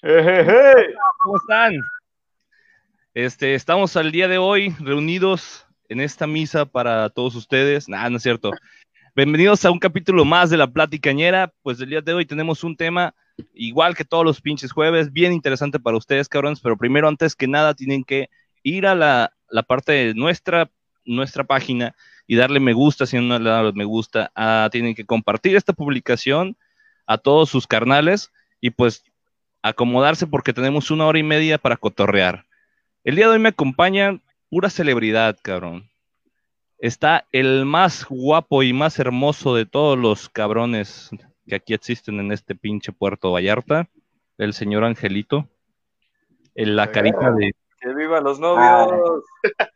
¿Cómo están? Este, estamos al día de hoy reunidos en esta misa para todos ustedes. Nada, no es cierto. Bienvenidos a un capítulo más de la Platicañera. Pues el día de hoy tenemos un tema igual que todos los pinches jueves, bien interesante para ustedes, cabrones, pero primero, antes que nada, tienen que ir a la, la parte de nuestra, nuestra página y darle me gusta, si no le dan me gusta, ah, tienen que compartir esta publicación a todos sus carnales y pues acomodarse porque tenemos una hora y media para cotorrear. El día de hoy me acompaña pura celebridad, cabrón. Está el más guapo y más hermoso de todos los cabrones que aquí existen en este pinche Puerto Vallarta, el señor Angelito. En la carita de ¡Que vivan los novios!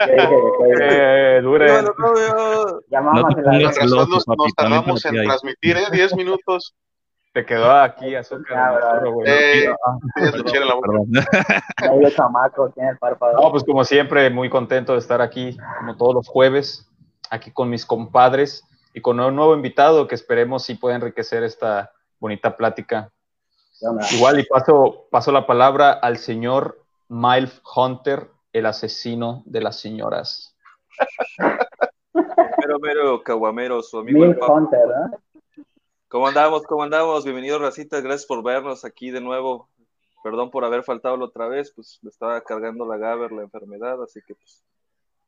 Eh, dure. ¡Vivan los novios! No te pongas loco, nos, papi, nos también tardamos en transmitir, ¿eh? 10 minutos. Te quedó aquí azúcar. No, pues como siempre, muy contento de estar aquí, como todos los jueves, aquí con mis compadres y con un nuevo invitado que esperemos si pueda enriquecer esta bonita plática. Igual y paso, paso la palabra al señor Miles Hunter, el asesino de las señoras. Mero, mero, caguamero, su amigo Papo. Hunter, ¿eh? ¿Cómo andamos? ¿Cómo andamos? Bienvenidos, racitas. Gracias por vernos aquí de nuevo. Perdón por haber faltado la otra vez, pues me estaba cargando la Gaber, la enfermedad, así que pues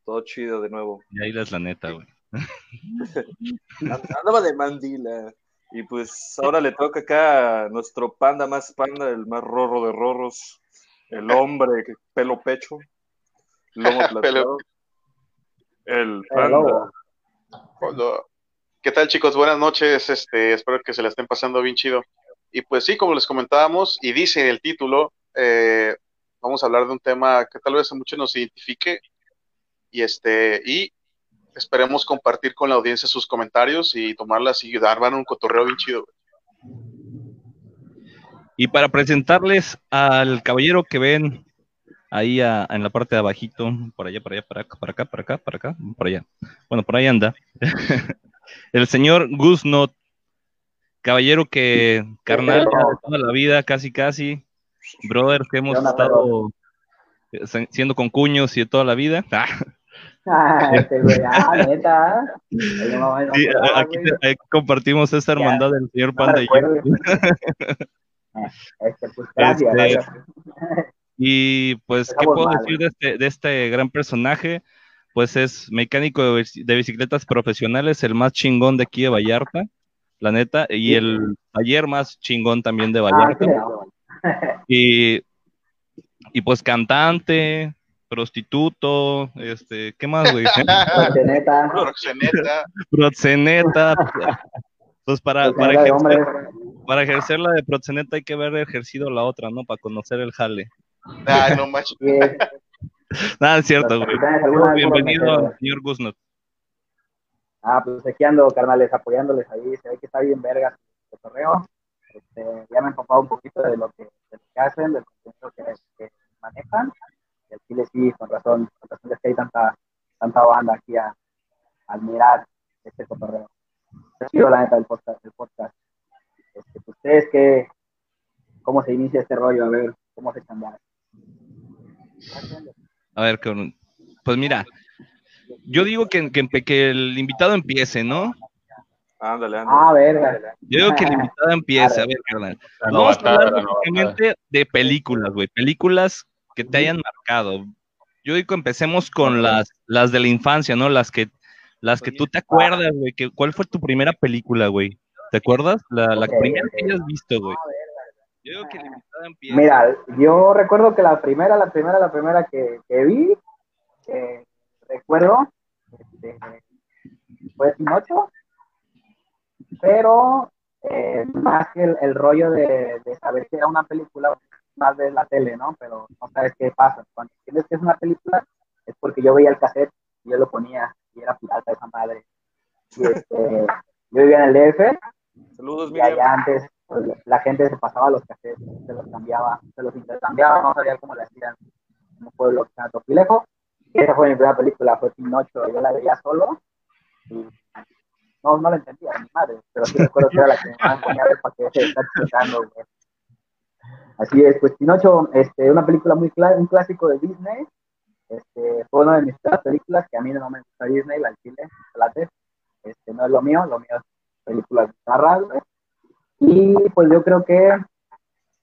todo chido de nuevo. Y ahí es la neta, güey. Andaba de mandila. Y pues ahora le toca acá a nuestro panda más panda, el más rorro de rorros, el hombre pelo pecho, lomo plateado, el El panda. Hola. ¿Qué tal, chicos? Buenas noches. Este, espero que se la estén pasando bien chido. Y pues sí, como les comentábamos, y dice el título, eh, vamos a hablar de un tema que tal vez a muchos nos identifique. Y este, y esperemos compartir con la audiencia sus comentarios y tomarlas y dar un cotorreo bien chido. Y para presentarles al caballero que ven ahí en la parte de abajito, por allá, por allá, para acá, para acá, para acá, para acá, por allá. Bueno, por ahí anda. El señor Gusnot, caballero que, carnal, de toda la vida, casi, casi, brother, que hemos ¿Qué onda, estado siendo concuños y de toda la vida. Ah, Ah, este güey, ah, neta. Sí, aquí, compartimos esta hermandad del señor No Panda y yo. Este, pues gracias. Este, gracias. Y pues, ¿qué puedo mal, decir de este, de este gran personaje? Pues es mecánico de, bici- de bicicletas profesionales, el más chingón de aquí de Vallarta, la neta, y el taller más chingón también de Ah, Vallarta. Y, y pues cantante, prostituto, este, ¿qué más, güey? este, neta. Proxeneta, Proxeneta. Pues para, para, ejercer, para ejercer la de proxeneta hay que haber ejercido la otra, ¿no? Para conocer el jale. ay, no manches. Nada, es cierto, güey. Bienvenido, señor Gusnot. Ah, pues aquí ando, carnales, apoyándoles ahí. Se ve que está bien vergas el correo. Este, ya me he empapado un poquito de lo que, de lo que hacen, del contenido que, que manejan. Y al chile sí, con razón, con razón es que hay tanta, tanta banda aquí a, a admirar este cotorreo. Ha sido la neta del podcast. El podcast. Este, pues, ¿Ustedes qué, cómo se inicia este rollo? A ver, ¿cómo se cambiaron? A ver, pues mira, yo digo que, que, que el invitado empiece, ¿no? Ándale, ándale. Ah, verga. Yo digo que el invitado empiece, a ver, carnal. La Vamos a hablar básicamente de películas, güey, películas que te hayan marcado. Yo digo que empecemos con las, las de la infancia, ¿no? Las que, las que tú te acuerdas, güey. Que, ¿Cuál fue tu primera película, güey? ¿Te acuerdas? La, primera que hayas visto, güey. Yo digo que el invitado empiece. Mira, yo recuerdo que la primera, la primera, la primera que, que vi, eh, recuerdo, este, fue Pinocho, pero eh, más que el, el rollo de, de saber que era una película, más de la tele, ¿no? Pero no sabes qué pasa. Cuando entiendes que es una película, es porque yo veía el cassette y yo lo ponía y era pirata esa madre. Y este, yo vivía en el DF Saludos, y allá antes la gente se pasaba los cassettes, se los cambiaba, se los intercambiaba, no sabía cómo le hacían en un pueblo llama Topilejo. Esa fue mi primera película, fue Pinocho, yo la veía solo no, no la entendía, mi madre, pero sí recuerdo que era la que me ponía para que se está explicando, güey. Así es, pues Pinocho, este, una película muy clara, un clásico de Disney. Este, fue una de mis películas que a mí no me gusta Disney, la chile, late. Este, no es lo mío, lo mío es películas bizarras. Y pues yo creo que,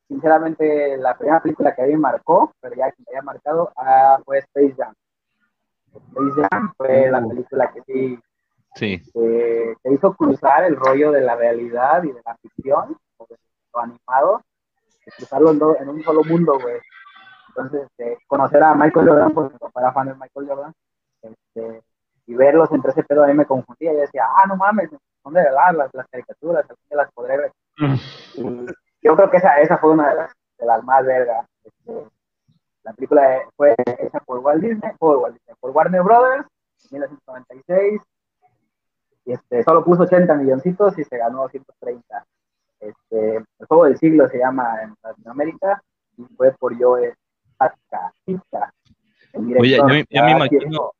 sinceramente, la primera película que a mí me marcó, pero ya que me había marcado, ah, fue Space Jam. Space Jam fue la película que sí Sí. eh, te hizo cruzar el rollo de la realidad y de la ficción, o de lo animado, de cruzarlo en, do- en un solo mundo, güey. Entonces, este, conocer a Michael Jordan, porque era fan de Michael Jordan, este, y verlos entre ese pedo a mí me confundía. Yo decía, ah, no mames, son de verdad las, las caricaturas, algún día las podré ver. Yo creo que esa, esa fue una de las, de las más vergas. Este, la película fue hecha por Walt Disney, por, Walt Disney, por Warner Brothers, en 1996. Y este, solo puso 80 milloncitos y se ganó 230. Este, el juego del siglo se llama en Latinoamérica y fue por Joe el Oye, ya, me- ya me Ya imagino,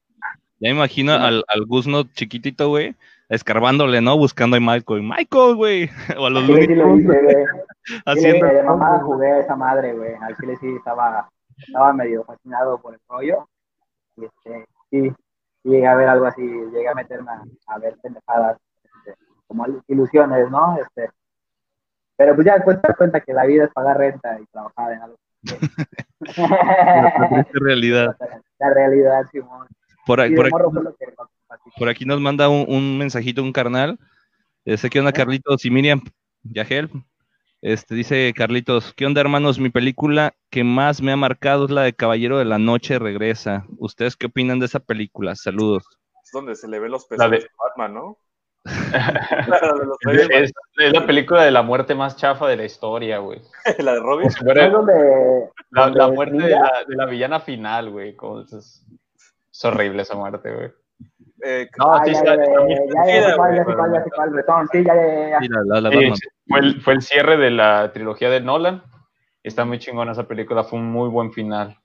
ya me imagino al, al Guzno chiquitito, güey, escarbándole, ¿no? Buscando a Michael. Michael, güey. O a los Looney sí lo Tunes, haciendo. De mamá jugué a esa madre, güey. Al chile sí estaba, estaba medio fascinado por el rollo. Y este, sí, llegué a ver algo así, llegué a meterme a, a ver pendejadas, este, como ilusiones, ¿no? Este, pero pues ya después te das cuenta que la vida es pagar renta y trabajar en algo. La realidad. la realidad, Simón. Por, ahí- por, aquí, por aquí nos manda un, un mensajito, un carnal. Este, ¿qué onda, Carlitos y Miriam? Yagel. Este, dice Carlitos, ¿qué onda, hermanos? Mi película que más me ha marcado es la de Caballero de la Noche Regresa. ¿Ustedes qué opinan de esa película? Saludos. Es donde se le ven los La de- Batman, ¿no? de Es, es- es la película de la muerte más chafa de la historia, güey. la de Robin. Se muere- ¿No es donde, La, muerte de la, de la villana final, güey. es horrible esa muerte, güey. Eh, No, Ah, sí, ya, ya, fue, el, fue el cierre de la trilogía de Nolan. Está muy chingona esa película, fue un muy buen final.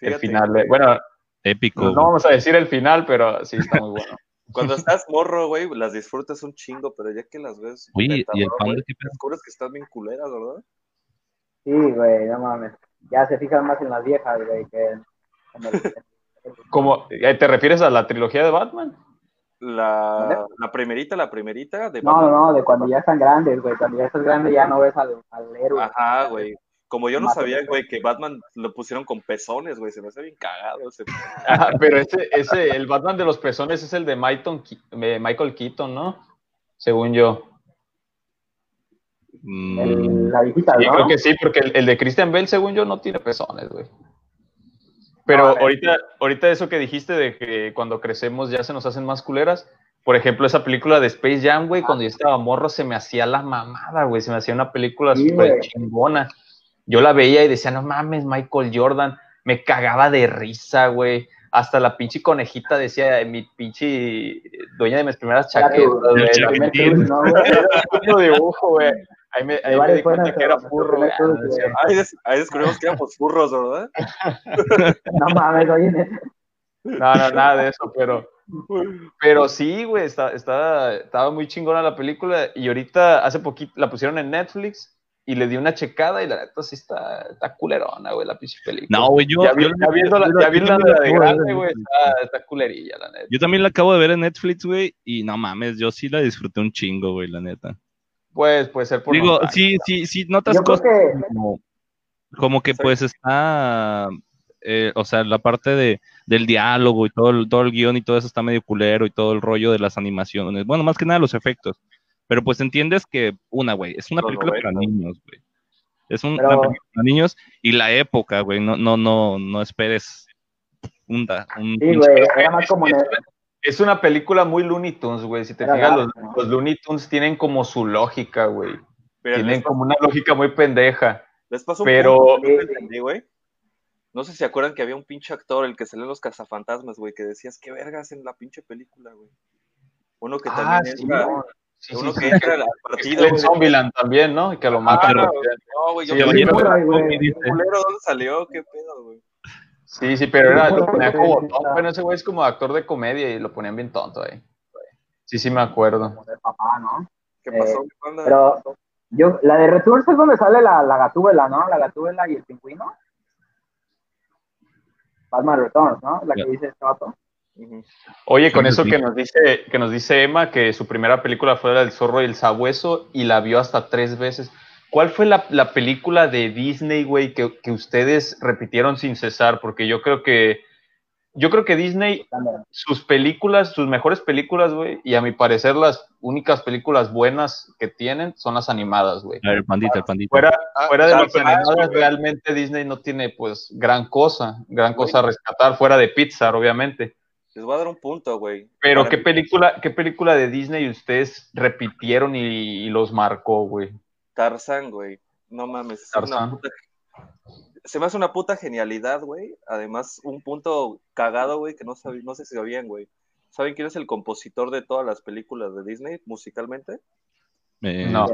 el final, de- bueno, Épico. no vamos a decir el final, pero sí está muy bueno. Cuando estás morro, güey, las disfrutas un chingo, pero ya que las ves. Oye, ¿y el qué pedo? Descubres que están bien culeras, ¿verdad? Sí, güey, no mames. Ya se fijan más en las viejas, güey, que en, en el, Como, eh, ¿Te refieres a la trilogía de Batman? La, la primerita, la primerita de No, no, Batman. no, de cuando ya están grandes, güey. Cuando ya estás grande ya no ves al, al héroe. Ajá, güey. Como yo no sabía, güey, que Batman lo pusieron con pezones, güey. Se me hace bien cagado ese. Ajá, pero ese, ese, el Batman de los pezones es el de Michael, Michael Keaton, ¿no? Según yo. Mm, El- la viejita, Sí, ¿no? creo que sí, porque el, el de Christian Bell, según yo, no tiene pezones, güey. Pero No, ahorita, ahorita eso que dijiste de que cuando crecemos ya se nos hacen más culeras. Por ejemplo, esa película de Space Jam, güey, cuando yo estaba morro se me hacía la mamada, güey. Se me hacía una película súper chingona. Yo la veía y decía, no mames, Michael Jordan. Me cagaba de risa, güey. Hasta la pinche conejita decía, mi pinche dueña de mis primeras Era chaquetas, güey. ¿no, güey? era un puto dibujo, güey. Ahí me, ahí me varias di cuenta que era furro, Ah. Ahí, des- ahí descubrimos que éramos furros, ¿verdad? No mames, oye. No, no, nada de eso, pero, pero sí, güey, está, está, estaba muy chingona la película y ahorita hace poquito la pusieron en Netflix y le di una checada y la neta sí está, está culerona, güey, la pinche película. No, güey, yo, ya vi, yo- ya viéndola- yo- ya la de grande, güey, está, está culerilla, la neta. Yo también la acabo de ver en Netflix, güey, y no mames, yo sí la disfruté un chingo, güey, la neta. Pues puede ser por Digo, sí, sí, sí, notas cosas que como, como que Sí. pues está, eh, o sea, la parte de, del diálogo y todo el, todo el guion y todo eso está medio culero y todo el rollo de las animaciones. Bueno, más que nada los efectos. Pero pues entiendes que, una, güey, es una película para 90. niños, güey. Es un- Pero- una película para niños y la época, güey, no, no, no, no esperes un, da- un sí, güey, era más como el- Es una película muy Looney Tunes, güey. Si te Era fijas, los, Looney Tunes tienen como su lógica, güey. Tienen como una lógica muy pendeja. les pasó un pero- Sí, sí. güey. No sé si se acuerdan que había un pinche actor, el que salió en los cazafantasmas, güey, que decías, qué vergas en la pinche película, güey. Uno que Ah, también sí, entra, no. Sí, uno sí, que sí. entra a la partida, En güey. Zombieland también, ¿no? Y que lo matan. Ah, no, güey, yo Sí, me culero, ¿dónde salió? ¿Qué pedo, güey? Sí, sí, pero era, lo ponían como tonto. Bueno, ese güey es como actor de comedia y lo ponían bien tonto ahí. Sí, sí, me acuerdo. papá, ¿no? ¿Qué Eh, pasó, panda? Pero Yo, la de Returns es donde sale la, la gatúbela, ¿no? La gatúbela y el pingüino. Batman Returns, ¿no? La que dice este vato. Oye, con eso que nos dice, que nos dice Emma, que su primera película fue la del zorro y el sabueso y la vio hasta tres veces. ¿Cuál fue la, la película de Disney, güey, que, que ustedes repitieron sin cesar? Porque yo creo que, yo creo que Disney, sus películas, sus mejores películas, güey, y a mi parecer las únicas películas buenas que tienen son las animadas, güey. El pandita, el pandita. Fuera, Ah, fuera de ah, las animadas, realmente Disney no tiene, pues, gran cosa, gran cosa a rescatar, fuera de Pixar, obviamente. Les voy a dar un punto, güey. Pero ¿qué película, qué película de Disney ustedes repitieron y, y los marcó, güey? Tarzán, güey. No mames. puta- Se me hace una puta genialidad, güey. Además, un punto cagado, güey, que no, sabí- no sé si sabían, güey. ¿Saben quién es el compositor de todas las películas de Disney musicalmente? Eh, No.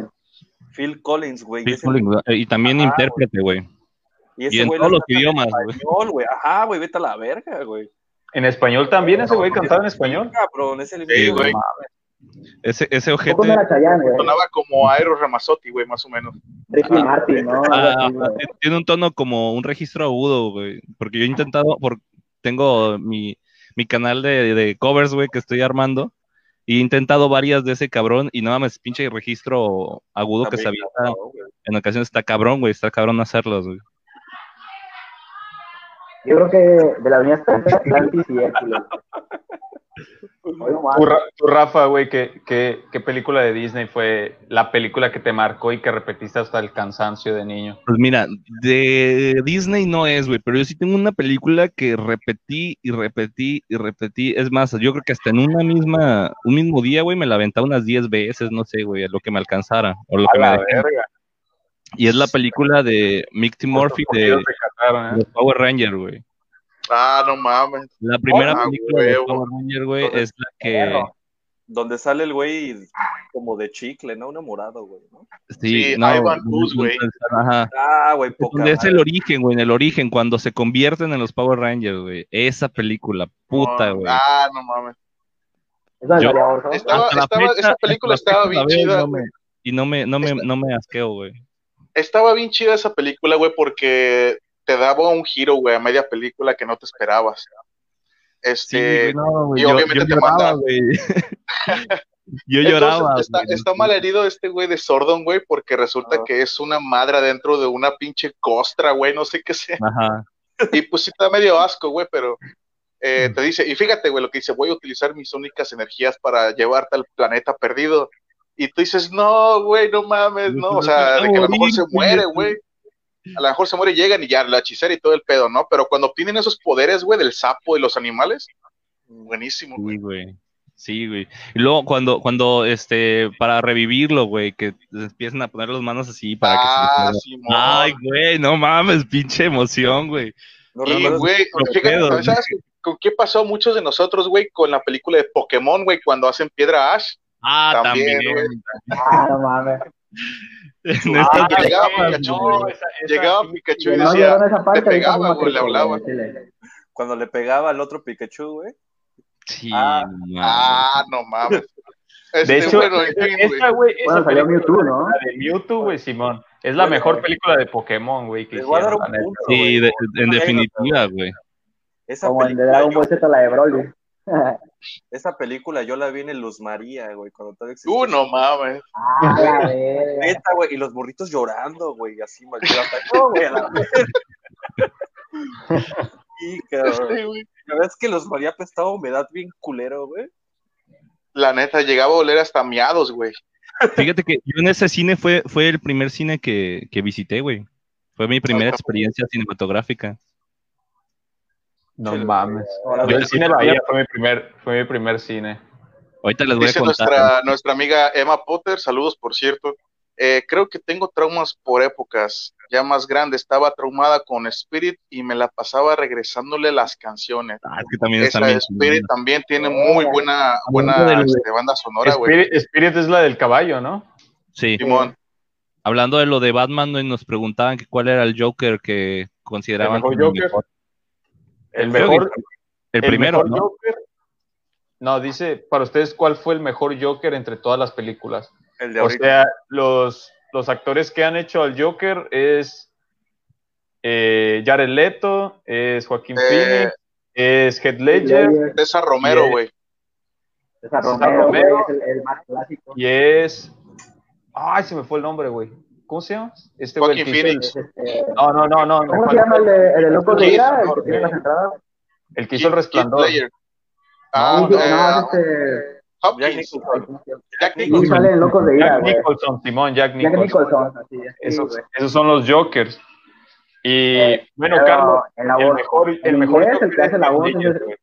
Phil Collins, güey. Phil el- Collins, Y también Ajá, intérprete, güey. y ese Y en todos los idiomas, güey. Ajá, güey, vete a la verga, güey. ¿En español también ese güey cantaba en español? Cabrón, es el Sí, güey. Ese, ese güey. Sonaba como Aero Ramazzotti, güey, más o menos. Ricky Ah, Martin, ¿no? Ah, tiene un tono como un registro agudo, güey. Porque yo he intentado, por, tengo mi, mi canal de, de covers, güey, que estoy armando. Y he intentado varias de ese cabrón. Y no mames, pinche registro agudo que se avienta. En ocasiones está cabrón, güey. Está cabrón hacerlos, güey. Yo creo que de las mías está Atlantis y Hércules. Oye, no Tú, Rafa, güey, ¿qué, qué, qué película de Disney fue la película que te marcó y que repetiste hasta el cansancio de niño? Pues mira, de Disney no es, güey, pero yo sí tengo una película que repetí y repetí y repetí. Es más, yo creo que hasta en una misma, un mismo día, güey, me la aventaba unas 10 veces, no sé, güey, lo que me alcanzara o lo A que me la. Y es la película de Mickey Murphy de de Qatar, ¿eh? los Power Rangers, güey. Ah, no mames. La primera película de. Power Rangers, güey, es la que. Donde sale el güey como de chicle, ¿no? Enamorado, güey, ¿no? sí, Sí, no, Ivan Ooze, güey. Ajá. Ah, güey, poca Donde es el origen, güey, en el origen, cuando se convierten en los Power Rangers, güey. Esa película, puta, güey. Ah, no mames. Esa de Yo-. Estaba- Hasta la estaba- fecha- esa película estaba bien chida, no me- y no me, no me, no me asqueo, güey. Estaba bien chida esa película, güey, porque te daba un giro, güey, a media película que no te esperabas. Sí, Este, güey, no, güey. y Yo, obviamente yo te manda. güey. yo entonces, lloraba. está, güey. está mal herido este güey de Sordon, güey, porque resulta Ah. que es una madre dentro de una pinche costra, güey, no sé qué sea. Ajá. Y pues sí, está medio asco, güey, pero eh, te dice, y fíjate, güey, lo que dice, voy a utilizar mis únicas energías para llevarte al planeta perdido. Y tú dices, no, güey, no mames, no, o sea, de que a lo mejor se muere, güey. A lo mejor se muere y llegan y ya, la hechicera y todo el pedo, ¿no? Pero cuando obtienen esos poderes, güey, del sapo y los animales, buenísimo, güey. Sí, güey. Sí, güey. Y luego cuando, cuando, este, para revivirlo, güey, que empiezan a poner las manos así para Ah, que se... Simón. Ay, güey, no mames, pinche emoción, güey. No Y, güey, ¿sabes con qué pasó muchos de nosotros, güey, con la película de Pokémon, güey, cuando hacen piedra Ash? Ah, También, también. Ah, no mames. En Ah, esta- que llegaba no, Pikachu, güey. güey. Llegaba Pikachu y No decía, esa parte, te pegaba, güey, le hablaba. Cuando le pegaba al otro Pikachu, güey. Sí, Ah, no mames. ah, no mames. De Este, hecho, bueno, en fin, güey. esa, güey, esa Bueno, salió Mewtwo, ¿no? La de Mewtwo, güey, Simón. Es la Bueno, mejor película de Pokémon, güey, que hicieron, punto, Sí, de- en definitiva, güey. Esa Como el de película, Dragon Ball Z, la de Broly. Esa película yo la vi en el Luz María, güey, cuando todavía existía. Uh, no mames. Ah. Neta, güey, y los burritos llorando, güey, así, mal. yo hasta- No, güey, a la. Sí, cabrón. La verdad es que los María apestaba humedad bien culero, güey. La neta, llegaba a oler hasta miados, güey. Fíjate que yo en ese cine fue, fue el primer cine que, que visité, güey. Fue mi primera experiencia cinematográfica. No Sí, mames. Yo el cine Bahía fue mi primer, fue mi primer cine. Ahorita les voy Dice a contar. nuestra, nuestra amiga Emma Potter, saludos por cierto. Eh, creo que tengo traumas por épocas. Ya más grande, estaba traumada con Spirit y me la pasaba regresándole las canciones. Ah, es que también Esa está bien. Spirit también tiene muy buena, buena este, banda sonora, güey. Spirit, Spirit es la del caballo, ¿no? Sí. Simón. Hablando de lo de Batman, nos preguntaban que cuál era el Joker que consideraban ¿El mejor como Joker? mejor. El mejor, que El primero, mejor ¿no? Joker. No, dice, para ustedes, ¿cuál fue el mejor Joker entre todas las películas? El de O ahorita. sea, los, los actores que han hecho al Joker es eh, Jared Leto, es Joaquín Eh, Phoenix, es Heath Ledger César Romero, güey. César Romero, es el, el más clásico. y es... Ay, se me fue el nombre, güey. ¿Cómo se llama? Este el Joaquin el- Phoenix. Es este, No, no, no, no. ¿Cómo se llama el de, el de Locos de Ira? El que tiene las entradas. El que hizo el resplandor. Ah, no, eh, no, es este. Jack. Nicholson. Jack Nicholson. sale en Locos de Ira, Jack. Nicholson, Simón, Jack Jack Nicholson. Nicholson, así es. Sí, Esos, esos son los Jokers. Y Eh, bueno, pero Carlos, en la el mejor, el mejor inglés, el que hace es la voz es-.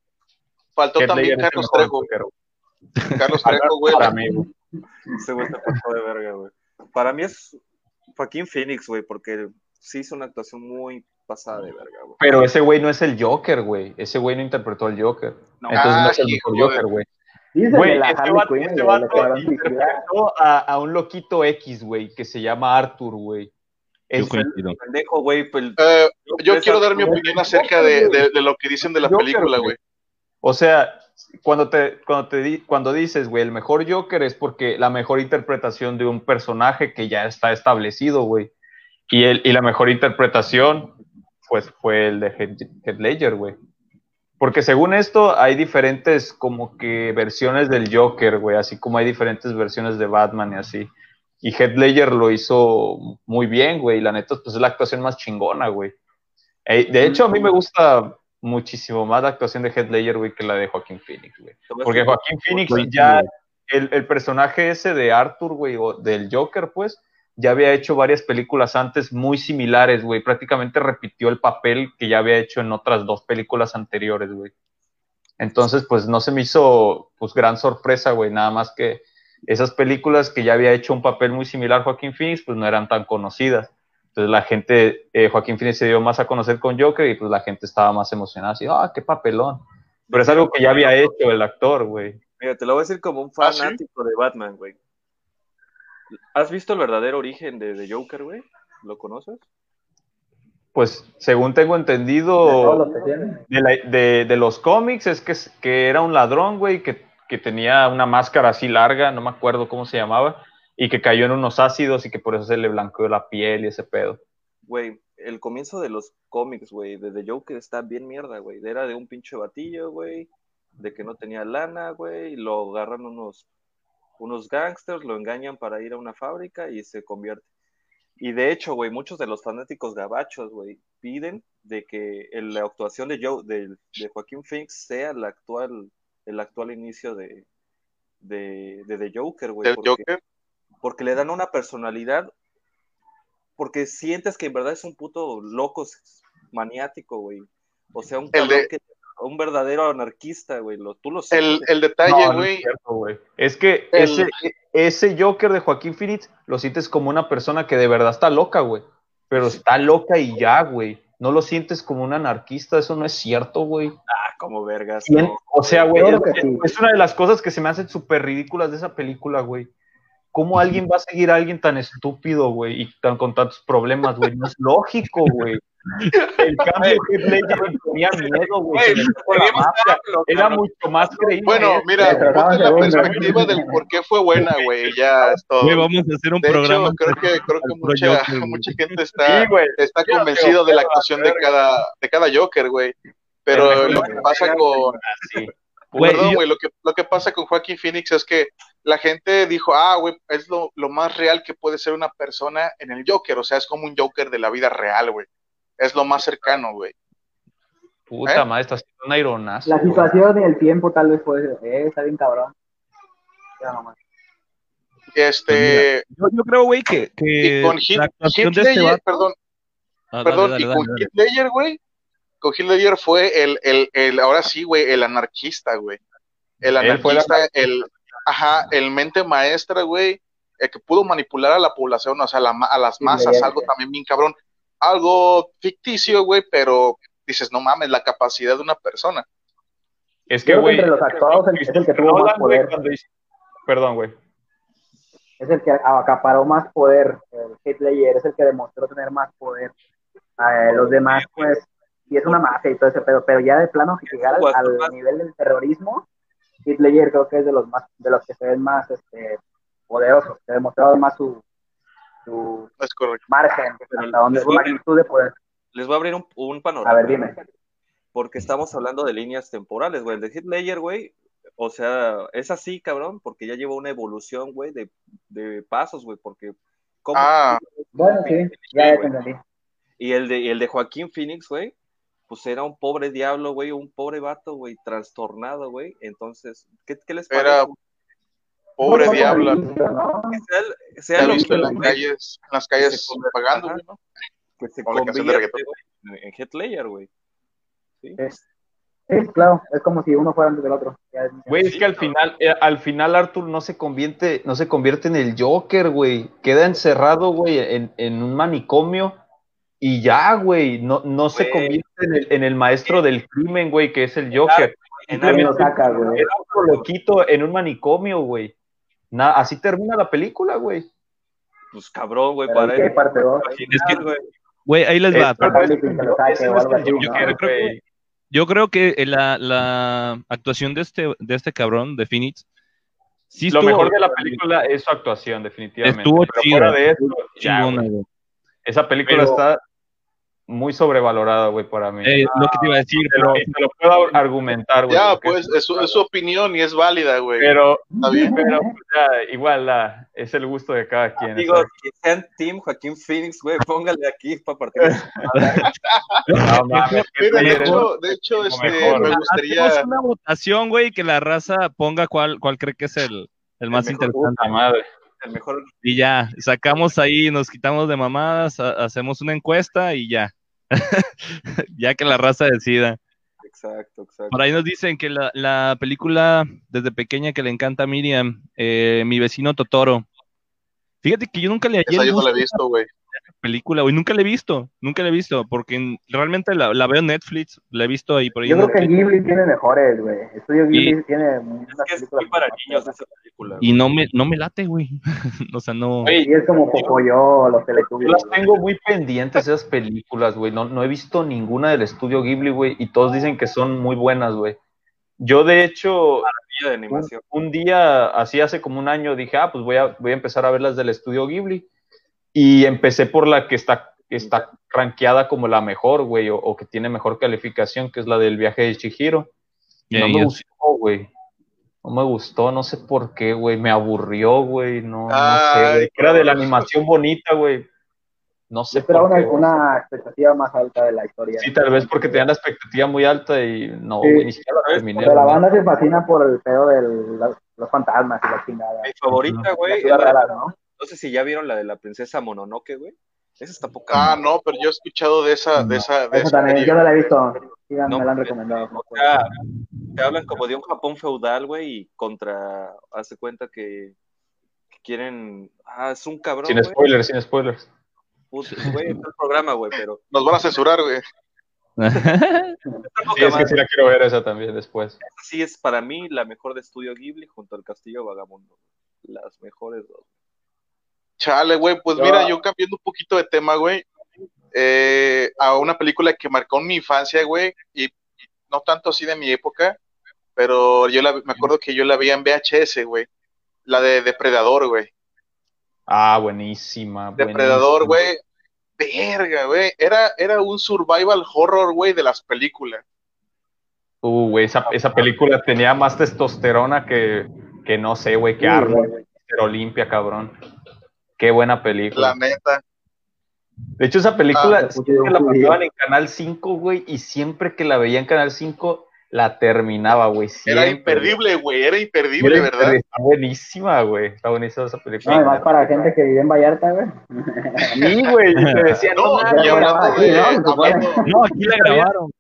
Faltó también es el Carlos Trejo. Carlos Trejo, güey. Para mí, se pasó de verga, güey. Para mí es Joaquín Phoenix, güey, porque sí hizo una actuación muy pasada de verga, güey. Pero ese güey no es el Joker, güey. Ese güey no interpretó al Joker. No. Entonces no es el mejor Joker, güey. Dice Güey, este vato, Quinn, este vato interpretó a, a un loquito X, güey, que se llama Arthur, güey. Yo Es- coincido. Pendejo, güey. pues, Eh, yo quiero dar mi opinión acerca de, de- de lo que dicen de la Joker, película, güey. O sea, cuando te, cuando te cuando dices, güey, el mejor Joker es porque la mejor interpretación de un personaje que ya está establecido, güey. Y, el, y la mejor interpretación, pues, fue el de Heath Heath Ledger, güey. Porque según esto, hay diferentes como que versiones del Joker, güey, así como hay diferentes versiones de Batman y así. Y Heath Ledger lo hizo muy bien, güey, y la neta, pues es la actuación más chingona, güey. Eh, de hecho, a mí me gusta muchísimo más la actuación de Heath Ledger, güey, que la de Joaquín Phoenix, güey. Porque Joaquín Phoenix ya, el, el personaje ese de Arthur, güey, o del Joker, pues, ya había hecho varias películas antes muy similares, güey. Prácticamente repitió el papel que ya había hecho en otras dos películas anteriores, güey. Entonces, pues, no se me hizo, pues, gran sorpresa, güey. Nada más que esas películas que ya había hecho un papel muy similar Joaquín Phoenix, pues, no eran tan conocidas. Entonces, la gente, eh, Joaquín Phoenix se dio más a conocer con Joker y, pues, la gente estaba más emocionada. Así, ah, qué papelón. Pero es algo que ya había hecho el actor, güey. Mira, te lo voy a decir como un ¿Ah, sí? fanático de Batman, güey. ¿Has visto el verdadero origen de, de Joker, güey? ¿Lo conoces? Pues según tengo entendido la- de- de los cómics, es que, que era un ladrón, güey, que, que tenía una máscara así larga, no me acuerdo cómo se llamaba, y que cayó en unos ácidos y que por eso se le blanqueó la piel y ese pedo. Güey, el comienzo de los cómics, güey, de The Joker está bien mierda, güey. Era de un pinche batillo, güey, de que no tenía lana, güey, y lo agarran unos, unos gangsters, lo engañan para ir a una fábrica y se convierte. Y de hecho, güey, muchos de los fanáticos gabachos, güey, piden de que el- la actuación de, Joe, de, de Joaquín Phoenix sea la actual, el actual inicio de, de, de The Joker, güey. Del Joker. Porque le dan una personalidad, porque sientes que en verdad es un puto loco maniático, güey. O sea, un El cabrón de- que un verdadero anarquista, güey. Lo, tú lo El, sientes. el detalle, No, no es güey. cierto, güey. Es que El- ese, ese Joker de Joaquín Phoenix lo sientes como una persona que de verdad está loca, güey. Pero está loca y ya, güey. No lo sientes como un anarquista, eso no es cierto, güey. ah, como vergas. O sea, güey, es una de las cosas que se me hacen súper ridículas de esa película, güey. ¿Cómo alguien va a seguir a alguien tan estúpido, güey, y tan con tantos problemas, güey? No es lógico, güey. El cambio de Ledger me ponía miedo, güey. Era mucho más creíble. Bueno, mira, ponte la perspectiva del por qué fue buena, güey. Ya es todo. Güey, vamos a hacer un De programa. hecho, creo que, creo mucha, Joker, mucha gente está, Sí, güey. está convencido de la actuación de cada, de cada Joker, güey. Pero lo que pasa con, Sí. Güey, Perdón, yo- güey, lo que, lo que pasa con Joaquín Phoenix es que la gente dijo, ah, güey, es lo, lo más real que puede ser una persona en el Joker, o sea, es como un Joker de la vida real, güey. Es lo más cercano, güey. Puta ¿Eh? madre, está haciendo un ironazo. La situación y el tiempo tal vez puede ser. Eh, está bien cabrón. Ya nomás. Este, Yo, yo creo, güey, que, que y con este Ledger, vato. perdón, Ah, dale, perdón, dale, y con dale. Heath Ledger, güey, con Heath Ledger fue el, el, el, ahora sí, güey, el anarquista, güey. El Él fue el anarquista, el, ajá, el mente maestra, güey, el que pudo manipular a la población, o sea, la ma- a las masas, algo también bien cabrón. Algo ficticio, güey, pero dices, no mames, la capacidad de una persona. Es que, que güey. entre los actuados es el que tuvo más poder. Perdón, güey. Es el que acaparó más poder. El Ledger es el que demostró tener más poder. Eh, los demás, pues, y es una mafia y todo ese pedo. Pero ya de plano, si llegar al, al nivel del terrorismo, Heath Ledger creo que es de los más, de los que se ven más este, poderosos, que ha demostrado más su, tu Es margen, Pero hasta donde les voy magnitud de poder. Les voy a abrir un, un panorama. A ver, dime. Porque estamos hablando de líneas temporales, güey. El de Hitler, güey, o sea, es así, cabrón, porque ya lleva una evolución, güey, de, de pasos, güey, porque... ¿cómo- Ah. Bueno, sí, ya, ya te entendí. Y el de, y el de Joaquín Phoenix, güey, pues era un pobre diablo, güey, un pobre vato, güey, trastornado, güey. Entonces, ¿qué, qué les parece? Era pobre No, diabla. ¿no? Que sea, el- sea Se ha lo visto que, en las calles, en las calles se convierte- pagando, ajá. güey, ¿no? que se con la canción de convierte, reggaetón. güey, en Hitler, güey. ¿Sí? Es- Sí, claro, es como si uno fuera antes del otro. Es- Güey, es que al final, eh, al final Arthur no se convierte, no se convierte en el Joker, güey. Queda encerrado, güey, en, en un manicomio y ya, güey. No, no se convierte en el, en el maestro del crimen, güey, que es el Joker. En lo saca, güey. Era otro loquito en un manicomio, güey. Na- así termina la película, güey. Pues cabrón, güey, para ¿qué él. parte dos? Es que- güey. Ahí les va. Yo creo que la, la actuación de este, de este cabrón, de Phoenix, sí Lo estuvo mejor de la película es su actuación, definitivamente. Estuvo Pero chida. fuera de eso, ya, esa película Pero- está muy sobrevalorada, güey, para mí. Eh, lo que te iba a decir, pero te lo puedo argumentar, güey. Ya, pues, es su, es su opinión y es válida, güey. Pero, Está bien. pero ya, igual la, es el gusto de cada quien. Que sean Team Joaquín Phoenix, güey, póngale aquí para partir. No mames, ¿qué Mira, de hecho, de hecho, este, mejor. me hacemos gustaría, una votación, güey, que la raza ponga cuál, cuál cree que es el, el más mejor. interesante. Madre. El mejor. Y ya, sacamos ahí, nos quitamos de mamadas, ha- hacemos una encuesta y ya. ya que la raza decida. Exacto, exacto. Por ahí nos dicen que la, la película desde pequeña que le encanta a Miriam, eh, Mi vecino Totoro. Fíjate que yo nunca le hallé esa el yo no la he visto, güey. Película, güey. Nunca la he visto, nunca la he visto, porque en- realmente la, la veo en Netflix, la he visto ahí por ahí. Yo creo que Ghibli tiene mejores, güey. Estudio Ghibli tiene Es unas que es películas muy para niños esa película. y no me, no me late, güey. o sea, no. Güey, Y es como Pocoyo, los Yo Teletubbies. las tengo muy pendientes esas películas, güey. No, no he visto ninguna del estudio Ghibli, güey. Y todos dicen que son muy buenas, güey. Yo, de hecho, de un, animación. un día, así hace como un año, dije, ah, pues voy a, voy a empezar a ver las del estudio Ghibli. Y empecé por la que está, está rankeada como la mejor, güey, o, o que tiene mejor calificación, que es la del viaje de Chihiro. Y no me gustó, güey. No me gustó, no sé por qué, güey. Me aburrió, güey. No, no sé, güey. Era de la animación bonita, güey. No sé por una, una expectativa más alta de la historia. Sí, tal vez porque tenían la expectativa muy alta y no, Sí. güey, ni siquiera la terminé. Pero la banda se fascina por el pedo de los fantasmas y la chingada. Mi favorita, güey. ¿no? No sé si ya vieron la de la princesa Mononoke, güey. Esa está poca. Ah, no, pero yo he escuchado de esa, de esa, de Esa también, yo no la he visto. Sí, me la han recomendado. O sea, te hablan como de un Japón feudal, güey, y contra. Hace cuenta que, que quieren. Ah, es un cabrón. Sin güey. spoilers, sin spoilers. Puta, Güey, está el programa, güey, pero. Nos van a censurar, güey. Sí, es que sí la quiero ver esa también después. Sí es para mí la mejor de estudio Ghibli junto al Castillo Vagabundo. Las mejores dos. Chale, güey, pues Yo- mira, yo cambiando un poquito de tema, güey, eh, a una película que marcó mi infancia, güey, y no tanto así de mi época, pero yo la, me acuerdo que yo la vi en VHS, güey, la de Depredador, güey. Ah, buenísima. Depredador, güey, verga, güey, era, era un survival horror, güey, de las películas. Uh, güey, esa, esa película tenía más testosterona que, que no sé, güey, que Sí, Arnold, güey. Mr. Olimpia, cabrón. Qué buena película. La neta. De hecho, esa película Ah, siempre la pasaban en Canal 5, güey, y siempre que la veía en Canal 5, la terminaba, güey. Era imperdible, güey, era imperdible, Era ¿verdad? Está buenísima, güey. Está buenísima esa No, película. además para gente que vive en Vallarta, güey. Sí, güey. Y te decían, No, no, aquí, ¿no? No, aquí la grabaron.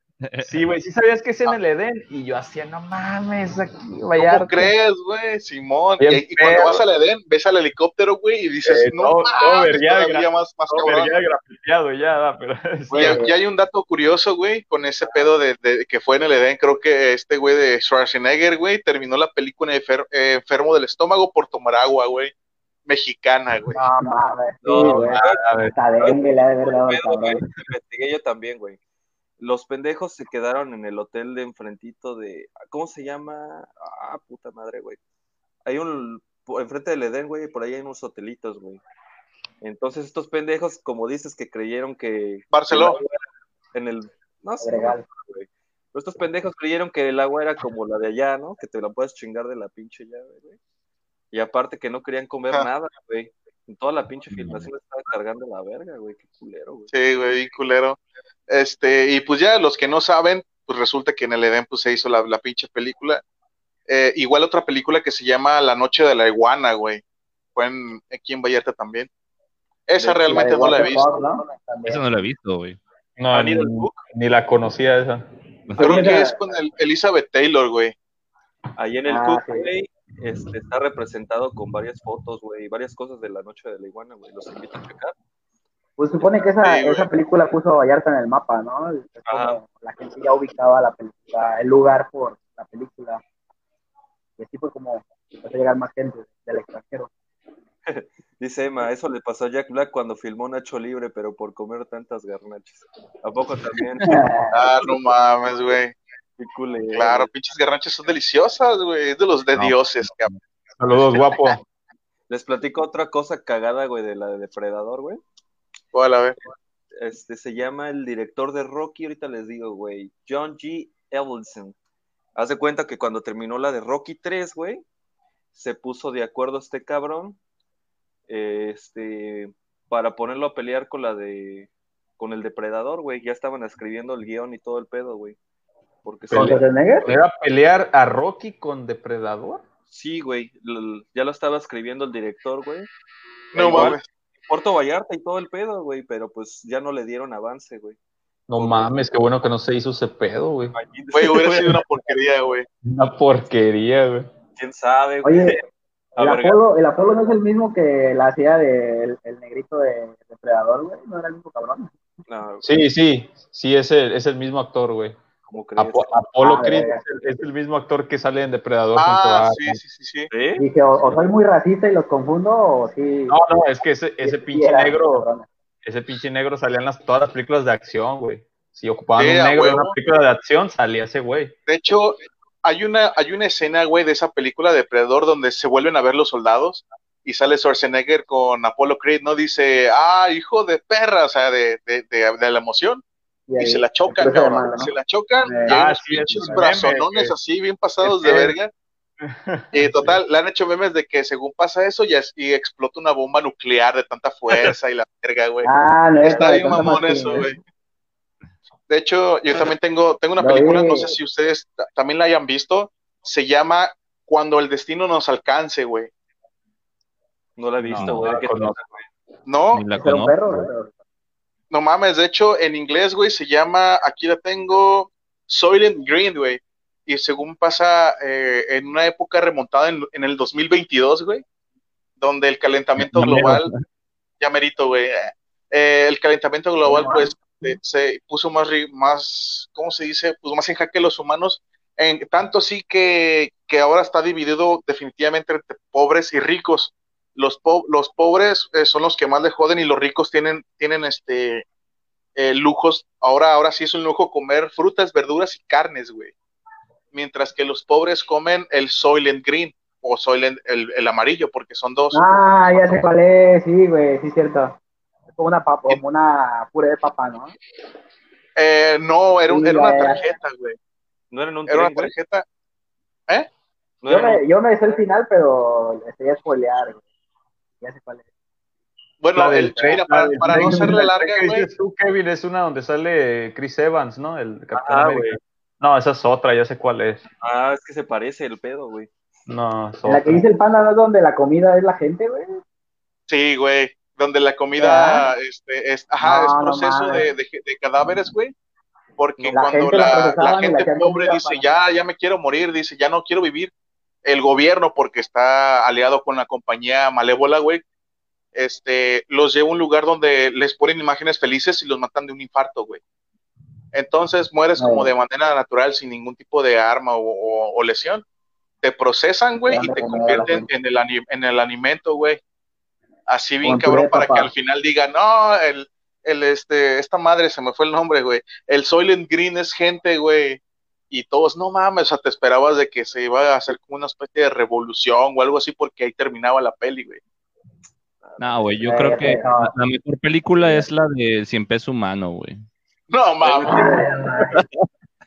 Sí, güey, sí sabías que es en el Edén. Y yo hacía, no mames, aquí, ¿Cómo Vallarta. crees, güey? Simón. Bien Y, y cuando vas al Edén, ves al helicóptero, güey, y dices, Eh, no, mames, todavía gra- más, más No, cabrón. vería grafiteado ya, da, pero. Y, hay- y hay un dato curioso, güey, con ese pedo de, de que fue en el Edén. Creo que este güey de Schwarzenegger, güey, terminó la película enfer- eh, enfermo del estómago por tomar agua, güey. Mexicana, güey. No mames, sí, No, güey. A ver, Hasta dengue le ha de Pedo, cabrón. investigué yo también, güey. Los pendejos se quedaron en el hotel de enfrentito de. ¿Cómo se llama? Ah, puta madre, güey. Hay un. Enfrente del Edén, güey, por ahí hay unos hotelitos, güey. Entonces estos pendejos, como dices, que creyeron que... Barcelona. En el... No sé, güey. Pero estos pendejos creyeron que el agua era como la de allá, ¿no? Que te la puedes chingar de la pinche llave, güey. Y aparte que no querían comer Ajá. nada, güey. En toda la pinche filmación estaba cargando la verga, güey. Qué culero, güey. Sí, güey, bien culero. Este, y pues ya los que no saben, pues resulta que en el Edén pues se hizo la, la pinche película. Eh, igual otra película que se llama La Noche de la Iguana, güey. Fue en, aquí en Vallarta también. Esa De- realmente no la he visto. Park, ¿no? Lo he visto, güey. No, ¿Han ni, ni la conocía esa. Creo que Esa- es con el- Elizabeth Taylor, güey. Ahí en el Ah, Cook, sí. güey, este, está representado con varias fotos, güey, y varias cosas de la noche de la iguana, güey. Los invito a checar. Pues supone que esa, Sí, esa película puso a Vallarta en el mapa, ¿no? Es como la gente ya ubicaba la película, el lugar por la película. Y así fue como empezó a llegar más gente del extranjero. Dice Emma, eso le pasó a Jack Black cuando filmó Nacho Libre, pero por comer tantas garnachas. ¿A poco también? Ah, no mames, güey. Qué culero, Claro, güey. pinches garnachas son deliciosas, güey. Es de los de No. dioses, cabrón. Saludos, guapo. Les platico otra cosa cagada, güey, de la de Depredador, güey. ¿Cuál, a ver? Este, se llama el director de Rocky, ahorita les digo, güey, John G. Evelson. Haz de cuenta que cuando terminó la de Rocky 3, güey, se puso de acuerdo este cabrón, este, para ponerlo a pelear con la de, con el depredador, güey. Ya estaban escribiendo el guion y todo el pedo, güey. Porque ¿Con Schwarzenegger? ¿Era pelear a Rocky con Depredador? sí, güey, ya lo estaba escribiendo el director, güey. No mames. Puerto Vallarta y todo el pedo, güey, pero pues ya no le dieron avance, güey. No mames, qué bueno que no se hizo ese pedo, güey. Güey, hubiera sido una porquería, güey. Una porquería, güey. ¿Quién sabe, güey? Oye, el Apolo, el Apolo no es el mismo que la hacía del el negrito de Depredador, güey. No era el mismo cabrón. no, Sí, sí, sí, es el, es el mismo actor, güey. ¿Cómo crees? Apo- Apolo Ah, Creed es el, es el mismo actor que sale en Depredador junto Ah, a... sí, sí, sí, sí. ¿Sí? Dije, o, o soy muy racista y los confundo, o sí. No, no, es que ese, ese pinche era, negro, cabrón. ese pinche negro salía en las, todas las películas de acción, güey. Si ocupaban Sí, un negro en una película de acción, salía ese güey. De hecho, hay una, hay una escena, güey, de esa película de Predador donde se vuelven a ver los soldados y sale Schwarzenegger con Apollo Creed, ¿no? Dice, ah, hijo de perra, o sea, de, de, de, de la emoción. Y ahí, se la chocan, cabrón. mano, ¿no? Se la chocan Eh, ah, sí, meme, brazonones así, bien pasados de verga. Y total, le han hecho memes de que según pasa eso ya es- y explota una bomba nuclear de tanta fuerza y la verga, güey. Ah, no, Está bien mamón eso, ¿eh? güey. De hecho, yo también tengo, tengo una película, vi. no sé si ustedes ta- también la hayan visto, se llama Cuando el destino nos alcance, güey. No la he visto, No, güey. no. No, Ni la conozco. perro. No mames, de hecho, en inglés, güey, se llama, aquí la tengo, Soylent Green, güey. Y según pasa eh, en una época remontada en, en el 2022, güey, donde el calentamiento Ya mero. global, ya merito, güey, eh, el calentamiento global, pues, eh, se puso más, más, ¿cómo se dice? Pues más en jaque los humanos, en, tanto así que, que ahora está dividido definitivamente entre pobres y ricos. Los, po- los pobres eh, son los que más le joden y los ricos tienen, tienen este eh, lujos. Ahora, ahora sí es un lujo comer frutas, verduras y carnes, güey. Mientras que los pobres comen el Soylent Green o Soylent el, el amarillo, porque son dos. Ah, ya sé cuál es, sí, güey, sí, cierto. Es como una, papa, como una puré de papa, ¿no? Eh, no, era, un- Sí, era una tarjeta, güey. No era en un Era una güey. tarjeta. No Yo era en un- me, yo me sé el final, pero le estoy a spoilear, güey. Ya sé cuál es. Bueno, La del el, tren, mira, la para, del para tren, no hacerle la del larga, güey. tú, Kevin, es una donde sale Chris Evans, ¿no? El Capitán Ah, América. güey. No, esa es otra, ya sé cuál es. Ah, es que se parece el pedo, güey. No, es la que dice el panda, ¿no es donde la comida es la gente, güey? Sí, güey. Donde la comida, este, es, ajá, No, es proceso de, de, de cadáveres, güey. Porque La cuando gente la la, procesaban la y la gente pobre dice, para- ya, ya me quiero morir, dice, ya no quiero vivir, el gobierno, porque está aliado con la compañía malévola, güey, este, los lleva a un lugar donde les ponen imágenes felices y los matan de un infarto, güey. Entonces mueres como de manera natural, sin ningún tipo de arma o, o- o lesión. Te procesan, güey, y te convierten en el, en el alimento, güey. Así bien cabrón, para que al final digan, no, el, el, este, esta madre se me fue el nombre, güey. El Soylent Green es gente, güey. Y todos, no mames, o sea, te esperabas de que se iba a hacer como una especie de revolución o algo así, porque ahí terminaba la peli, güey. No, güey, yo creo que la, la mejor película es la de Cien pesos humano, güey. No mames.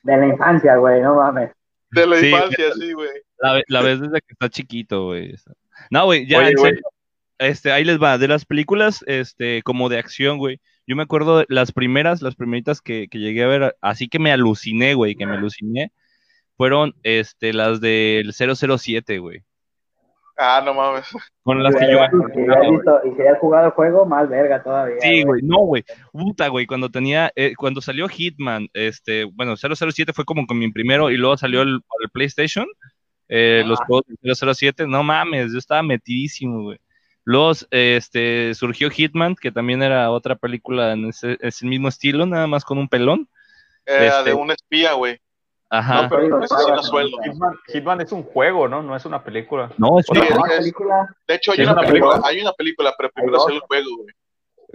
De la infancia, güey, no mames. De la Sí, infancia, sí, güey. La, la ves desde que está chiquito, güey. No, güey, ya, Oye, en güey. serio, este, ahí les va, de las películas, este, como de acción, güey. Yo me acuerdo de las primeras, las primeritas que, que llegué a ver, así que me aluciné, güey, que me aluciné, fueron, este, las del 007, güey. Ah, no mames. Con las Y que yo... hayas visto- y si hayas jugado el juego, más verga todavía. Sí, güey, no, güey. Puta, güey, cuando tenía, eh, cuando salió Hitman, este, bueno, 007 fue como con mi primero y luego salió el, el PlayStation, eh, los Ah. juegos del 007, no mames, yo estaba metidísimo, güey. Luego, este, surgió Hitman, que también era otra película en ese, ese mismo estilo, nada más con un pelón. Era Este- de un espía, güey. Ajá. No, pero no. Hitman, Hitman es un juego, ¿no? No es una película. No, es Sí, una- es- ¿Una es- película? De hecho, hay Sí, es una una película, película. hay una película, pero primero salió el juego, güey.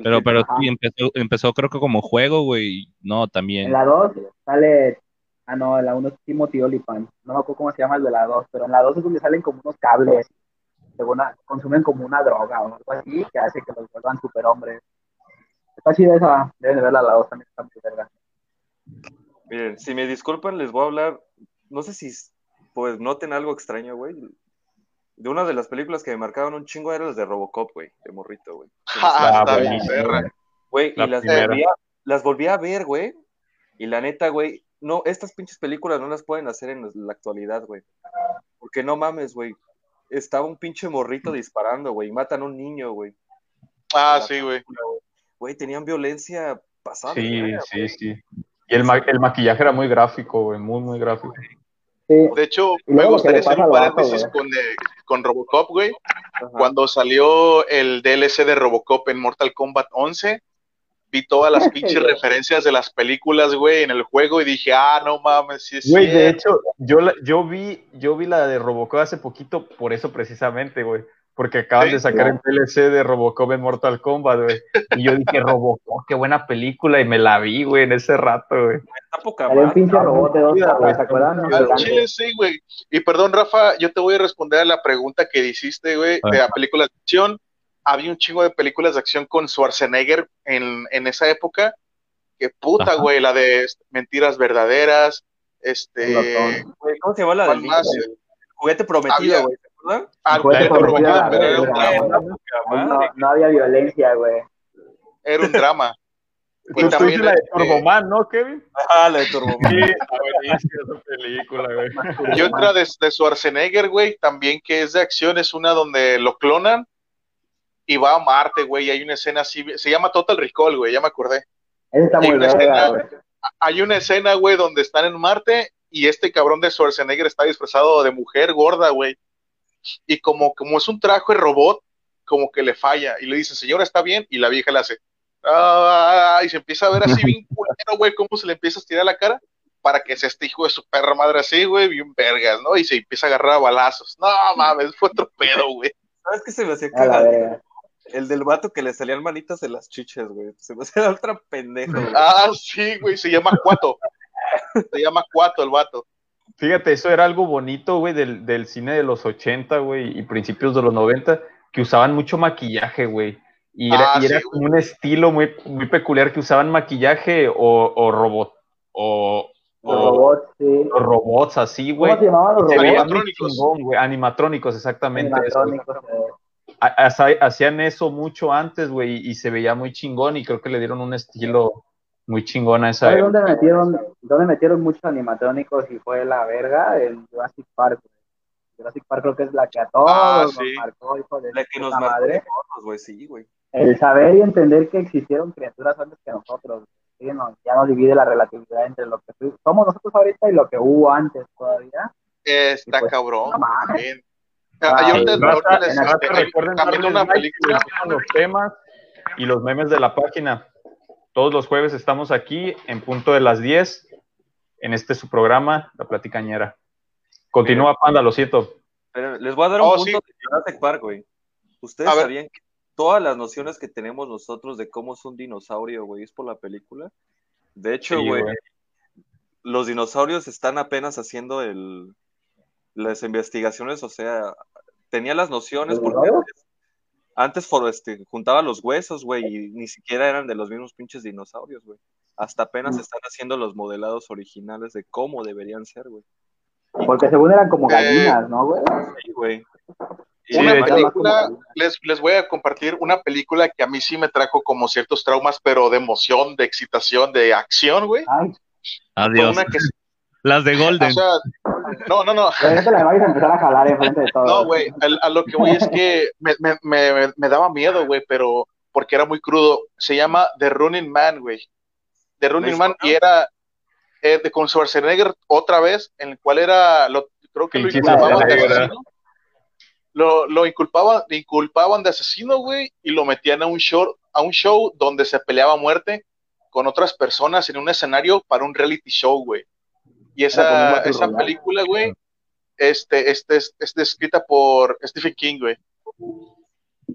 pero, pero Ajá. sí, empezó, empezó creo que como juego, güey. No, En también. la 2 sale. Ah, no, en la 1 es Timothy Olyphant. No me acuerdo cómo se llama el de la 2, pero en la 2 es donde salen como unos cables. Una- consumen como una droga o algo así que hace que los vuelvan superhombres. Está chida esa, deben de verla la 2 también está muy verga. Miren, si me disculpan, les voy a hablar. No sé si pues noten algo extraño, güey. De una de las películas que me marcaban un chingo eran las de Robocop, güey, de morrito, güey. Ah, está güey. bien, perra. Güey, y La las primera. volví, a, las volví a ver, güey. Y la neta, güey, no, estas pinches películas no las pueden hacer en la actualidad, güey. Porque no mames, güey. Estaba un pinche morrito disparando, güey, y matan a un niño, güey. Ah, sí, güey. Güey, tenían violencia pasada. Sí, güey. sí, sí. Y el, ma- el maquillaje era muy gráfico, güey, muy, muy gráfico. Sí, De hecho, me gustaría hacer un paréntesis con, eh, con Robocop, güey. Ajá. Cuando salió el DLC de Robocop en Mortal Kombat 11, vi todas las pinches referencias de las películas, güey, en el juego y dije, ah, no mames, sí es Güey, de hecho, yo, la- yo, vi, yo vi la de Robocop hace poquito por eso precisamente, güey. Porque acaban Sí, de sacar el DLC de Robocop en Mortal Kombat, güey. Y yo dije, Robocop, qué buena película. Y me la vi, güey, en ese rato, güey. Está poca salió un pinche robot de chile sí, güey. Y perdón, Rafa, yo te voy a responder a la pregunta que hiciste, güey, de la película de acción. Había un chingo de películas de acción con Schwarzenegger en, en esa época. Que puta, Ajá. güey, la de Mentiras Verdaderas, este... Güey, ¿Cómo se llama la ¿Cuál del más? niño? Juguete prometido, Había- güey, ¿se acuerdan? Ah, Juguete la de prometido, Robocop, la pero era un verga, drama. güey. Ahí no, no había violencia, güey. Era un drama. Y Tú, la de este, Turboman, ¿no, Kevin? Ah, la de Turbo. Sí, esa película, güey. Y otra de, de Schwarzenegger, güey, también que es de acción, es una donde lo clonan y va a Marte, güey, y hay una escena así, se llama Total Recall, güey, ya me acordé. Está Y hay muy una escena, güey. hay una escena, güey, donde están en Marte y este cabrón de Schwarzenegger está disfrazado de mujer gorda, güey. Y como, como es un traje robot, como que le falla y le dice, señora, ¿está bien? Y la vieja le hace, ah, y se empieza a ver así bien culero, güey, cómo se le empieza a estirar la cara para que se este hijo de su perra madre así, güey, bien vergas, ¿no? Y se empieza a agarrar a balazos. No, mames, fue otro pedo, güey. ¿Sabes qué se me hacía cagado? El del vato que le salían manitas en las chiches, güey. Se me hacía ultra pendejo, güey. Ah, sí, güey, se llama Cuato. Se llama Cuato el vato. Fíjate, eso era algo bonito, güey, del, del cine de los 80, güey, y principios de los 90, que usaban mucho maquillaje, güey. Y era, Ah, y era sí, como un estilo muy, muy peculiar que usaban maquillaje o, o robot, o, Los o- robots, sí. o robots así, güey. ¿Cómo se llamaban los robots? Animatrónicos. chingón, güey, Animatrónicos, exactamente. eso, güey. Animatrónicos, eh. Hacían eso mucho antes, güey, y se veía muy chingón, y creo que le dieron un estilo muy chingón a esa ¿Sabes época. dónde metieron, dónde metieron muchos animatrónicos y fue la verga? En Jurassic Park. güey. Jurassic Park creo que es la que a todos Ah, nos sí. marcó, hijo de La que nos madre. güey, sí, güey. El saber y entender que existieron criaturas antes que nosotros. ¿sí? No, ya nos divide la relatividad entre lo que somos nosotros ahorita y lo que hubo antes todavía. Está pues, cabrón. no Ah, también darle una película. los temas y los memes de la página. Todos los jueves estamos aquí en punto de las 10 en este su programa, La Platicañera. Continúa, Panda, lo siento. Pero les voy a dar un Oh, punto sí. de Jurassic Park, güey. Ustedes A ver. sabían que todas las nociones que tenemos nosotros de cómo es un dinosaurio, güey, es por la película. De hecho, Sí, güey, güey. los dinosaurios están apenas haciendo el, las investigaciones, o sea, tenía las nociones ¿Los porque antes, Antes for, este, juntaba los huesos, güey, y ni siquiera eran de los mismos pinches dinosaurios, güey. Hasta apenas Mm. están haciendo los modelados originales de cómo deberían ser, güey. Porque según eran como Eh, gallinas, ¿no, güey? Sí, güey. Y una película, les, les voy a compartir una película que a mí sí me trajo como ciertos traumas, pero de emoción, de excitación, de acción, güey. Fue Adiós. una que, Las de Golden. o sea, no, no, no. pero ahorita la vais a empezar a jalar enfrente de todos. No, güey, al- a, lo que voy es que me, me, me, me daba miedo, güey, pero porque era muy crudo. Se llama The Running Man, güey. The Running ¿La Man y era eh, de con Schwarzenegger otra vez, en el cual era, lo, creo que lo inculpaban de asesino. Lo, lo inculpaban, inculpaban de asesino, güey, y lo metían a un show, a un show donde se peleaba a muerte con otras personas en un escenario para un reality show, güey. Y esa, esa película, güey, este, este, es, es escrita por Stephen King, güey.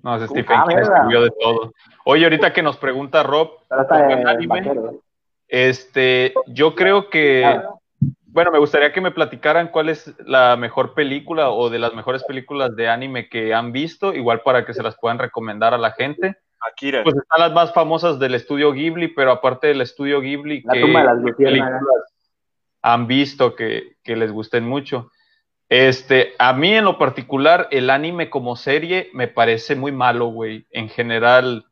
No, es Ah, Stephen King ¿verdad? escribió de todo. Oye, ahorita que nos pregunta Rob, Pero está ¿con de anime? este, yo creo que, Ah, bueno, me gustaría que me platicaran cuál es la mejor película o de las mejores películas de anime que han visto, igual para que se las puedan recomendar a la gente. Akira. Pues están las más famosas del estudio Ghibli, pero aparte del estudio Ghibli, La ¿qué, tumba de las películas han visto que, que les gusten mucho? Este, a mí en lo particular, el anime como serie me parece muy malo, güey. En general,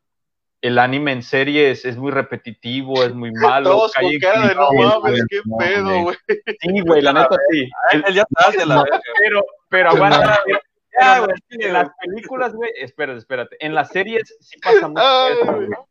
el anime en serie es, es muy repetitivo, es muy malo. Todos con cara de no mames, qué pedo, güey. Sí, güey, la neta sí. Ya está de la No, verga. pero, pero aguanta. güey, en las películas, güey, espérate, espérate. En las series sí pasa mucho eso.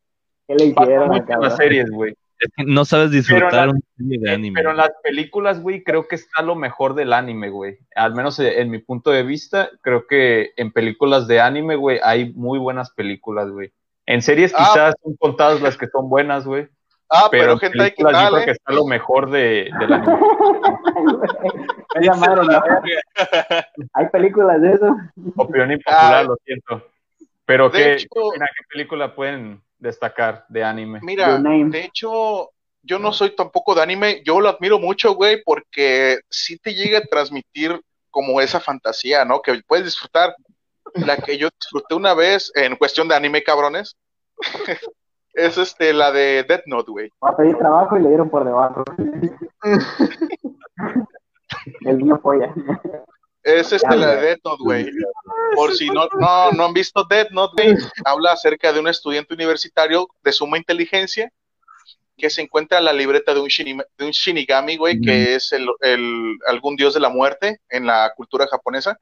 ¿Qué le Pasa hicieron, mucho en las series, güey. Es que no sabes disfrutar la- una serie de Eh, anime. Pero en las películas, güey, creo que está lo mejor del anime, güey. Al menos eh, en mi punto de vista, creo que en películas de anime, güey, hay muy buenas películas, güey. En series Ah. quizás son contadas las que son buenas, güey. Ah, Pero, pero, en gente, ¿qué películas yo creo que eh? está lo mejor de, del anime. Esa madre, ¿no? Hay películas de eso. Opinión impopular, Ah. lo siento. Pero De ¿qué, hecho-? ¿Qué película pueden destacar de anime? Mira, de hecho, yo no soy tampoco de anime, yo lo admiro mucho, güey, porque sí te llega a transmitir como esa fantasía, ¿no? Que puedes disfrutar. La que yo disfruté una vez en cuestión de anime, cabrones, es este, la de Death Note, güey. Va a pedir trabajo y le dieron por debajo. El niño polla. Es este, la de Death Note, güey. Por si no, no, no han visto Death Note, güey, habla acerca de un estudiante universitario de suma inteligencia que se encuentra en la libreta de un, shinima- de un Shinigami, güey, que es el, el- algún dios de la muerte en la cultura japonesa.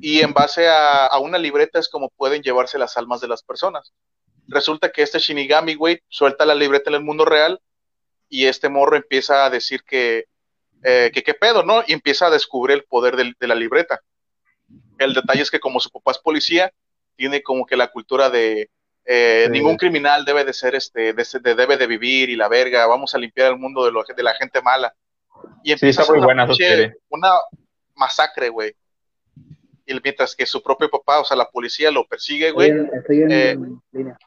Y en base a, a una libreta es como pueden llevarse las almas de las personas. Resulta que este Shinigami, güey, suelta la libreta en el mundo real y este morro empieza a decir que, eh, que qué pedo, ¿no? Y empieza a descubrir el poder del- de la libreta. El detalle es que como su papá es policía, tiene como que la cultura de eh, Sí. ningún criminal debe de ser este, de, de- debe de vivir y la verga, vamos a limpiar el mundo de, lo- de la gente mala. Y empieza a muy hacer buena una, pinche- una masacre, güey. Y mientras que su propio papá, o sea, la policía lo persigue, Estoy güey. en, estoy en Eh, línea.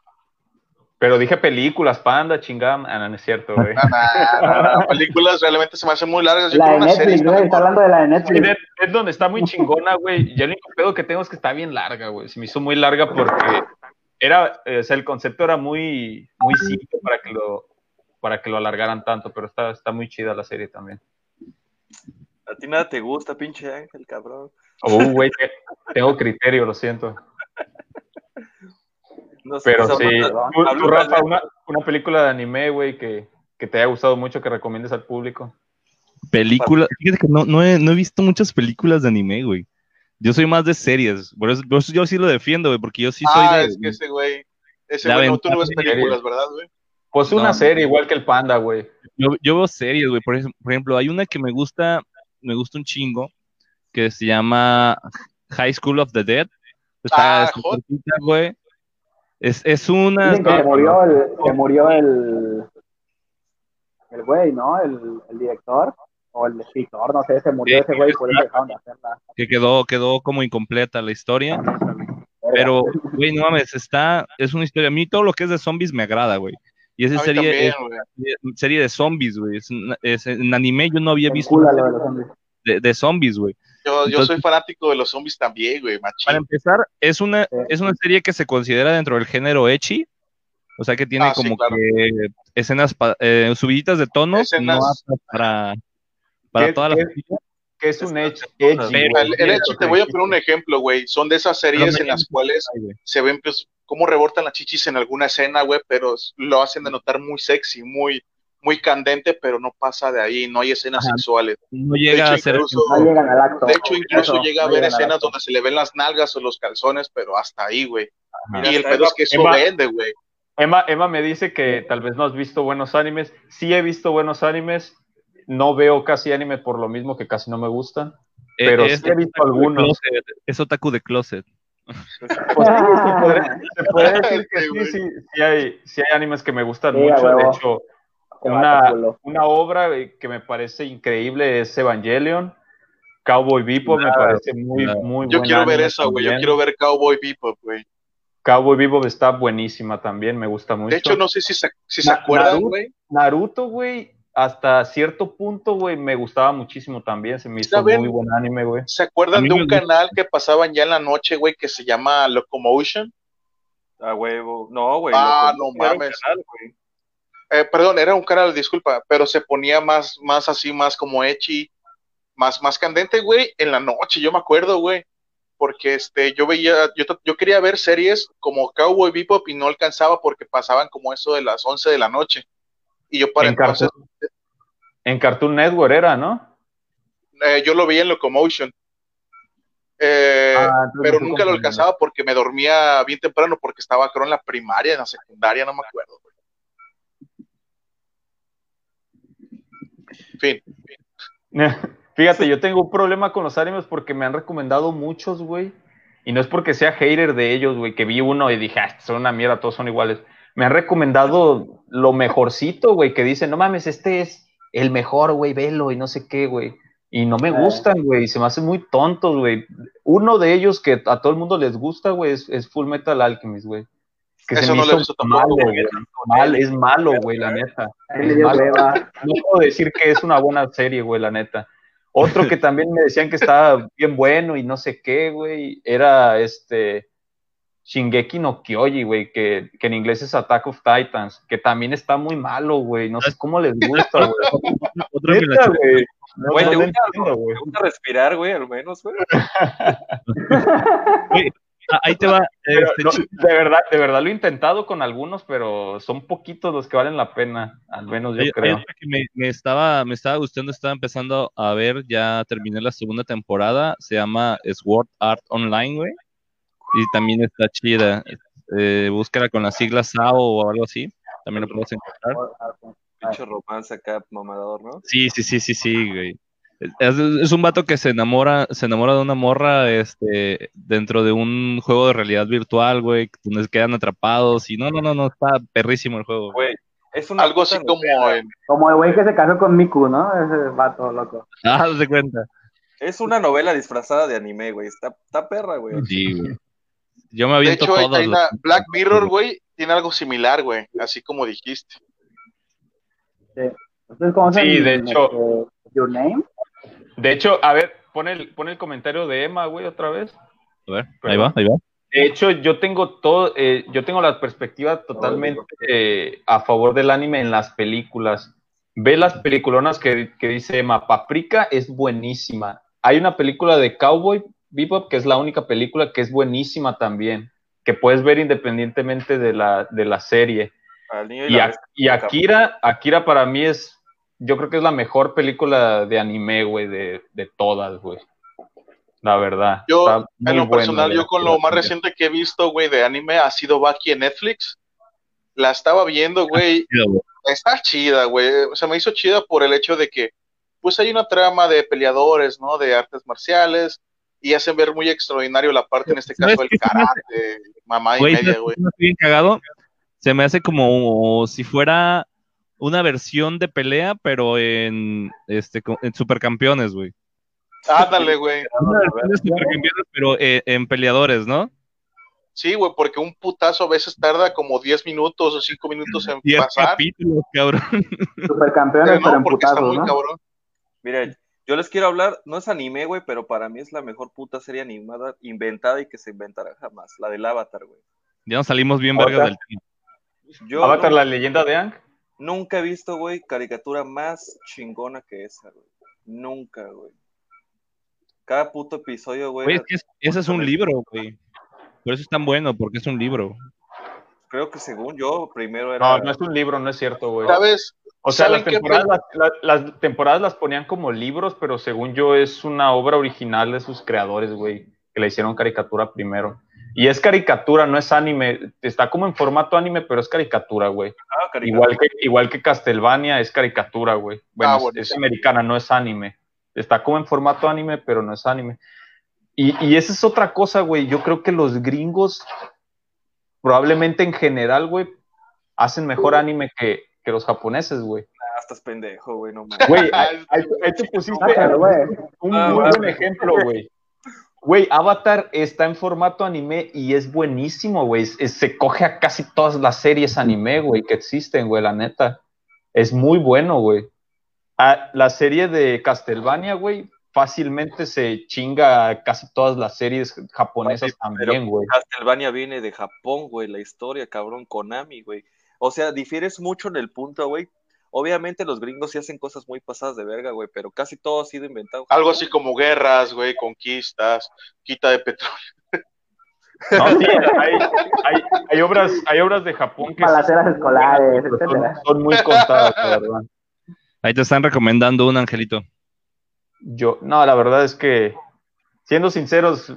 Pero dije películas, panda, chingam. Ah, no, no es cierto, güey. Nah, nah, películas realmente se me hacen muy largas. Yo La creo de una serie Netflix, está güey. Está hablando de la de Netflix. Es donde está muy chingona, güey. Y el único pedo que tengo es que está bien larga, güey. Se me hizo muy larga porque era, eh, o sea, el concepto era muy, muy simple para que lo, para que lo alargaran tanto, pero está, está muy chida la serie también. A ti nada te gusta, pinche Ángel, cabrón. Oh, güey, te- tengo criterio, lo siento. No sé, Pero sí. Tú, tú, Rafa, una, una película de anime, güey, que, que te haya gustado mucho, que recomiendes al público. Películas. Fíjate que no, no, he, no he visto muchas películas de anime, güey. Yo soy más de series. Por eso, por eso yo sí lo defiendo, güey, porque yo sí soy ah, de. es que ese güey, ese güey, no, tú no ves películas, ¿verdad, güey? Pues una no. serie, igual que el panda, güey. Yo, yo veo series, güey. Por, por ejemplo, hay una que me gusta, me gusta un chingo, que se llama High School of the Dead. Está, Ah, güey. Es, es una. Dicen que se murió el, se murió el, el güey, ¿no? El, el director o el escritor, no sé, se murió Sí, ese güey, por eso dejaron de hacerla. que quedó, quedó como incompleta la historia. Pero, güey, no mames, está, es una historia. A mí todo lo que es de zombies me agrada, güey. Y esa serie también, es serie de zombies, güey. Es, en anime yo no había visto de, de zombies, güey. Yo soy fanático de los zombies también, güey, Para machín. empezar, es una, es una serie que se considera dentro del género Echi. O sea que tiene Ah, sí, como claro. que escenas, pa- eh, subiditas de tono, Escenas- no para, para ¿Qué- toda la qué- familia. Que es un edge, güey. El, el hecho, te voy a poner un ejemplo, güey. Son de esas series en las cuales se ven, pues, cómo rebortan las chichis en alguna escena, güey, pero lo hacen de notar muy sexy, muy, muy candente, pero no pasa de ahí, no hay escenas Ajá. sexuales. No llega hecho, a ser. incluso- No llegan al acto. De hecho, incluso Eso, llega a no haber escenas donde se le ven las nalgas o los calzones, pero hasta ahí, güey. Y el pedo es que eso Emma- vende, güey. Emma, Emma me dice que tal vez no has visto buenos animes. Sí he visto buenos animes. No veo casi anime por lo mismo que casi no me gustan. eh, pero es sí he visto algunos. closet, Es otaku de closet. Pues sí, se podría, se podría decir que Sí, sí, sí, sí hay, sí hay animes que me gustan mucho. De hecho, una, una obra eh, que me parece increíble es Evangelion. Cowboy Bebop me parece muy, claro. muy Yo quiero ver esa, güey. Yo quiero ver Cowboy Bebop, güey. Cowboy Bebop está buenísima también, me gusta mucho. De hecho, no sé si se, si se Na- acuerdan, Naruto. güey. Naruto, güey, hasta cierto punto, güey, me gustaba muchísimo también. Se me hizo ¿Saben? muy buen anime, güey. ¿Se acuerdan de un canal que pasaban ya en la noche, güey, que se llama Locomotion? A huevo. No, güey. Ah, no mames. canal. Eh, perdón, era un canal, disculpa, pero se ponía más, más así, más como echi, más, más candente, güey, en la noche, yo me acuerdo, güey, porque este, yo veía, yo, yo quería ver series como Cowboy Bebop y no alcanzaba porque pasaban como eso de las 11 de la noche. Y yo para En entonces, Cartoon, en Cartoon Network era, ¿no? eh, yo lo veía en Locomotion. Eh, Ah, pero nunca lo alcanzaba porque me dormía bien temprano porque estaba creo en la primaria, en la secundaria, no me acuerdo. güey. Fin. Fíjate, yo tengo un problema con los animes porque me han recomendado muchos, güey. Y no es porque sea hater de ellos, güey, que vi uno y dije, ah, son una mierda, todos son iguales. Me han recomendado lo mejorcito, güey, que dicen, no mames, este es el mejor, güey, velo y no sé qué, güey. Y no me Ah. gustan, güey, se me hacen muy tontos, güey. Uno de ellos que a todo el mundo les gusta, güey, es, es Full Metal Alchemist, güey. Que Eso me no lo hizo tampoco, malo, güey. Mal, es malo, güey, la neta. Malo. No puedo decir que es una buena serie, güey, la neta. Otro que también me decían que estaba bien bueno y no sé qué, güey, era este Shingeki no Kyoji, güey, que, que en inglés es Attack of Titans, que también está muy malo, güey. No sé cómo les gusta, güey. Otro que la güey. No, Güey, no ¿te lo gusta, entiendo, güey. ¿Te gusta respirar, güey, al menos, güey? Ah, Ahí te va. Pero este, no, de verdad, de verdad lo he intentado con algunos, pero son poquitos los que valen la pena, al menos yo Hay- hay creo. que me, me estaba, me estaba gustando, estaba empezando a ver, ya terminé la segunda temporada, se llama Sword Art Online, güey, y también está chida. Eh, búscala con las siglas SAO o algo así, también lo puedes encontrar. Pinche romance acá, mamador, ¿no? Sí, sí, sí, sí, sí, güey. Es, es un vato que se enamora, se enamora de una morra, este, dentro de un juego de realidad virtual, güey, donde quedan atrapados y no, no, no, no, está perrísimo el juego. güey. Es una Algo así como en, Como el güey que se casó con Miku, ¿no? Ese vato loco. Ah, de cuenta. Es una novela disfrazada de anime, güey. Está, está perra, güey. Sí, güey. Yo me de aviento hecho, todos los- Black Mirror, güey, tiene algo similar, güey, así como dijiste. ¿Ustedes conocen Sí, de este, hecho- Your Name? De hecho, a ver, pon el, pon el comentario de Emma, güey, otra vez. A ver, ahí va, ahí va. De hecho, yo tengo todo, eh, yo tengo la perspectiva totalmente eh, a favor del anime en las películas. Ve las peliculonas que, que dice Emma, Paprika es buenísima. Hay una película de Cowboy Bebop que es la única película que es buenísima también, que puedes ver independientemente de la, de la serie. Y, Y, la a- bestia. y Akira, Akira para mí es, yo creo que es la mejor película de anime, güey, de, de todas, güey. La verdad. Yo, en lo personal, yo con lo más reciente que he visto, güey, de anime ha sido Baki en Netflix. La estaba viendo, güey, está chida, güey. O sea, me hizo chida por el hecho de que, pues hay una trama de peleadores, ¿no? De artes marciales y hacen ver muy extraordinario la parte, en este ¿Sabes caso, del se karate, mamá y media, ¿sabes güey. bien cagado. Se me hace como si fuera una versión de pelea, pero en este en supercampeones, güey. Ándale, güey. Una versión de supercampeones, pero eh, en peleadores, ¿no? Sí, güey, porque un putazo a veces tarda como 10 minutos o 5 minutos en Diez pasar. capítulos, cabrón. Supercampeones, Pero pero no, en porque está muy ¿no? cabrón. Mira, yo Yo les quiero hablar, no es anime, güey, pero para mí es la mejor puta serie animada inventada y que se inventará jamás. La del Avatar, güey. Ya nos salimos bien verga del tema. Yo Avatar, no- la leyenda de Ang. Nunca he visto, güey, caricatura más chingona que esa, güey. Nunca, güey. Cada puto episodio, güey. Es que es- ese es un libro, güey. Por eso es tan bueno, porque es un libro. Creo que según yo, primero era. No, no es un libro, no es cierto, güey. ¿Sabes? O sea, ¿Saben las qué temporadas, las, las- las temporadas las ponían como libros, pero según yo es una obra original de sus creadores, güey, que le hicieron caricatura primero. Y es caricatura, no es anime. Está como en formato anime, pero es caricatura, güey. Ah, caricatura. Igual que, igual que Castlevania es caricatura, güey. Bueno, Ah, es- es, americana, no es anime. Está como en formato anime, pero no es anime. Y, y esa es otra cosa, güey. Yo creo que los gringos, probablemente en general, güey, hacen mejor anime que, que los japoneses, güey. Ah, estás pendejo, güey, no mames. Güey, ahí, te pusiste güey. un Ah, muy buen ejemplo, güey. Güey, Avatar está en formato anime y es buenísimo, güey. Se coge a casi todas las series anime, güey, que existen, güey, la neta. Es muy bueno, güey. Ah, la serie de Castlevania, güey, fácilmente se chinga a casi todas las series japonesas también, güey. Castlevania viene de Japón, güey, la historia, cabrón, Konami, güey. O sea, difieres mucho en el punto, güey. Obviamente los gringos sí hacen cosas muy pasadas de verga, güey, pero casi todo ha sido inventado. Algo así como guerras, güey, conquistas, quita de petróleo. No, sí, hay, hay- hay obras, hay obras de Japón que Balaceras escolares, son, etcétera. son muy contadas, la verdad. Ahí te están recomendando un angelito. Yo, no, la verdad es que, siendo sinceros,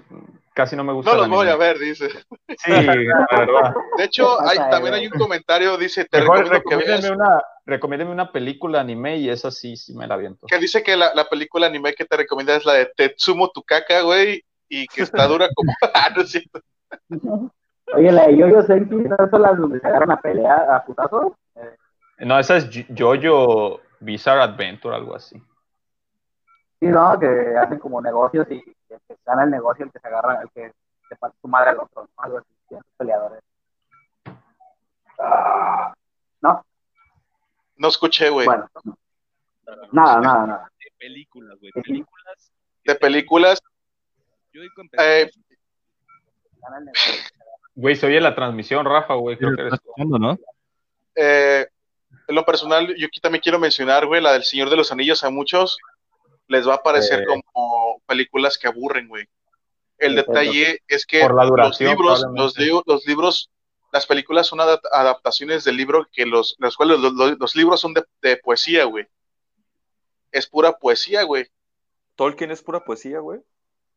casi no me gusta. No los voy a ver, dice. Sí, la verdad. De hecho, hay, también hay un comentario, dice, te Mejor recomiendo que una, recomiéndeme una película anime y esa sí, sí me la aviento. que dice que la, la película anime que te recomienda es la de Tetsumo Tukaka, güey, y que está dura como... Ah, no es cierto. Oye, la de Yo-Yo Senki, ¿no son las donde se agarran a pelear a putazos? No, esa es Jo- Jojo Bizarre Adventure, algo así. Sí, ¿no? Que hacen como negocios y el que gana el negocio, el que se agarra, el que se parte su madre al otro, ¿no? Algo así, sí, esos peleadores. Ah, no, No escuché, güey. bueno, nada, nada, nada. De películas, güey. Películas. De películas, Yo digo en negocio. Güey, se oye la transmisión, Rafa, güey. Creo que eres escuchando, ¿no? eh, en lo personal, yo aquí también quiero mencionar, güey, la del Señor de los Anillos a muchos les va a parecer Eh. como películas que aburren, güey. El detalle es que Por la los libros, los, li- los libros, las películas son adap- adaptaciones del libro que los, los cuales los, libros son de, de poesía, güey. Es pura poesía, güey. Tolkien es pura poesía, güey.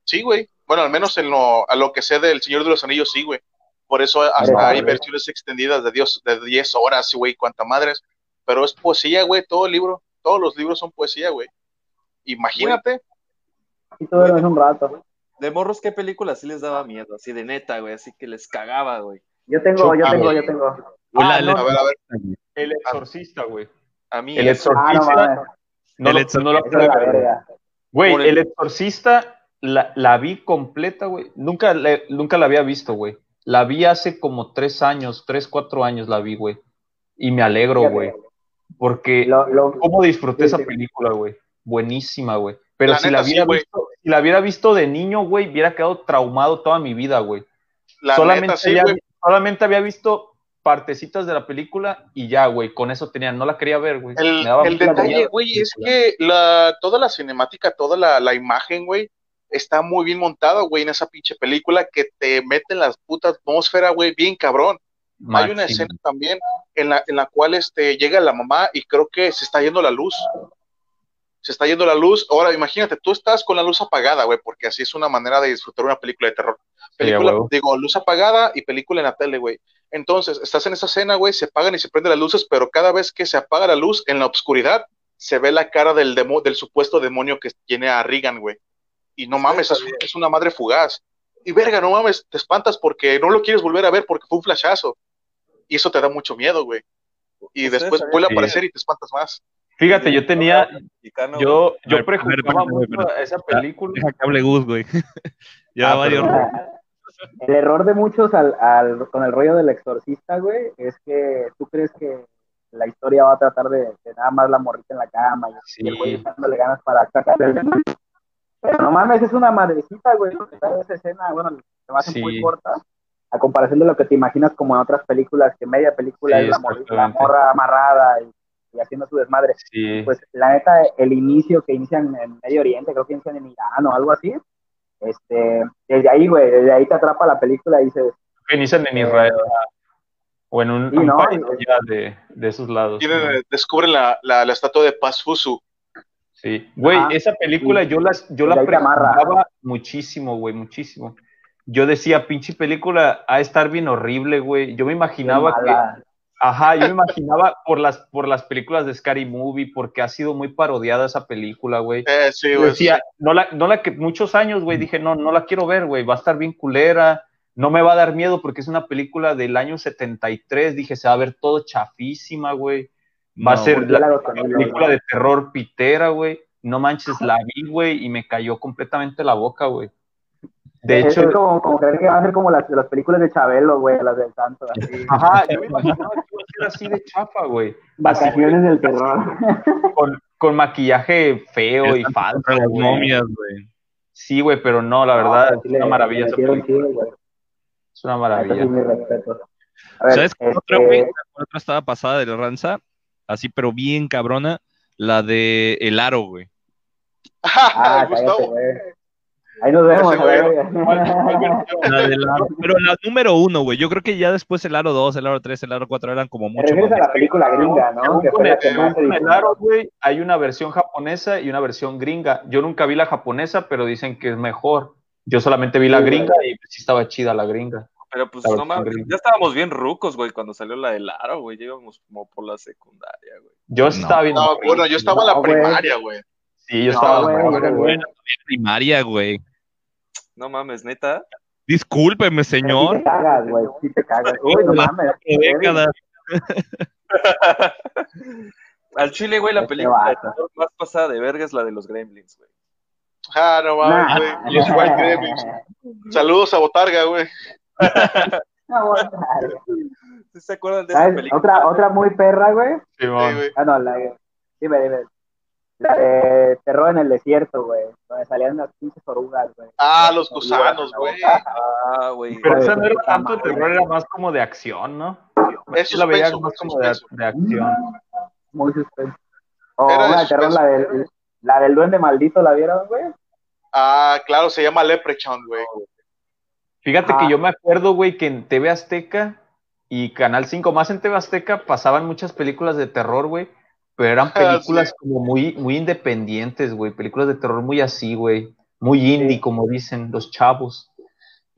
Sí, güey. Bueno, al menos en lo, a lo que sé del Señor de los Anillos, sí, güey. Por eso hasta hay versiones extendidas de Dios de 10 horas, güey, cuánta madres. Pero es poesía, güey, todo el libro. Todos los libros son poesía, güey. Imagínate. Y todo es un rato. De morros, ¿qué películas sí les daba miedo? Así de neta, güey, así que les cagaba, güey. Yo tengo, yo tengo, güey. yo tengo. Ah, no, A ver, a ver. El exorcista, güey. A mí, El eso- Ah, no exorcista. El lo- exor- no lo eso es la puedo ver, güey. el- el exorcista la, la vi completa, güey. Nunca, le- nunca la había visto, güey. La vi hace como tres años, tres, cuatro años la vi, güey. Y me alegro, güey. Porque Lo, lo, cómo disfruté Sí, esa sí. película, güey. Buenísima, güey. Pero La si, neta, la hubiera visto, si la hubiera visto de niño, güey, hubiera quedado traumado toda mi vida, güey. La Solamente, neta, sí, había, solamente había visto partecitas de la película y ya, güey. Con eso tenía, no la quería ver, güey. El, detalle, güey, es que la, toda la cinemática, toda la, la imagen, güey, está muy bien montada, güey, en esa pinche película que te mete en la puta atmósfera, güey, bien cabrón. Hay una escena también en la, en la cual este, llega la mamá y creo que se está yendo la luz. Se está yendo la luz. Ahora, imagínate, tú estás con la luz apagada, güey, porque así es una manera de disfrutar una película de terror. Película, digo, luz apagada y película en la tele, güey. Entonces, estás en esa escena, güey, se apagan y se prenden las luces, pero cada vez que se apaga la luz en la oscuridad, se ve la cara del, demo, del supuesto demonio que tiene a Regan, güey. Y no mames, es, es una madre fugaz. Y verga, no mames, te espantas porque no lo quieres volver a ver porque fue un flashazo. Y eso te da mucho miedo, güey. Y ¿Ustedes después vuelve a aparecer y te espantas más. Fíjate, yo tenía, mexicano, yo, yo prejuzgaba mucho a esa película. Deja que hable Gus, güey. ya Ah, varios. El error de muchos al, al, con el rollo del exorcista, güey, es que tú crees que la historia va a tratar de, de nada más la morrita en la cama y, Sí. y el güey dándole ganas para sacarle el Pero no mames, es una madrecita, güey, esa escena, bueno, se me hace Sí. muy corta, a comparación de lo que te imaginas como en otras películas, que media película Sí, es la, morrita, la morra amarrada y, y haciendo su desmadre. Sí. Pues la neta, el inicio que inician en Medio Oriente, creo que inician en Irán o algo así, este, desde ahí, güey, desde ahí te atrapa la película y dices, que inician en Israel o en un, Sí, un ¿no? país de, de esos lados. Eh, descubren la, la, la estatua de Pazuzu. Sí, güey, Ajá. esa película Sí. yo las, yo la prejuzgaba muchísimo, güey, muchísimo. Yo decía, pinche película a estar bien horrible, güey. Yo me imaginaba que. Ajá, yo me imaginaba por las, por las películas de Scary Movie, porque ha sido muy parodiada esa película, güey. Eh, sí, güey. decía, no la, no la que muchos años, güey, dije, no, no la quiero ver, güey, va a estar bien culera, no me va a dar miedo porque es una película del año 73, dije, se va a ver todo chafísima, güey. Va a ser la, película de terror pitera, güey. No manches, la vi, güey, y me cayó completamente la boca, güey. De Es- hecho, es como, como creer que van a ser como las, las películas de Chabelo, güey, las del Santo, así. ajá, yo me imaginaba que iba a ser así de chafa, güey. Vacaciones del terror. con, con maquillaje feo y falso, las momias, güey. Sí, güey, pero no, la verdad, No, sí es le- una maravilla esa película. chido. Es una maravilla. sí, mi respeto. A ver, ¿Sabes qué otra, este, güey? ¿Cuál otra estaba pasada de ranza? Así, pero bien cabrona. La de El Aro, güey. Ah, cállate, Gustavo. güey. Ahí nos vemos. Pero la número uno, güey. Yo creo que ya después el Aro 2, el Aro 3, el Aro 4 eran como mucho refieres a más. la película gringa, ¿no? Que con el- más con. Aro, güey, hay una versión japonesa y una versión gringa. Yo nunca vi la japonesa, pero dicen que es mejor. Yo solamente vi la gringa y sí estaba chida la gringa. Pero pues no mames, ya estábamos bien rucos, güey, cuando salió la del aro, güey. Ya íbamos como por la secundaria, güey. Yo sí No. estaba bien. No, bueno, yo estaba en la No, primaria, güey. Sí, yo No, estaba güey, morro, güey. Primaria, güey. No mames, neta. Discúlpeme, Sí señor. te cagas, güey. Sí te cagas. Uy, no mames. Qué década. Al chile, güey, la Este película más pasada de verga es la de los Gremlins, güey. Ah, no mames, Nah. güey. Los White Gremlins. Saludos a Botarga, güey. ¿Sí ¿Se acuerdan de esa película? Otra, otra muy perra, güey. Sí, güey. Ah, no, la Dime, dime. La de Terror en el Desierto, güey. Donde salían las pinches orugas, güey. Ah, los gusanos, güey. Ah, güey. Pero esa no era tanto de terror, era más como de acción, ¿no? Es Yo la veía más como de, acción. Muy suspenso. O Era de una de terror, la del, la del duende maldito, ¿la vieron, güey? Ah, claro, se llama Leprechaun, güey. Fíjate Ah. que yo me acuerdo, güey, que en TV Azteca y Canal 5, más en TV Azteca, pasaban muchas películas de terror, güey. Pero eran Ah, películas sí. como muy, muy independientes, güey. Películas de terror muy así, güey. Muy indie, como dicen los chavos.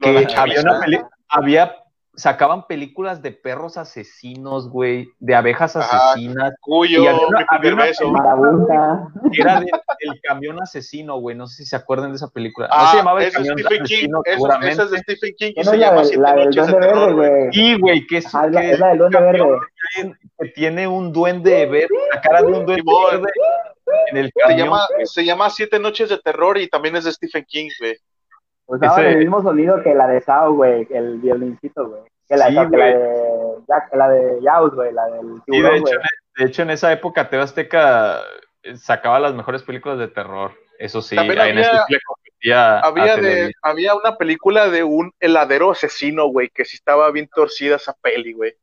Que había una había, sacaban películas de perros asesinos, güey, de abejas Ajá. asesinas. Cuyo, Y había una- había una era del, del camión asesino, güey. No sé si se acuerdan de esa película. No Ah, se llamaba el esa es camión Stephen King. asesino, Esa, seguramente. esa es de Stephen King y ¿Qué no se llama de- Siete la del Noches de duende Terror, verde, güey. Sí, güey, que es, Ah, es la, que es la del duende verde. que tiene un duende verde, la cara de un duende verde en el Se camión. llama, güey. se llama Siete Noches de Terror y también es de Stephen King, güey. Usaban Ese- el mismo sonido que la de Sao, güey, el violincito, güey. Que la, Sí, que la güey. de Jack, la de Yaus, güey, la del Sí, de tiburón, hecho, güey. en- de hecho, en esa época TV Azteca eh, sacaba las mejores películas de terror. Eso sí, También en había- eso sí le competía Había, de, había una película de un heladero asesino, güey, que sí estaba bien torcida esa peli, güey.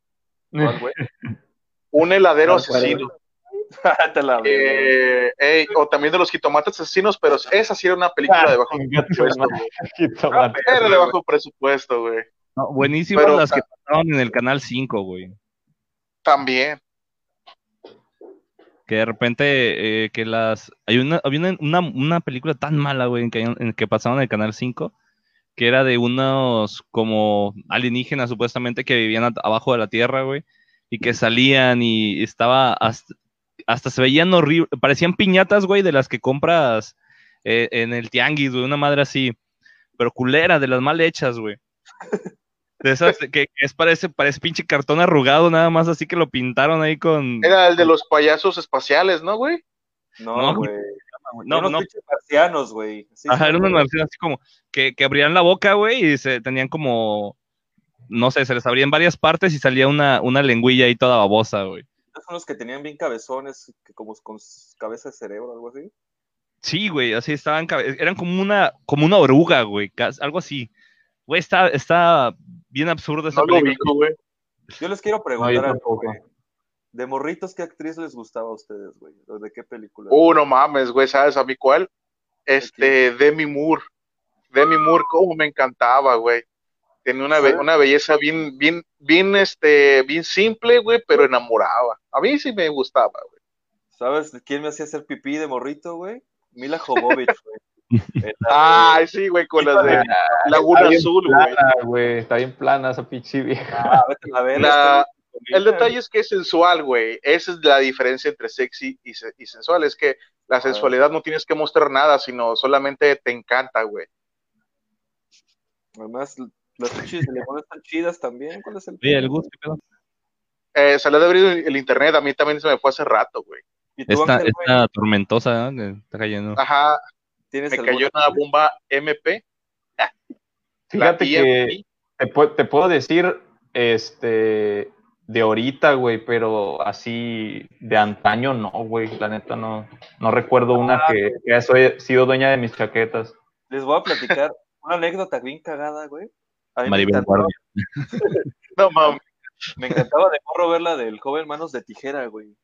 Un heladero No asesino. Eh, ey, o también de los jitomates asesinos, pero esa sí era una película de bajo presupuesto, jitomate. Era de bajo presupuesto, güey. No, buenísimas Pero- las que pasaron en el canal 5, güey. También. Que de repente, eh, que las. Hay una, había una, una, una película tan mala, güey, en que, en que pasaron en el canal 5, que era de unos como alienígenas supuestamente que vivían abajo de la tierra, güey, y que salían y estaba hasta, hasta se veían horribles, parecían piñatas, güey, de las que compras eh, en el tianguis, güey, una madre así, pero culera, de las mal hechas, güey. De esas que, que es parece, parece pinche cartón arrugado, nada más así que lo pintaron ahí con. Era el de los payasos espaciales, ¿no, güey? No, No, güey. No, no, pinches marcianos, güey. Sí, Ajá, eran unos marcianos así como que, que abrían la boca, güey, y se tenían como, no sé, se les abrían varias partes y salía una, una lengüilla ahí toda babosa, güey. Son los que tenían bien cabezones, que como con cabeza de cerebro, algo así. Sí, güey, así estaban, eran como una, como una oruga, güey, algo así. Güey, está, está bien absurdo esa película. güey. Yo les quiero preguntar de morritos, ¿qué actriz les gustaba a ustedes, güey? ¿De qué película? Uh, no mames, güey, ¿sabes a mí cuál? Este, Demi Moore. Demi Moore, cómo me encantaba, güey. Tenía una, una belleza bien, bien, bien, este, bien simple, güey, pero enamoraba. A mí sí me gustaba, güey. ¿Sabes quién me hacía hacer pipí de morrito, güey? Mila Jovovich, güey. Ay, sí, güey, con las de Laguna Azul, güey. Está bien plana esa pichi vieja. Ah, a ver, la, el detalle es que es sensual, güey. Esa es la diferencia entre sexy y, sensual. Es que la sensualidad no tienes que mostrar nada, sino solamente te encanta, güey. Además, las chichis de limón están chidas también. ¿Cuál es el, sí, el gusto? Eh, salió de abrir el internet. A mí también se me fue hace rato, güey. Esta, esta tormentosa ¿no? que está cayendo. Ajá. me cayó una bomba MP. Fíjate que te, te puedo decir, este, de ahorita, güey, pero así de antaño no, güey. La neta no, no recuerdo una ah, que, que haya sido dueña de mis chaquetas. Les voy a platicar una anécdota bien cagada, güey. Maribel Guardia. no mames. Me encantaba de morro ver la del joven Manos de Tijera, güey.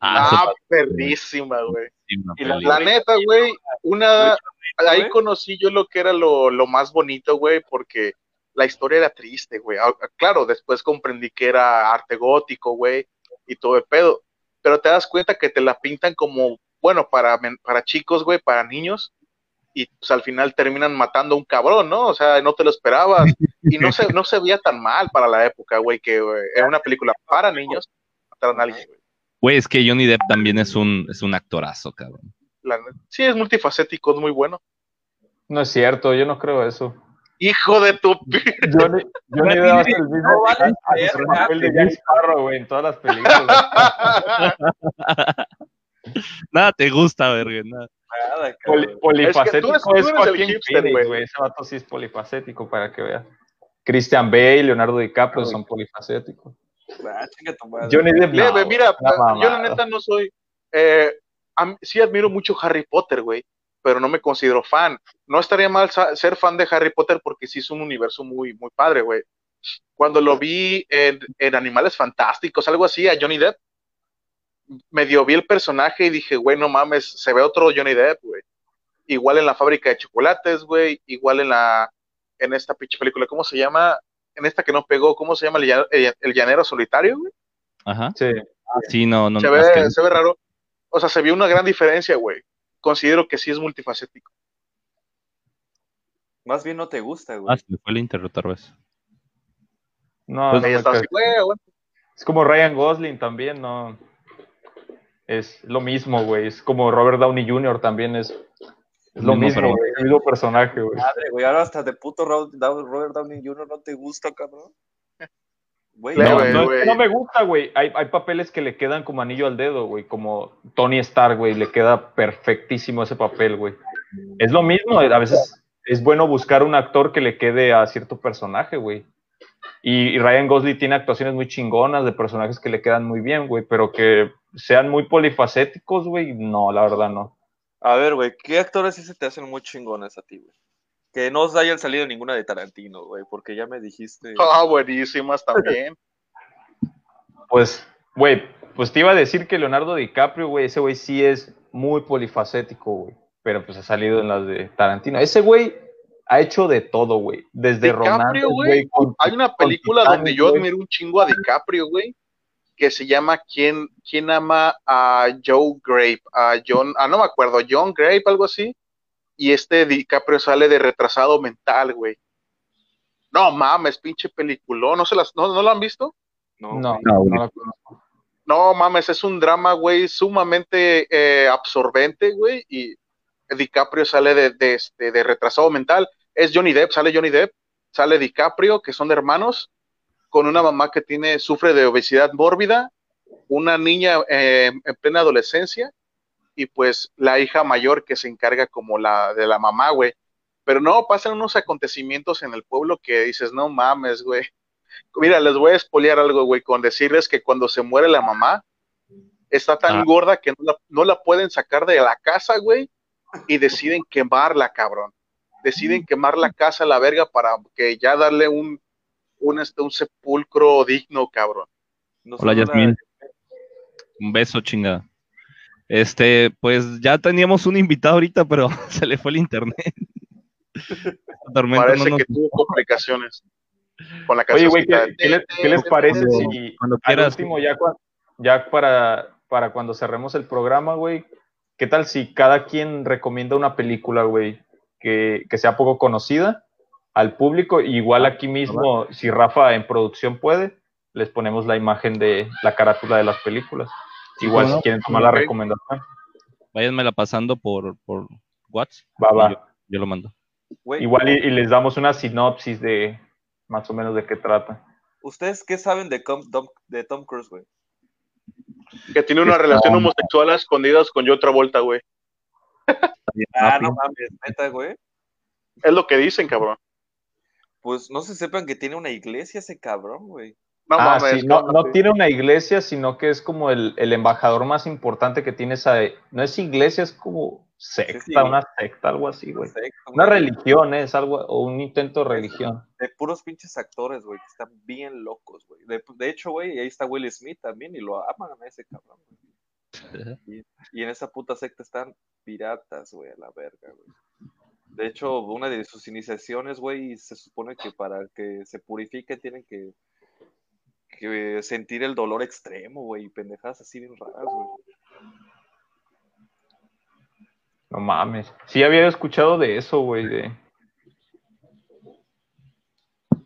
Ah, ah perrísima, güey. La, neta, güey, una ahí conocí yo lo que era lo, lo más bonito, güey, porque la historia era triste, güey. Ah, claro, después comprendí que era arte gótico, güey, y todo el pedo. Pero te das cuenta que te la pintan como, bueno, para, para chicos, güey, para niños, y pues al final terminan matando a un cabrón, ¿no? O sea, no te lo esperabas. Y no se, no se veía tan mal para la época, güey, que era una película para niños, matar a alguien, güey. Güey, es que Johnny Depp también es un, es un actorazo, cabrón. sí, es multifacético, es muy bueno. No es cierto, yo no creo eso. Hijo de tu Johnny, Johnny Depp hace el mismo papel de Jack Sparrow, güey, en todas las películas. nada te gusta, verga, nada. Nada, polifacético es, que tú eres, tú eres Joaquín Phoenix, güey. Ese vato sí es polifacético, para que veas. Christian Bale, Leonardo DiCaprio son polifacéticos. Ah, Johnny Depp, mira, yo la neta no soy... Eh, sí admiro mucho Harry Potter, güey pero no me considero fan. No estaría mal ser fan de Harry Potter porque sí es un universo muy, muy padre, güey. Cuando lo vi en, Animales Fantásticos, algo así, a Johnny Depp, medio vi el personaje y dije, güey, no mames, se ve otro Johnny Depp, güey. Igual en la fábrica de chocolates, güey, igual en la, en esta pinche película, ¿cómo se llama? En esta que no pegó, ¿cómo se llama? El, llanero solitario, güey. Ajá. Sí. Sí, no, no. Se ve, se ve raro. O sea, se vio una gran diferencia, güey considero que sí es multifacético. Más bien no te gusta, güey. Ah, se me fue el interruptor, ¿ves? No, pues es como Ryan Gosling también, no. Es lo mismo, güey. Es como Robert Downey Jr. también es, lo mismo, güey. El mismo personaje, güey. Madre, güey. Ahora hasta de puto Robert Downey Jr. no te gusta, cabrón no, me gusta, güey. Hay, papeles que le quedan como anillo al dedo, güey. Como Tony Stark, güey. Le queda perfectísimo ese papel, güey. Es lo mismo. A veces es bueno buscar un actor que le quede a cierto personaje, güey. Y, Ryan Gosling tiene actuaciones muy chingonas de personajes que le quedan muy bien, güey. Pero que sean muy polifacéticos, güey. No, la verdad no. A ver, güey. ¿Qué actores sí se te hacen muy chingones a ti, güey? Que no os hayan salido ninguna de Tarantino, güey, porque ya me dijiste. Ah, buenísimas también. pues, güey, pues te iba a decir que Leonardo DiCaprio, güey, ese güey sí es muy polifacético, güey. Pero pues ha salido en las de Tarantino. Ese güey ha hecho de todo, güey. Desde DiCaprio, güey. Hay una película donde yo admiro un chingo a DiCaprio, güey, que se llama ¿Quién, ¿Quién ama a Joe Grape? A John, ah, no me acuerdo, John Grape, algo así y este DiCaprio sale de retrasado mental, güey. No mames, pinche película. ¿No, se las, no, lo han visto? No, no, no, no, mames, es un drama, güey, sumamente eh, absorbente, güey, y DiCaprio sale de, de, este, de retrasado mental. Es Johnny Depp, sale Johnny Depp, sale DiCaprio, que son hermanos, con una mamá que tiene, sufre de obesidad mórbida, una niña eh, en plena adolescencia, y pues la hija mayor que se encarga como la de la mamá, güey. Pero no, pasan unos acontecimientos en el pueblo que dices, no mames, güey. Mira, les voy a espolear algo, güey, con decirles que cuando se muere la mamá, está tan Ah. gorda que no la, no la pueden sacar de la casa, güey, y deciden quemarla, cabrón. Deciden quemar la casa a la verga para que ya darle un, un, este, un sepulcro digno, cabrón. No Hola, Yasmín. Un beso, chingada. Este, pues ya teníamos un invitado ahorita, pero se le fue el internet. Parece no nos- que tuvo complicaciones con la Oye, canción. güey, ¿qué, qué les, qué les parece si Cuando al quieras. último, ya, ya para, para cuando cerremos el programa, güey, ¿qué tal si cada quien recomienda una película, güey, que, que sea poco conocida al público? Igual aquí mismo, si Rafa en producción puede, les ponemos la imagen de la carátula de las películas. Igual ¿cómo si quieren tomar la recomendación. Váyanmela pasando por, por WhatsApp. Va. Yo, yo lo mando. Igual y, y les damos una sinopsis de más o menos de qué trata. ¿Ustedes qué saben de, Com- Tom, de Tom Cruise, güey? Que tiene una relación homosexual a escondidas con yo otra vuelta, güey. Ah, no mames, neta, güey. Es lo que dicen, cabrón. Pues no se sepan que tiene una iglesia ese cabrón, güey. No ah, mames. sí, no, tiene una iglesia, sino que es como el, el embajador más importante que tiene esa. No es iglesia, es como secta, Sí, sí. una secta, algo así, güey. Secta, Una religión, ¿eh? es algo, o un intento de religión. De puros pinches actores, güey, que están bien locos, güey. De, de hecho, güey, ahí está Will Smith también y lo aman a ese cabrón, güey. Y, y en esa puta secta están piratas, güey, a la verga, güey. De hecho, una de sus iniciaciones, güey, se supone que para que se purifiquen tienen que, que sentir el dolor extremo, güey, y pendejadas así bien raras, güey. No mames. Sí, había escuchado de eso, güey. De,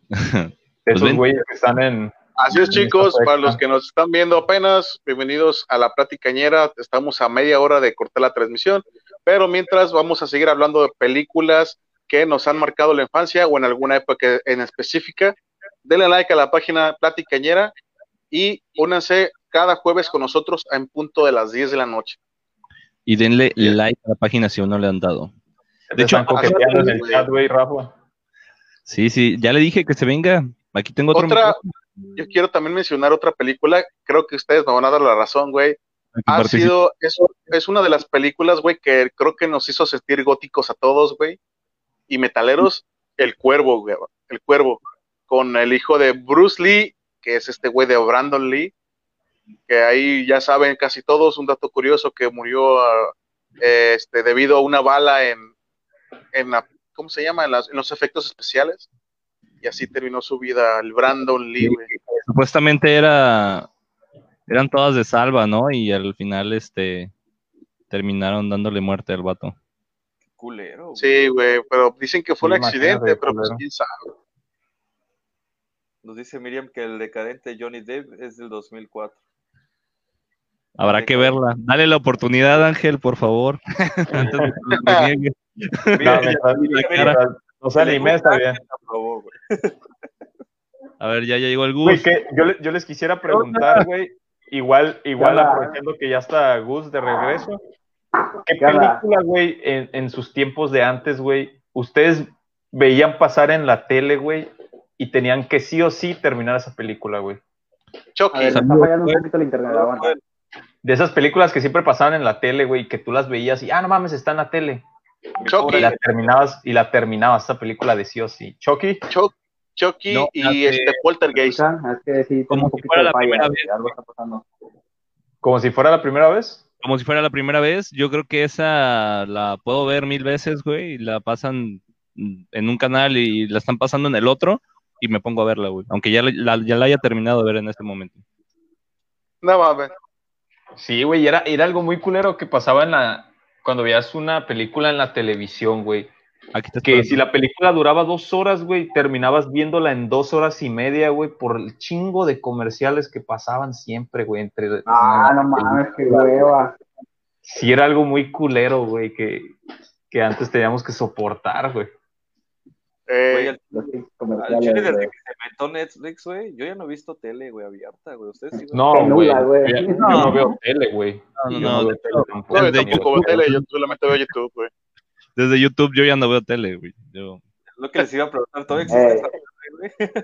Pues esos güeyes que están en. Así es, en chicos, para los que nos están viendo apenas, bienvenidos a la platicañera. Estamos a media hora de cortar la transmisión, pero mientras vamos a seguir hablando de películas que nos han marcado la infancia o en alguna época en específica. Denle like a la página Platicañera y únanse cada jueves con nosotros en punto de las 10 de la noche. Y denle like a la página si aún no le han dado. De hecho, en el chat, güey, Rafa. Sí, sí, ya le dije que se venga. Aquí tengo otro Otra, micrófono yo quiero también mencionar otra película, creo que ustedes me van a dar la razón, güey. Ha sido, es, es una de las películas, güey, que creo que nos hizo sentir góticos a todos, güey, y metaleros, El Cuervo, güey, El Cuervo, con el hijo de Bruce Lee, que es este güey de Brandon Lee, que ahí ya saben casi todos, un dato curioso que murió eh, este, debido a una bala en, en la, ¿cómo se llama? En, las- en los efectos especiales, y así terminó su vida el Brandon Lee, güey. Supuestamente era. Eran todas de salva, ¿no? Y al final, este. Terminaron dándole muerte al vato. Qué culero, güey. Sí, güey, pero dicen que fue Sí, un accidente, pero pues quién sabe. Nos dice Miriam que el decadente Johnny Depp es del 2004. Habrá que verla. Dale la oportunidad, Ángel, por favor. Antes de que reniegue. No, Mira, no se anime, está bien. A ver, ya, ya llegó el Güey, Gus. que yo, le- yo les quisiera preguntar, güey, igual, igual aprovechando que ya está Gus de regreso, ¿qué película, güey, en, en sus tiempos de antes, güey, ustedes veían pasar en la tele, güey, y tenían que sí o sí terminar esa película, güey? Chucky, A ver, me está fallando un poquito el internet, aguanta. De esas películas que siempre pasaban en la tele, güey, que tú las veías y, ah, no mames, está en la tele. Chucky, Y la terminabas, y la terminabas esa película de sí o sí. Chucky, Chuck- Chucky No, y este Poltergeist. Es que sí, Como un si fuera de la primera vez, algo está pasando. como si fuera la primera vez. Como si fuera la primera vez. Yo creo que esa la puedo ver mil veces, güey. Y la pasan en un canal y la están pasando en el otro. Y me pongo a verla, güey. Aunque ya la, ya la haya terminado de ver en este momento. No mames. Sí, güey, y era, era algo muy culero que pasaba en la, cuando veías una película en la televisión, güey. Aquí te Que si la película duraba dos horas, güey, terminabas viéndola en dos horas y media, güey, por el chingo de comerciales que pasaban siempre, güey, entre... Ah, no mames, qué hueva. Sí, era algo muy culero, güey, que, que antes teníamos que soportar, güey. Eh, Güey, al- al chile desde que se inventó Netflix, güey, yo ya no he visto tele, güey, abierta, güey. Ustedes sí, güey? No, güey, yo, no veo tele, güey. No, no, no, no, yo solamente veo YouTube, güey. Desde YouTube yo ya no veo tele, güey. Yo- Lo que les iba a preguntar, ¿todavía existe Eh. esa madre, güey?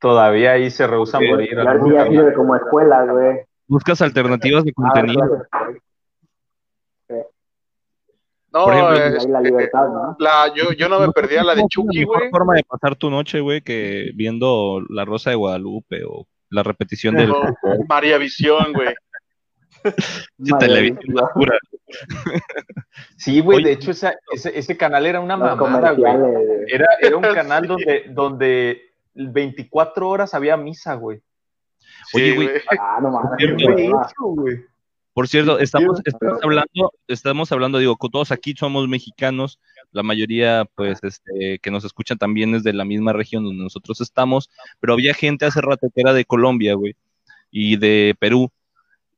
Todavía ahí se rehusan ahora sí ya sirve como escuela, güey. buscas alternativas de Ah, contenido. claro. No, Por ejemplo, es- la libertad, ¿no? la, yo, yo no me perdía la de Es Chucky, mejor güey. forma de pasar tu noche, güey, que viendo La Rosa de Guadalupe o la repetición del No, María Visión, güey. De televisión oscura. Sí, güey, de hecho esa- ese, ese canal era una mamada, güey. Era, era un canal donde, donde 24 horas había misa, güey. Oye, Sí, güey, Ah, no mames. Cierto. qué Güey. Por cierto, estamos, estamos hablando, estamos hablando, digo, con todos aquí somos mexicanos, la mayoría, pues, este, que nos escuchan también es de la misma región donde nosotros estamos, pero había gente hace rato que era de Colombia, güey, y de Perú,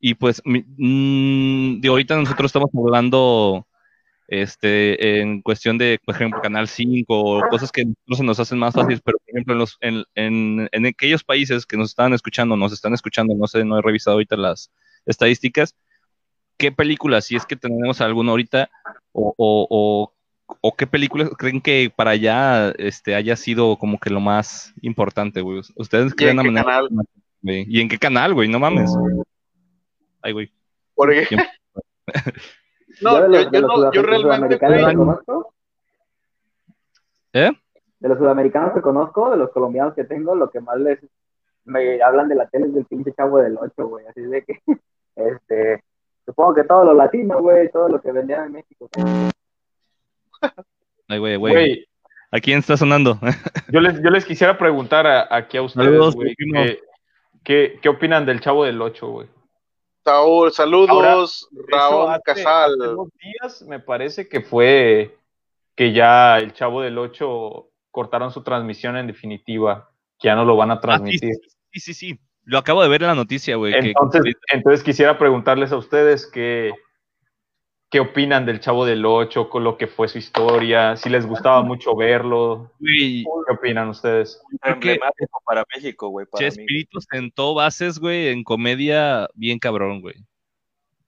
y pues, mi- mm, de ahorita nosotros estamos hablando, este, en cuestión de, por ejemplo, Canal 5 o cosas que no se nos hacen más fáciles, pero por ejemplo, en, los, en, en, en aquellos países que nos están escuchando, nos están escuchando, no sé, no he revisado ahorita las estadísticas, ¿qué películas, si es que tenemos alguna ahorita, o, o, o, o qué películas creen que para allá este, haya sido como que lo más importante, güey? ¿Ustedes ¿Y en creen qué a manera- canal? ¿Y en qué canal, güey? No mames. Ay, güey. Porque, no, de yo, los- yo de los no, yo realmente, conozco, ¿Eh? de los sudamericanos que conozco, de los colombianos que tengo, lo que más les me hablan de la tele es del pinche chavo del 8, güey. Así de que, este, supongo que todo lo latino, güey, todo lo que vendían en México. Ay, güey, güey. ¿A quién está sonando? yo les, yo les quisiera preguntar a- aquí a ustedes, güey, primo. ¿qué, qué, qué opinan del Chavo del 8, güey? Saúl, saludos, Ahora, Raúl hace- Casal. hace dos días me parece que fue que ya el Chavo del 8 cortaron su transmisión en definitiva, que ya no lo van a Ah, sí, transmitir. sí, sí, sí. Lo acabo de ver en la noticia, güey. que- Entonces, entonces quisiera preguntarles a ustedes qué, qué opinan del Chavo del 8, con lo que fue su historia, si les gustaba mucho verlo, güey, ¿qué opinan ustedes? creo que Emblemático para México, güey, para mí. Chespirito sentó bases, güey, en comedia bien cabrón, güey.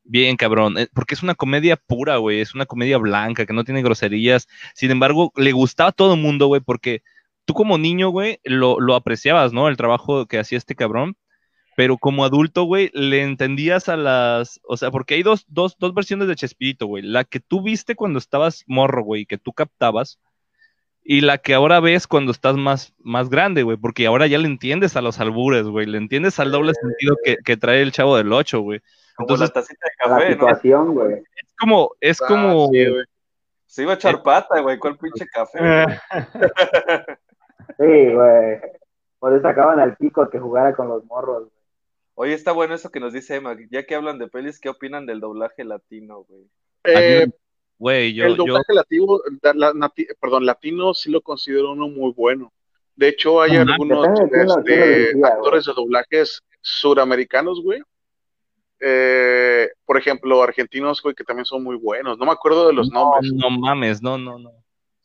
Bien cabrón, eh, porque es una comedia pura, güey, es una comedia blanca, que no tiene groserías. Sin embargo, le gustaba a todo el mundo, güey, porque tú como niño, güey, lo, lo apreciabas, ¿no? El trabajo que hacía este cabrón. Pero como adulto, güey, le entendías a las... O sea, porque hay dos, dos, dos versiones de Chespirito, güey. La que tú viste cuando estabas morro, güey, que tú captabas. Y la que ahora ves cuando estás más, más grande, güey, porque ahora ya le entiendes a los albures, güey, le entiendes al doble sentido que, que trae el chavo del 8, güey. Como Entonces, la tacita de La café, ¿no? situación, güey. es como, es Ah, como, sí, güey. Se iba a echar pata, güey. ¿Cuál pinche café? Eh. güey? Sí, güey. Por eso sacaban al pico a que jugara con los morros. Oye, está bueno eso que nos dice Emma. Ya que hablan de pelis, ¿qué opinan del doblaje latino, güey? Eh, güey, yo, el yo, doblaje latino, la- la- nati- perdón, latino sí lo considero uno muy bueno. De hecho, hay Ajá. algunos este, actores de doblajes suramericanos, güey. Eh, por ejemplo, argentinos, güey, que también son muy buenos. No me acuerdo de los no, nombres. no mames, no, no, no.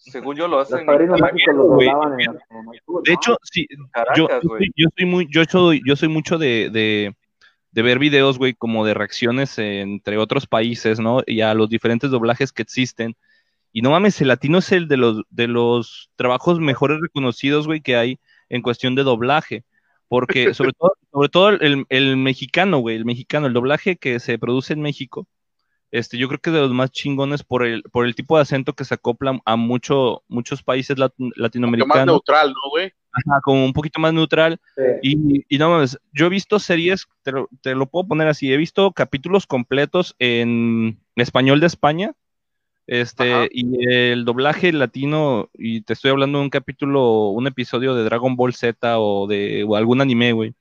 Según yo lo hacen padrinos en mágicos los doblaban en, en De ¿no? hecho, sí, yo, Caracas, yo, güey. soy, yo soy muy, yo soy, yo soy mucho de, de, de ver videos, güey, como de reacciones entre otros países, ¿no? Y a los diferentes doblajes que existen. Y no mames, el latino es el de los, de los trabajos mejores reconocidos, güey, que hay en cuestión de doblaje. Porque sobre todo, sobre todo el, el mexicano, güey, el mexicano, el doblaje que se produce en México, este, yo creo que de los más chingones por el, por el tipo de acento que se acopla a mucho, muchos países lat- Aunque más latinoamericanos. neutral, ¿no, güey? Ajá, como un poquito más neutral. Sí. Y, y no mames, yo he visto series, te lo, te lo puedo poner así, he visto capítulos completos en español de España, este, Ajá. y el doblaje latino, y te estoy hablando de un capítulo, un episodio de Dragon Ball Z o de o algún anime, güey.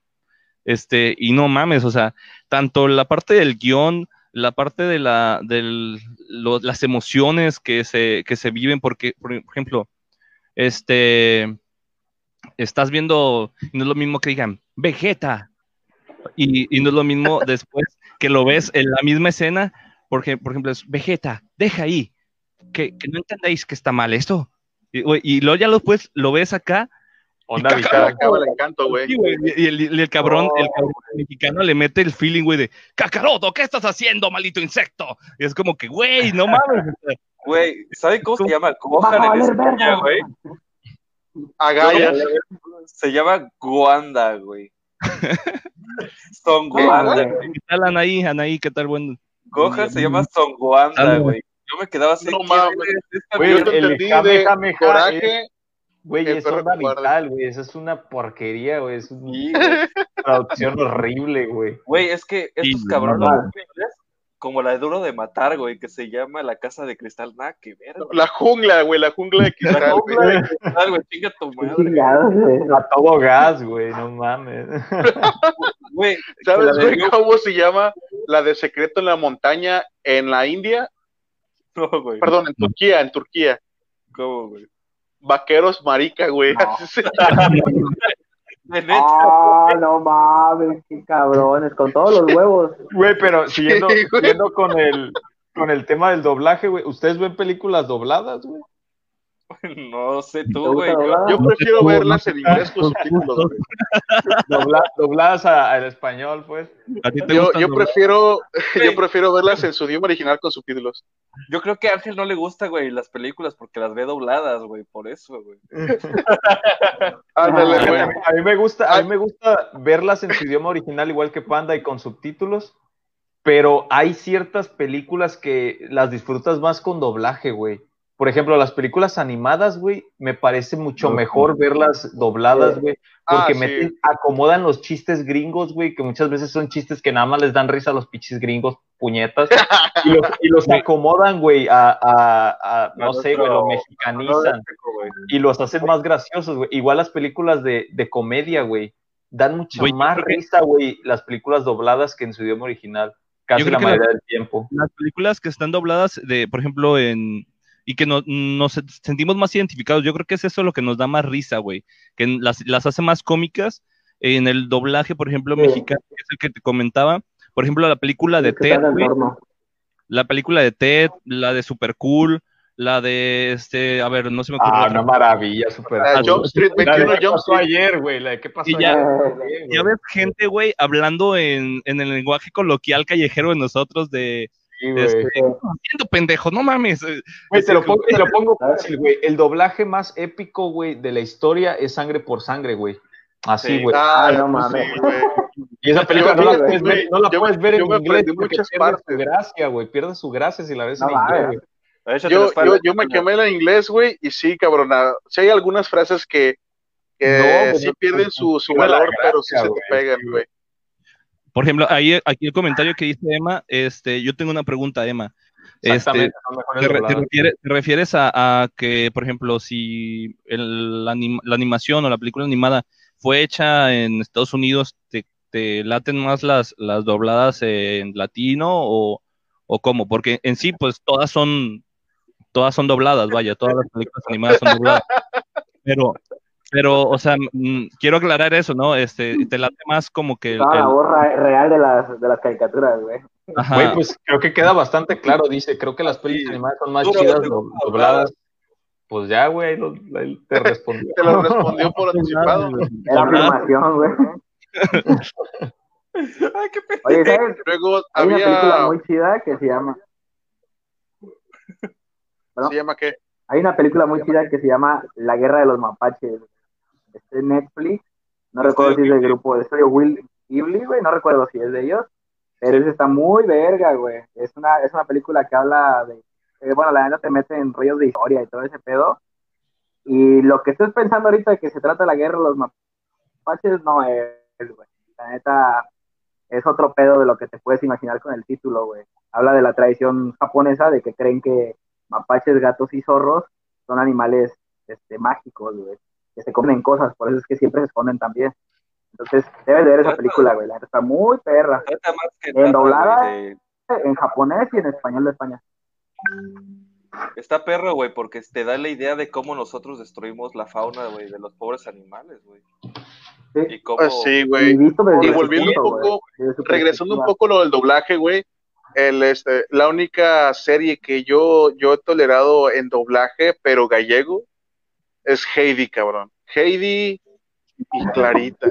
Este, y no mames, o sea, tanto la parte del guion, la parte de la, del, lo- las emociones que se, que se viven, porque, por ejemplo, este, estás viendo, no es lo mismo que digan, Vegeta, y, y no es lo mismo después que lo ves en la misma escena, porque, por ejemplo, es Vegeta, deja ahí, que, que no entendéis que está mal esto. Y, y luego ya después lo ves acá, Onda Y vital. el encanto, güey. sí, y, el, el cabrón, el cabrón mexicano le mete el feeling, güey, de Cacaroto, ¿qué estás haciendo, maldito insecto? Y es como que, güey, no mames. Güey, ¿saben cómo se llama? Gohan en España, güey. Agallas. Se llama Guanda, güey. Songoanda. ¿Qué tal, Anaí? Anaí, ¿qué tal? Buen... Gohan se llama Songoanda, Ah, güey. Yo me quedaba así. No ¿quién mames. es esta Güey, Yo te entendí de coraje. Güey, es onda vital, güey. Eso es una porquería, güey. Es una Sí, güey. traducción horrible, güey. Güey, es que estos Sí, cabrones, güey, como la de Duro de Matar, güey, que se llama La Casa de Cristal, nada que ver. güey. La jungla, güey, la jungla de La cristal, güey. jungla de cristal, güey, chinga tu madre. güey. A todo gas, güey. No mames. Güey, ¿Sabes, la de- güey, cómo se llama la de Secreto en la Montaña en la India? No, güey. Perdón, en Turquía, en Turquía. ¿Cómo, güey? Vaqueros marica, güey. No. Ah, no mames, qué cabrones, con todos los huevos. Güey, pero siguiendo, siguiendo con el con el tema del doblaje, güey. ¿Ustedes ven películas dobladas, güey? no sé ¿Te tú, güey. yo- prefiero No, verlas en inglés con subtítulos, dobladas a- al español, pues. ¿A ti te Yo, yo prefiero, yo prefiero verlas en su idioma original con subtítulos. Yo creo que a Ángel no le gusta, güey, las películas porque las ve dobladas, güey, por eso, güey. Ándale, Ah, güey. A mí, a mí me gusta, a mí me gusta verlas en su idioma original, igual que Panda, y con subtítulos. Pero hay ciertas películas que las disfrutas más con doblaje, güey. Por ejemplo, las películas animadas, güey, me parece mucho mejor verlas dobladas, güey. Porque Ah, sí. meten, acomodan los chistes gringos, güey, que muchas veces son chistes que nada más les dan risa a los pinches gringos, puñetas. y, los, y los acomodan, güey, a, a- a- no sé, güey, lo mexicanizan güey. y los hacen más graciosos, güey. Igual las películas de, de comedia, güey, dan yo más risa, güey, las películas dobladas que en su idioma original. Casi creo la que mayoría la- del tiempo. las películas que están dobladas de, por ejemplo, en y que no- nos sentimos más identificados. Yo creo que es eso lo que nos da más risa, güey, que las, las hace más cómicas en el doblaje, por ejemplo, Sí. mexicano, que es el que te comentaba. Por ejemplo, la película de Ted, güey, la película de Ted, la de Super Cool, la de este, a ver, no se me ocurre Ah, una maravilla, super. La Jump Street, La de 21 ¿Qué Jump pasó Street. ayer, güey? La de ¿Qué pasó Y ya- ayer? Ya ves gente, güey, hablando en, en el lenguaje coloquial callejero de nosotros de, Sí, güey. este, eh, ¿qué estás haciendo, pendejo? No mames. eh, Güey, te lo pongo, te lo pongo fácil, güey. El doblaje más épico, güey, de la historia es Sangre por Sangre, güey. Así, Sí. güey. Ah, no mames. sí, güey. Y esa película Yo- no la puedes ver, no la yo- puedes ver yo en inglés muchas pierde su partes. gracia, güey. Pierde su gracia si la ves No en inglés, güey. Yo, la yo, yo me quemé en inglés, güey, y sí, cabrona. Sí hay algunas frases que, que No, güey, sí no, pierden no, su, su la valor, pero sí gracia, se te güey, pegan, sí, güey. Por ejemplo, ahí, aquí el comentario que dice Emma, este, yo tengo una pregunta, Emma. Este, ¿te, re- te dobladas. refieres, te refieres a, a que, por ejemplo, si el- la, anim- la animación o la película animada fue hecha en Estados Unidos, ¿te, te laten más las, las dobladas en latino o, o cómo? Porque en sí, pues todas son, todas son dobladas, vaya, todas las películas animadas son dobladas. Pero, pero, o sea, mm, quiero aclarar eso, ¿no? Este, te late más como que el, la el- voz ra- real de las, de las caricaturas, güey. ajá. Güey, pues creo que queda bastante claro, dice. Creo que las pelis Sí. animadas son más chidas dobladas. Pues ya, güey, ahí lo- ahí te respondió. Te lo respondió por anticipado. Verdad. afirmación, güey. Ay, qué pe... Oye, ¿sabes? Luego Hay una película muy chida que se llama. ¿Se llama qué? Hay una película muy chida que se llama La Guerra de los Mapaches. Este es Netflix. No recuerdo si es del grupo de Estudio Will Ghibli, güey. No recuerdo si es de ellos. Pero esa está muy verga, güey. Es una, es una película que habla de. eh, bueno, la neta te mete en rollos de historia y todo ese pedo. Y lo que estés pensando ahorita de que se trata de la guerra de los mapaches, no es, güey. La neta es otro pedo de lo que te puedes imaginar con el título, güey. Habla de la tradición japonesa de que creen que mapaches, gatos y zorros son animales este, mágicos, güey, que se comen cosas, por eso es que siempre se esconden también. Entonces, debes de ver esa película, güey, la está muy perra, En doblada. de- en japonés y en español de España. Está perro, güey, porque te da la idea de cómo nosotros destruimos la fauna, güey, de los pobres animales, güey. Sí. Y cómo... Pues sí, Y güey. Y volviendo un poco, regresando un poco lo del doblaje, güey. El, este, la única serie que yo, yo he tolerado en doblaje, pero gallego, es Heidi, cabrón. Heidi y Clarita.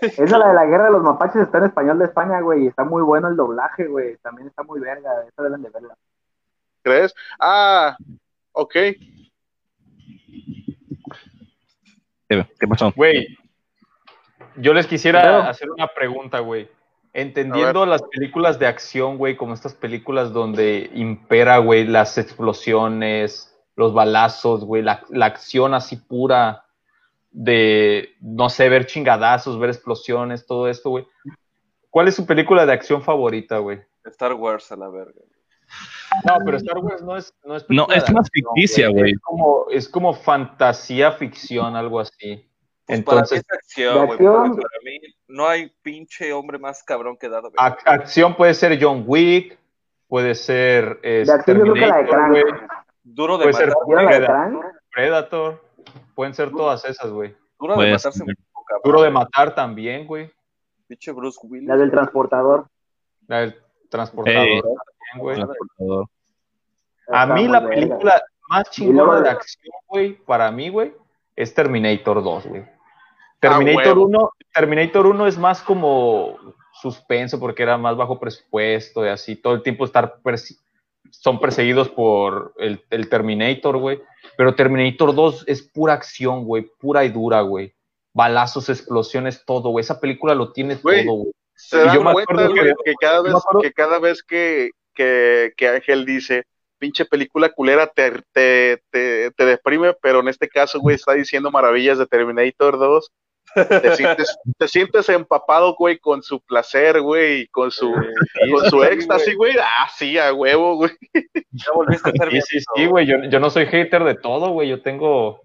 Esa la de la guerra de los mapaches está en español de España, güey, y está muy bueno el doblaje, güey, también está muy verga, esa deben de verla. ¿Crees? Ah, ok. ¿Qué pasó? Güey, yo les quisiera hacer una pregunta, güey. Entendiendo las películas de acción, güey, como estas películas donde impera, güey, las explosiones, los balazos, güey, la, la acción así pura de, no sé, ver chingadazos, ver explosiones, todo esto, güey. ¿Cuál es su película de acción favorita, güey? Star Wars a la verga. No, pero Star Wars no es. No, es, No, es más ficticia, güey. Es como, es como fantasía ficción, algo así. Pues para mí Entonces, es acción, de güey. Para mí no hay pinche hombre más cabrón que Darth Vader. ac- acción puede ser John Wick, puede ser eh, De acción yo creo que la de Crank. Duro de puede ser matar, ¿Vieron la de Predator, pueden ser todas esas, güey. duro de cabrón. Duro de matar también, güey. Pinche Bruce Willis. La del transportador. La del transportador también, güey. Transportador. A mí la verga. película más chingona de acción, güey, para mí, güey, es Terminator 2, güey. Terminator huevo. 1, Terminator 1 es más como suspenso porque era más bajo presupuesto y así, todo el tiempo estar persi- son perseguidos por el, el Terminator, güey. Pero Terminator 2 es pura acción, güey, pura y dura, güey. Balazos, explosiones, todo, güey. Esa película lo tiene todo, güey. Se Y dan yo me cuenta, acuerdo que- güey, que, cada vez, que cada vez que, que, que Ángel dice, pinche película culera te, te, te, te deprime, pero en este caso, güey, está diciendo maravillas de Terminator 2. Te sientes, te sientes empapado, güey, con su placer, güey, y con su, con su éxtasis, güey. Ah, sí, a huevo, güey. Ya volviste a ser Sí, sí, sí, güey. Yo, yo no soy hater de todo, güey. Yo tengo,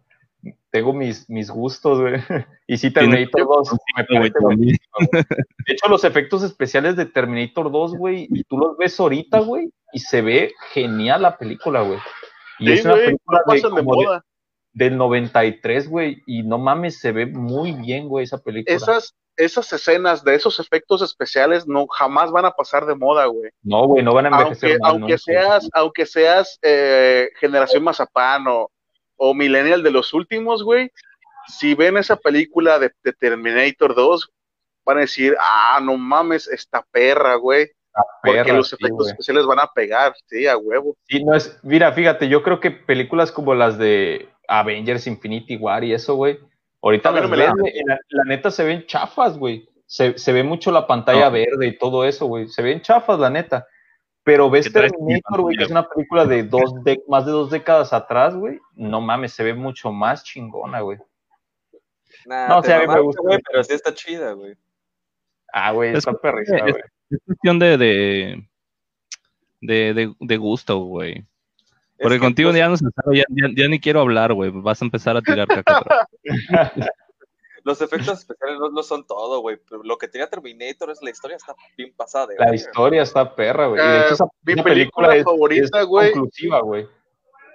tengo mis, mis gustos, güey. Y sí, Terminator 2 me parece también. buenísimo, güey. De hecho, los efectos especiales de Terminator 2, güey, y tú los ves ahorita, güey, y se ve genial la película, güey. Y Sí, es una güey, película no de, pasan de como de- moda. Del 93, güey, y no mames, se ve muy bien, güey, esa película. Esas, esas escenas de esos efectos especiales no jamás van a pasar de moda, güey. No, güey, no van a envejecer aunque, mal aunque seas, aunque seas eh, generación Mazapán o, o millennial de los últimos, güey, si ven esa película de, de Terminator 2, van a decir, ah, no mames, esta perra, güey, porque los efectos especiales van a pegar, sí, a huevo. Sí, no es, mira, fíjate, yo creo que películas como las de Avengers Infinity War y eso, güey, ahorita no las ves, la, la neta se ven chafas, güey. Se, se ve mucho la pantalla No. verde y todo eso, güey. Se ven chafas, la neta. Pero ves ¿Qué traes Terminator, güey, que es una película de dos de, más de dos décadas atrás, güey. No mames, se ve mucho más chingona, güey. Nah, No, te sí, a mí me gusta. güey, pero sí está chida, güey. Ah, güey, Es- está perrísima, es- güey. Es cuestión de, de, de, de, de gusto, güey. Porque Es que, contigo pues, ya no se sabe, ya, ya- ya ni quiero hablar, güey. Vas a empezar a tirar caca. Los efectos especiales no, no son todo, güey. Lo que tenía Terminator es la historia está bien pasada. de La historia está perra, güey. Eh, esa, mi película es- favorita, güey. conclusiva, güey.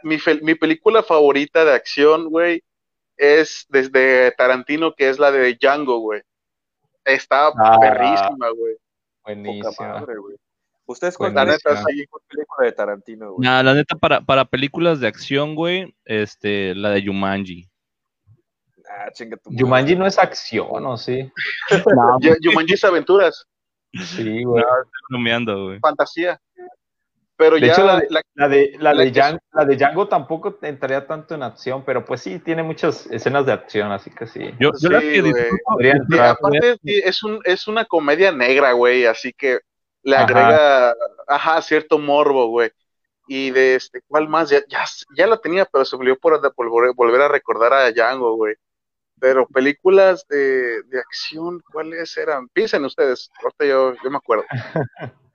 Mi, fel- mi película favorita de acción, güey, es desde Tarantino, que es la de Django, güey. Está Ah. perrísima, güey. Poca Buenísima. madre, güey. ¿Ustedes cuál La Buenísima. neta, es sí. la película de Tarantino, güey? Nah, la neta, para, para películas de acción, güey, este, la de Jumanji. Ah, chinga tu madre. Jumanji no es acción, ¿o sí? Ya- Jumanji's Aventuras, Sí, güey. Estoy bromeando, güey. fantasía. Pero De ya hecho, la de- la- La de, la, La de Django, la de Django tampoco entraría tanto en acción, pero pues sí, tiene muchas escenas de acción, así que sí. Yo, yo la Sí, que disfruto- aparte sí, es un es una comedia negra, güey, así que le Ajá. agrega ajá, cierto morbo, güey. Y de este, ¿cuál más? Ya, ya, ya la tenía, pero se me olvidó por, por volver, a recordar a Django, güey. Pero películas de, de acción, ¿cuáles eran? Piensen ustedes, ahorita yo, yo me acuerdo.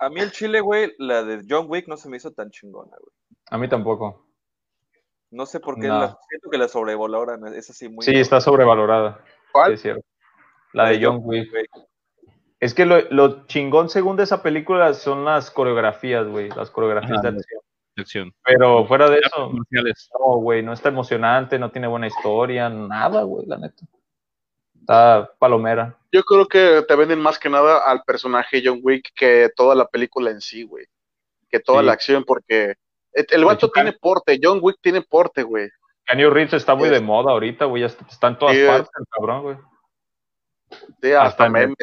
A mí el chile, güey, la de John Wick no se me hizo tan chingona, güey. A mí tampoco. No sé por qué, No. la- siento que la sobrevaloran, es así muy... Sí, está sobrevalorada. Sí, ¿Cuál? es cierto. La de John Wick. Es que lo, lo chingón según de esa película son las coreografías, güey, las coreografías Ajá. de acción. de acción. Pero fuera de eso, no, güey, no está emocionante, no tiene buena historia, nada, güey, la neta. Está palomera. Yo creo que te venden más que nada al personaje John Wick que toda la película en sí, güey. Que toda Sí. la acción, porque el, vato tiene porte, John Wick tiene porte, güey. Keanu Reeves está muy Es- de moda ahorita, güey, ya está, está en todas Sí, es- partes el cabrón, güey. Sí, hasta, Hasta memes,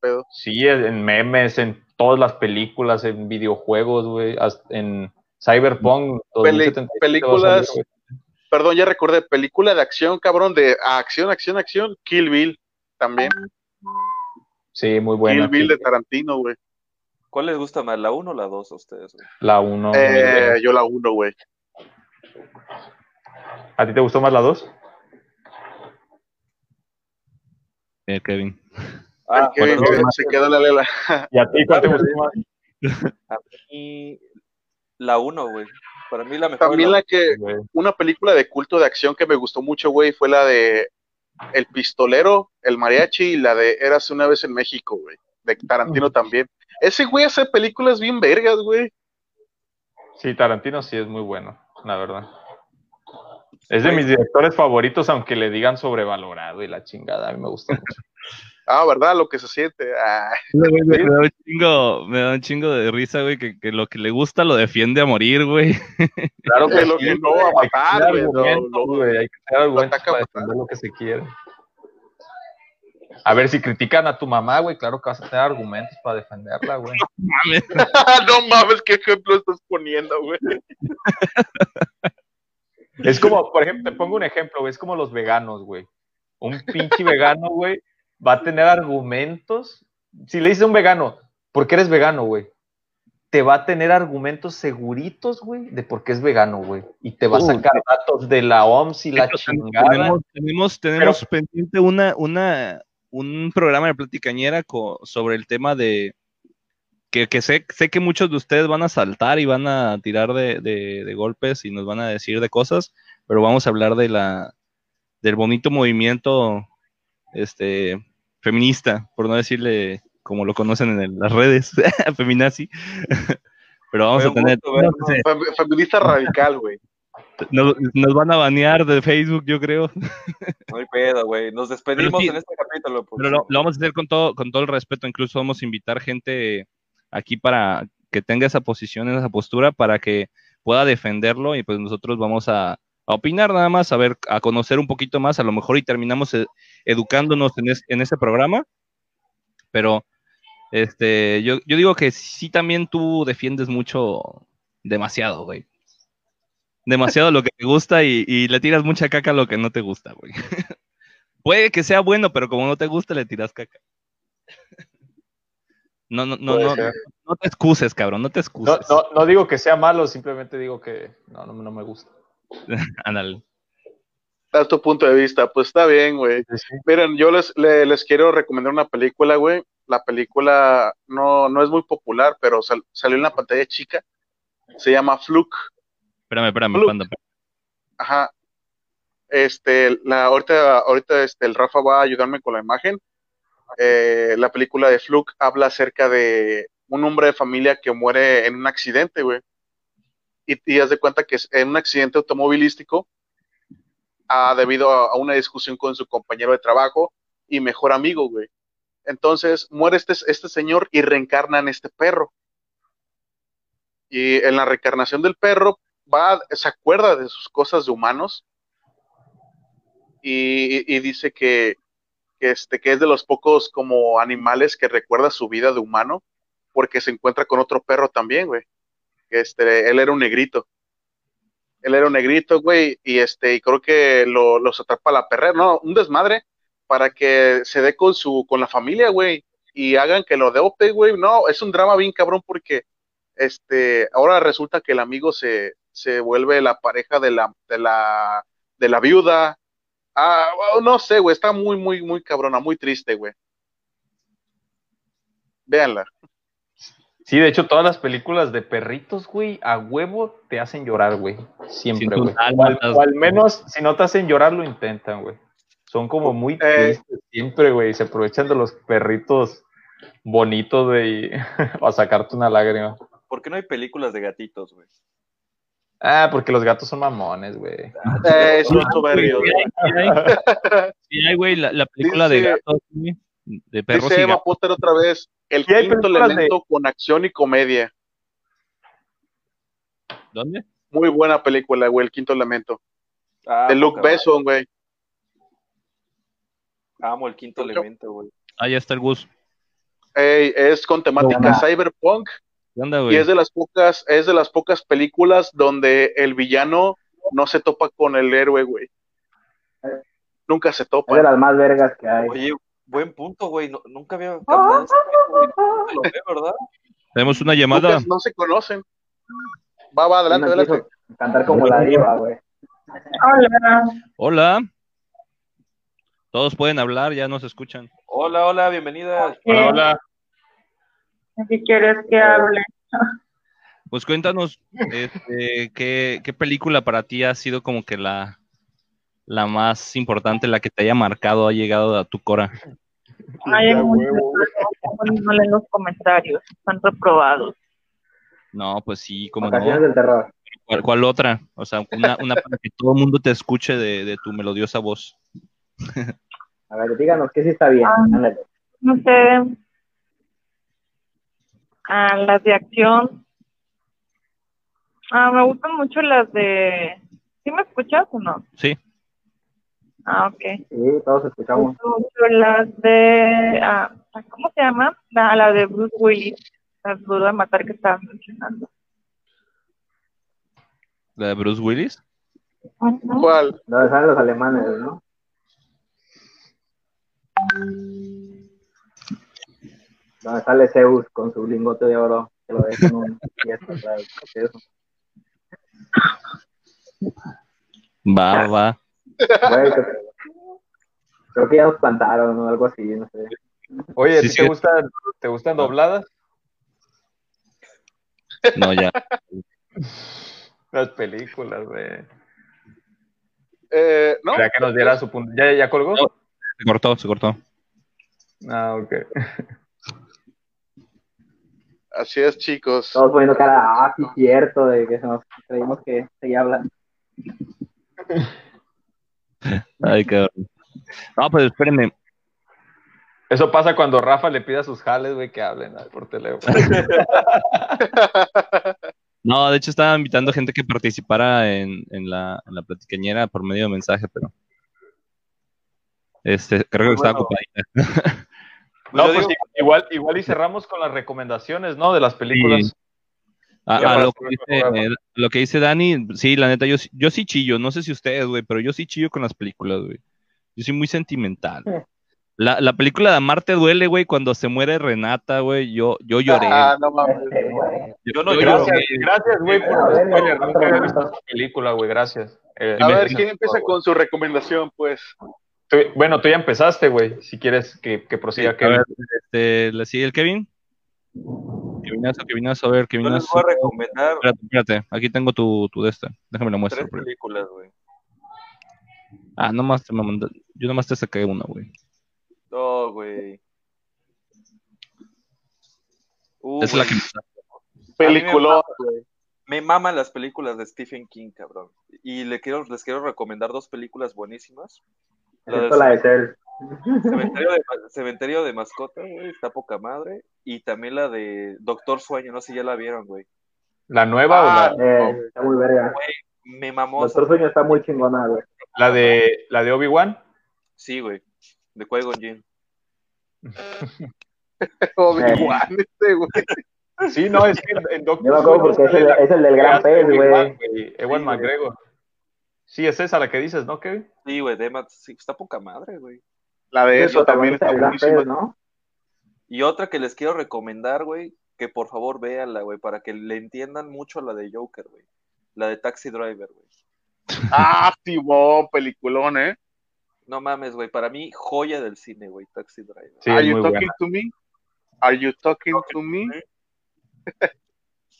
pedo. Sí, en memes, en todas las películas, en videojuegos, güey, hasta en Cyberpunk Peli- 2077 va a salir, películas-. Perdón, ya recordé, película de acción, cabrón, de acción, acción, acción, Kill Bill. también. Sí, muy buena. Kill Bill de Tarantino, güey. ¿Cuál les gusta más, la 1 o la 2 a ustedes? güey? La 1. Eh, yo la uno, güey. ¿A ti te gustó más la 2? Eh, Kevin. Ah, bueno, que se queda la lela. ¿Y a ti cuál te gustó más? a mí la 1, güey. Para mí la mejor. También la que, Güey. una película de culto de acción que me gustó mucho, güey, fue la de El Pistolero, El Mariachi y la de Érase una vez en México, güey. De Tarantino también. Ese güey hace películas bien vergas, güey. Sí, Tarantino sí es muy bueno, la verdad. Es de mis directores favoritos, aunque le digan sobrevalorado y la chingada. A mí me gusta mucho. Ah, ¿verdad? Lo que se siente. Ah, Me da un chingo, me da un chingo de risa, güey, que, que lo que le gusta lo defiende a morir, güey. Claro que lo que no va a hay que matar, güey, no, no. Hay que tener argumentos para defender lo que se quiere. A ver, si critican a tu mamá, güey, claro que vas a tener argumentos para defenderla, güey. Mames. no mames, qué ejemplo estás poniendo, güey. Es como, por ejemplo, te pongo un ejemplo, güey, es como los veganos, güey. Un pinche vegano, güey, va a tener argumentos. Si le dices a un vegano, ¿por qué eres vegano, güey? Te va a tener argumentos seguritos, güey, de por qué es vegano, güey. Y te va a sacar datos de la OMS y la chingada. Tenemos, tenemos, tenemos pendiente una, una, un programa de platicañera sobre el tema de que, que sé, sé que muchos de ustedes van a saltar y van a tirar de, de- de golpes y nos van a decir de cosas, pero vamos a hablar de la del bonito movimiento este feminista, por no decirle como lo conocen en el- las redes, feminazi. pero vamos Fue a tener gusto verlo. no sé, Fem- Feminista radical, güey. nos, nos van a banear de Facebook, yo creo. No hay pedo, güey. Nos despedimos sí, en este capítulo. porque- Pero lo, lo vamos a hacer con todo, con todo el respeto. Incluso vamos a invitar gente aquí para que tenga esa posición, esa postura, para que pueda defenderlo y pues nosotros vamos a, a opinar nada más, a ver, a conocer un poquito más, a lo mejor y terminamos eh, educándonos en, es- en ese programa. Pero este, yo, yo digo que sí también tú defiendes mucho, demasiado, güey. Demasiado lo que te gusta y, y le tiras mucha caca a lo que no te gusta, güey. Puede que sea bueno, pero como no te gusta, le tiras caca. No, no, no, no, no te excuses, cabrón, no te excuses. no, no digo que sea malo, simplemente digo que no, no, no me gusta. Ándale. Das tu punto de vista, pues está bien, güey. Miren, yo les, le- les quiero recomendar una película, güey. La película no, no es muy popular, pero sal- salió en la pantalla chica. Se llama Fluke. Espérame, espérame, Fluke. panda. Ajá. Este, la, ahorita, ahorita este, el Rafa va a ayudarme con la imagen. Eh, la película de Fluke habla acerca de un hombre de familia que muere en un accidente, güey. Y, y haz de cuenta que es en un accidente automovilístico, ah, debido a, a una discusión con su compañero de trabajo y mejor amigo, güey. Entonces muere este, este señor y reencarna en este perro. Y en la reencarnación del perro va, se acuerda de sus cosas de humanos y, y dice que, que, este, que es de los pocos como animales que recuerda su vida de humano porque se encuentra con otro perro también, güey. Este, él era un negrito. Él era un negrito, güey, y este, y creo que lo, los atrapa la perrera, no, un desmadre para que se dé con su, con la familia, güey, y hagan que lo adopte, güey. No, es un drama bien cabrón porque este, ahora resulta que el amigo se, se vuelve la pareja de la, de la, de la viuda. Ah, bueno, no sé, güey, está muy, muy, muy cabrona, muy triste, güey. Véanla. Sí, de hecho, todas las películas de perritos, güey, a huevo te hacen llorar, güey. Siempre, güey. O, al- dálmatas, o al menos, si no te hacen llorar, lo intentan, güey. Son como muy Eh. tristes siempre, güey. Se aprovechan de los perritos bonitos, güey, para sacarte una lágrima. ¿Por qué no hay películas de gatitos, güey? Ah, porque los gatos son mamones, güey. Eh, es un soberbio. Sí güey, la, la película de gatos, güey, de perros Dice y Emma gatos. Potter otra vez, el quinto de- elemento con acción y comedia. ¿Dónde? Muy buena película, güey, el quinto elemento. Ah, de Luke Besson, güey. Amo el quinto elemento, güey. Ahí está el Gus. Ey, es con temática cyberpunk ¿Qué onda, y es de las pocas, es de las pocas películas donde el villano no se topa con el héroe, güey. Nunca se Es de topa. las más vergas que hay. Oye, Buen punto, güey. No- nunca había captado lo veo, ¿verdad? Tenemos una llamada. No se conocen. Va, va, adelante, No adelante. cantar como la diva, güey. Hola. Hola. Todos pueden hablar, ya nos escuchan. Hola, hola, bienvenida. Hola, Hola. Si quieres que hable. Pues cuéntanos, este, ¿qué, qué película para ti ha sido como que la, la más importante, la que te haya marcado, ha llegado a tu cora? Hay muchos no leen los comentarios. Están reprobados. No, pues sí, como no. del terror. ¿Cuál, cuál otra? O sea, una, una para que todo el mundo te escuche de, de tu melodiosa voz. A ver, díganos que sí está bien. Ah. No sé. Ah, las de acción. Ah, me gustan mucho las de. ¿Sí me escuchas o no? Sí, Ah, ok. Sí, todos escuchamos. las de. Ah, ¿Cómo se llama? La, la de Bruce Willis. Las dudas de matar que estaban mencionando. la de Bruce Willis. ¿Cuál? Donde salen los alemanes, ¿no? Donde sale Zeus con su lingote de oro, que lo deja en un fiesta. Va, va. Creo, que ya nos plantaron o algo así, no sé. Oye, ¿a Sí, ti sí. te gustan, te gustan dobladas? No, ya. Las películas, güey. Eh, que nos diera su punto. ¿Ya, ya colgó? No. Se cortó, se cortó. Ah, ok. Así es, chicos. Todos poniendo cara, ah, sí, cierto, de que se nos creímos que seguía hablando. Ay, qué horror. No, pues espérenme. Eso pasa cuando Rafa le pide a sus jales, güey, que hablen ah, por teléfono. No, de hecho estaba invitando gente que participara en, en la, en la platicañera por medio de mensaje, pero este, creo que estaba Bueno. ocupadita. No, pues digo- igual, igual y cerramos con las recomendaciones, ¿no? De las películas. A, Ya a para lo, que poder dice, mejorar, eh, lo que dice Dani, sí, la neta, yo, sí- yo sí chillo, no sé si ustedes, güey, pero yo sí chillo con las películas, güey. Yo soy muy sentimental. La, la película de Amarte duele, güey, cuando se muere Renata, güey, yo, yo lloré. Ah, no mames. Yo no Yo. Gracias, gracias, güey, por los spoilers. Nunca había visto esta película, güey, gracias. Eh, A ver, ¿quién empieza con su recomendación, pues? Tú- bueno, tú ya empezaste, güey. Si quieres que, que prosiga, A Kevin. ver, este, ¿le sigue el Kevin? Kevinazo, Kevinazo, a ver, Yo les Kevinazo. voy a recomendar Espérate, espérate, aquí tengo tu, tu de esta. Déjame la muestro. tres películas, güey. Ah, nomás te me manda- Yo nomás te saqué una, güey. No, güey. Uh, Esa es la güey. que Peliculón. Me maman las películas de Stephen King, cabrón. Y le quiero, les quiero recomendar dos películas buenísimas. Del la de Cell. Cementerio de, Cementerio de Mascota, güey, está poca madre. Y también la de Doctor Sueño, no sé si ya la vieron, güey. ¿La nueva Ah, o la, Eh, está muy verga. Me mamó. Nuestro sueño está muy chingona, güey. la de, la de Obi-Wan? Sí, güey. De Qui-Gon Jinn. Obi-Wan, este, güey. Sí, no, es que en, en Doctor Yo me acuerdo porque es el, es el del gran pez, güey. Ewan Sí, güey. McGregor. Sí, es esa la que dices, ¿no, Kevin? Sí, güey, de Emma, sí, está poca madre, güey. La de eso también está buenísima. ¿no? Y otra que les quiero recomendar, güey, que por favor véanla, güey, para que le entiendan mucho la de Joker, güey. La de Taxi Driver, güey. Ah, Simón, peliculón, ¿eh? No mames, güey, para mí, joya del cine, güey, Taxi Driver. Sí, Are you talking buena. to me? Are you talking to me?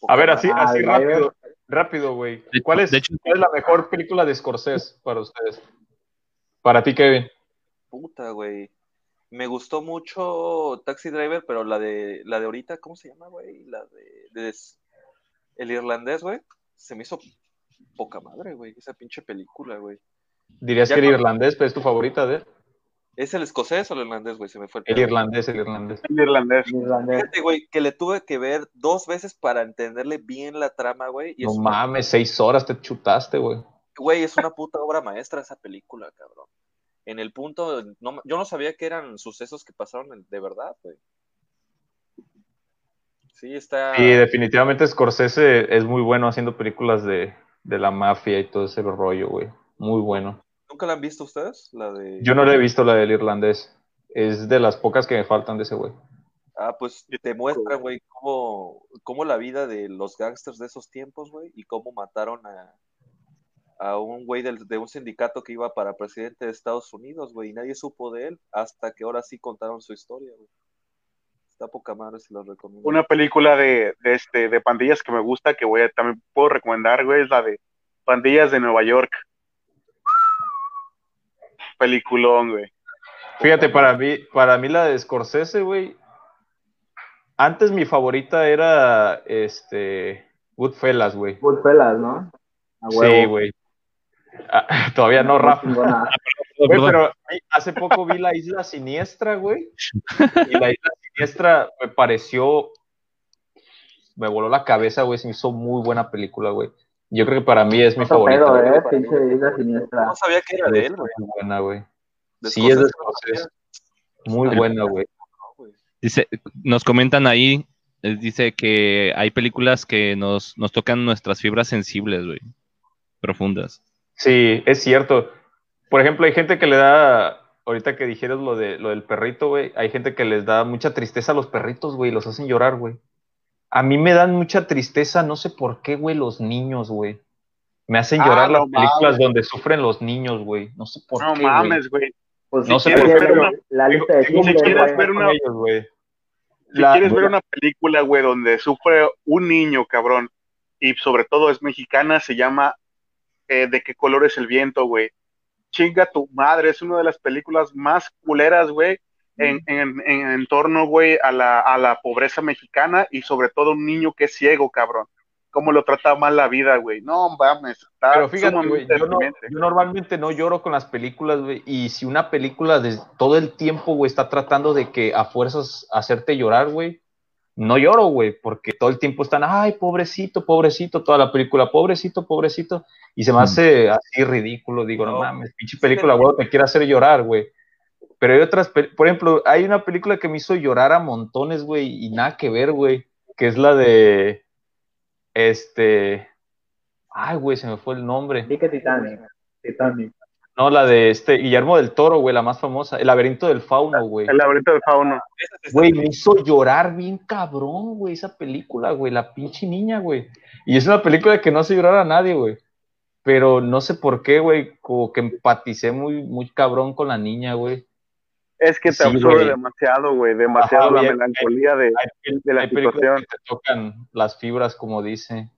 A ver, así, así rápido, rápido, güey. ¿Cuál es, de hecho- cuál es la mejor película de Scorsese para ustedes? Para ti, Kevin. Puta, güey. Me gustó mucho Taxi Driver, pero la de la de ahorita, ¿cómo se llama, güey? La de, de- el irlandés, güey. Se me hizo poca madre, güey, esa pinche película, güey. Dirías Ya que el cuando- irlandés, pero es tu favorita de él. ¿Es el escocés o el irlandés, güey? Se me fue el El pedo. irlandés, el irlandés. El irlandés. Irlandés. Fíjate, güey, que le tuve que ver dos veces para entenderle bien la trama, güey. Y No una- mames, seis horas te chutaste, güey. Güey, es una puta obra maestra esa película, cabrón. En el punto, no- yo no sabía que eran sucesos que pasaron de verdad, güey. Sí, está. Y definitivamente Scorsese es muy bueno haciendo películas de, de la mafia y todo ese rollo, güey. Muy bueno. ¿Nunca la han visto ustedes? La de. Yo no le he visto la del irlandés. Es de las pocas que me faltan de ese güey. Ah, pues te muestra, güey, cómo, cómo la vida de los gangsters de esos tiempos, güey, y cómo mataron a, a un güey del- de un sindicato que iba para presidente de Estados Unidos, güey, y nadie supo de él hasta que ahora sí contaron su historia, güey. Está poca madre, si lo recomiendo. Una película de, de, este, de pandillas que me gusta, que voy a, también puedo recomendar, güey, es la de Pandillas de Nueva York. Peliculón, güey. Fíjate, para mí, para mí la de Scorsese, güey. Antes mi favorita era este Goodfellas, güey. Goodfellas, ¿no? A Sí, güey. Ah, todavía no, Rafa. chingona. Güey, pero hace poco vi la Isla Siniestra, güey. Y la Isla Siniestra me pareció. Me voló la cabeza, güey. Se me hizo muy buena película, güey. Yo creo que para mí es mi Otro favorita. pedo, güey. eh, pinche isla siniestra. No sabía que era de él, güey. Muy buena, güey. Sí, es de Scorsese. Muy buena, güey. Dice, nos comentan ahí, eh, dice que hay películas que nos, nos tocan nuestras fibras sensibles, güey. Profundas. Sí, es cierto. Por ejemplo, hay gente que le da, ahorita que dijeras lo, de, lo del perrito, güey, hay gente que les da mucha tristeza a los perritos, güey, y los hacen llorar, güey. A mí me dan mucha tristeza, no sé por qué, güey, los niños, güey. Me hacen Ah, llorar no las películas mames. donde sufren los niños, güey. No sé por No qué, güey. mames, güey. Pues No si sé quieres por qué, ver pero- la lista de si Schindler, quieres güey. ver una- ellos, güey. Si La- quieres ver una película, güey, donde sufre un niño, cabrón, y sobre todo es mexicana, se llama eh, ¿De qué color es el viento, güey? Chinga tu madre, es una de las películas más culeras, güey, en, en, en, en torno, güey, a la, a la pobreza mexicana y sobre todo un niño que es ciego, cabrón. Cómo lo trata mal la vida, güey. No mames, Pero fíjate, güey, yo, no- deprimente. yo normalmente no lloro con las películas, güey. Y si una película de todo el tiempo, güey, está tratando de que a fuerzas hacerte llorar, güey, no lloro, güey, porque todo el tiempo están, ay, pobrecito, pobrecito, toda la película, pobrecito, pobrecito. Y se me hace así ridículo, digo, no, No. mames, pinche película, güey, te quiere hacer llorar, güey. Pero hay otras, por ejemplo, hay una película que me hizo llorar a montones, güey, y nada que ver, güey, que es la de, este, ay, güey, se me fue el nombre. Di que Titanic. Titanic. No, la de este Guillermo del Toro, güey, la más famosa. El laberinto del fauno, güey. El laberinto del fauno. Güey, me hizo llorar bien cabrón, güey, esa película, güey, la pinche niña, güey. Y es una película que no hace llorar a nadie, güey. Pero no sé por qué, güey, como que empaticé muy, muy cabrón con la niña, güey. Es que te Sí, absorbe güey. demasiado, güey, demasiado Ajá, la güey, melancolía de, Hay, de la hay situación. que te tocan las fibras, como dice.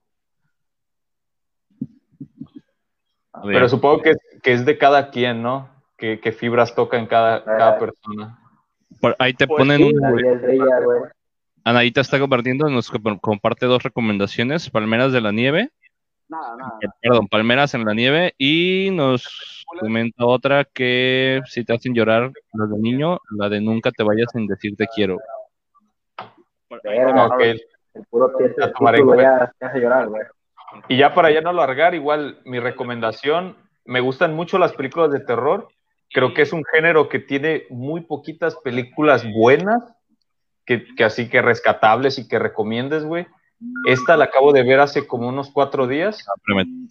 Ver, Pero supongo que, que es de cada quien, ¿no? Que, que fibras tocan cada, cada persona. por ahí te Pues ponen sí, un... Está compartiendo, nos comp- comparte dos recomendaciones, Palmeras de la Nieve, Nada, nada. perdón, Palmeras en la Nieve, y nos comenta otra que si te hacen llorar, la de niño, la de Nunca te vayas sin decir te quiero. El puro ya te hace llorar, güey. Y ya para ya no largar, igual mi recomendación, me gustan mucho las películas de terror. Creo que es un género que tiene muy poquitas películas buenas, que, que así que rescatables y que recomiendes, güey. Esta la acabo de ver hace como unos cuatro días. Espérame.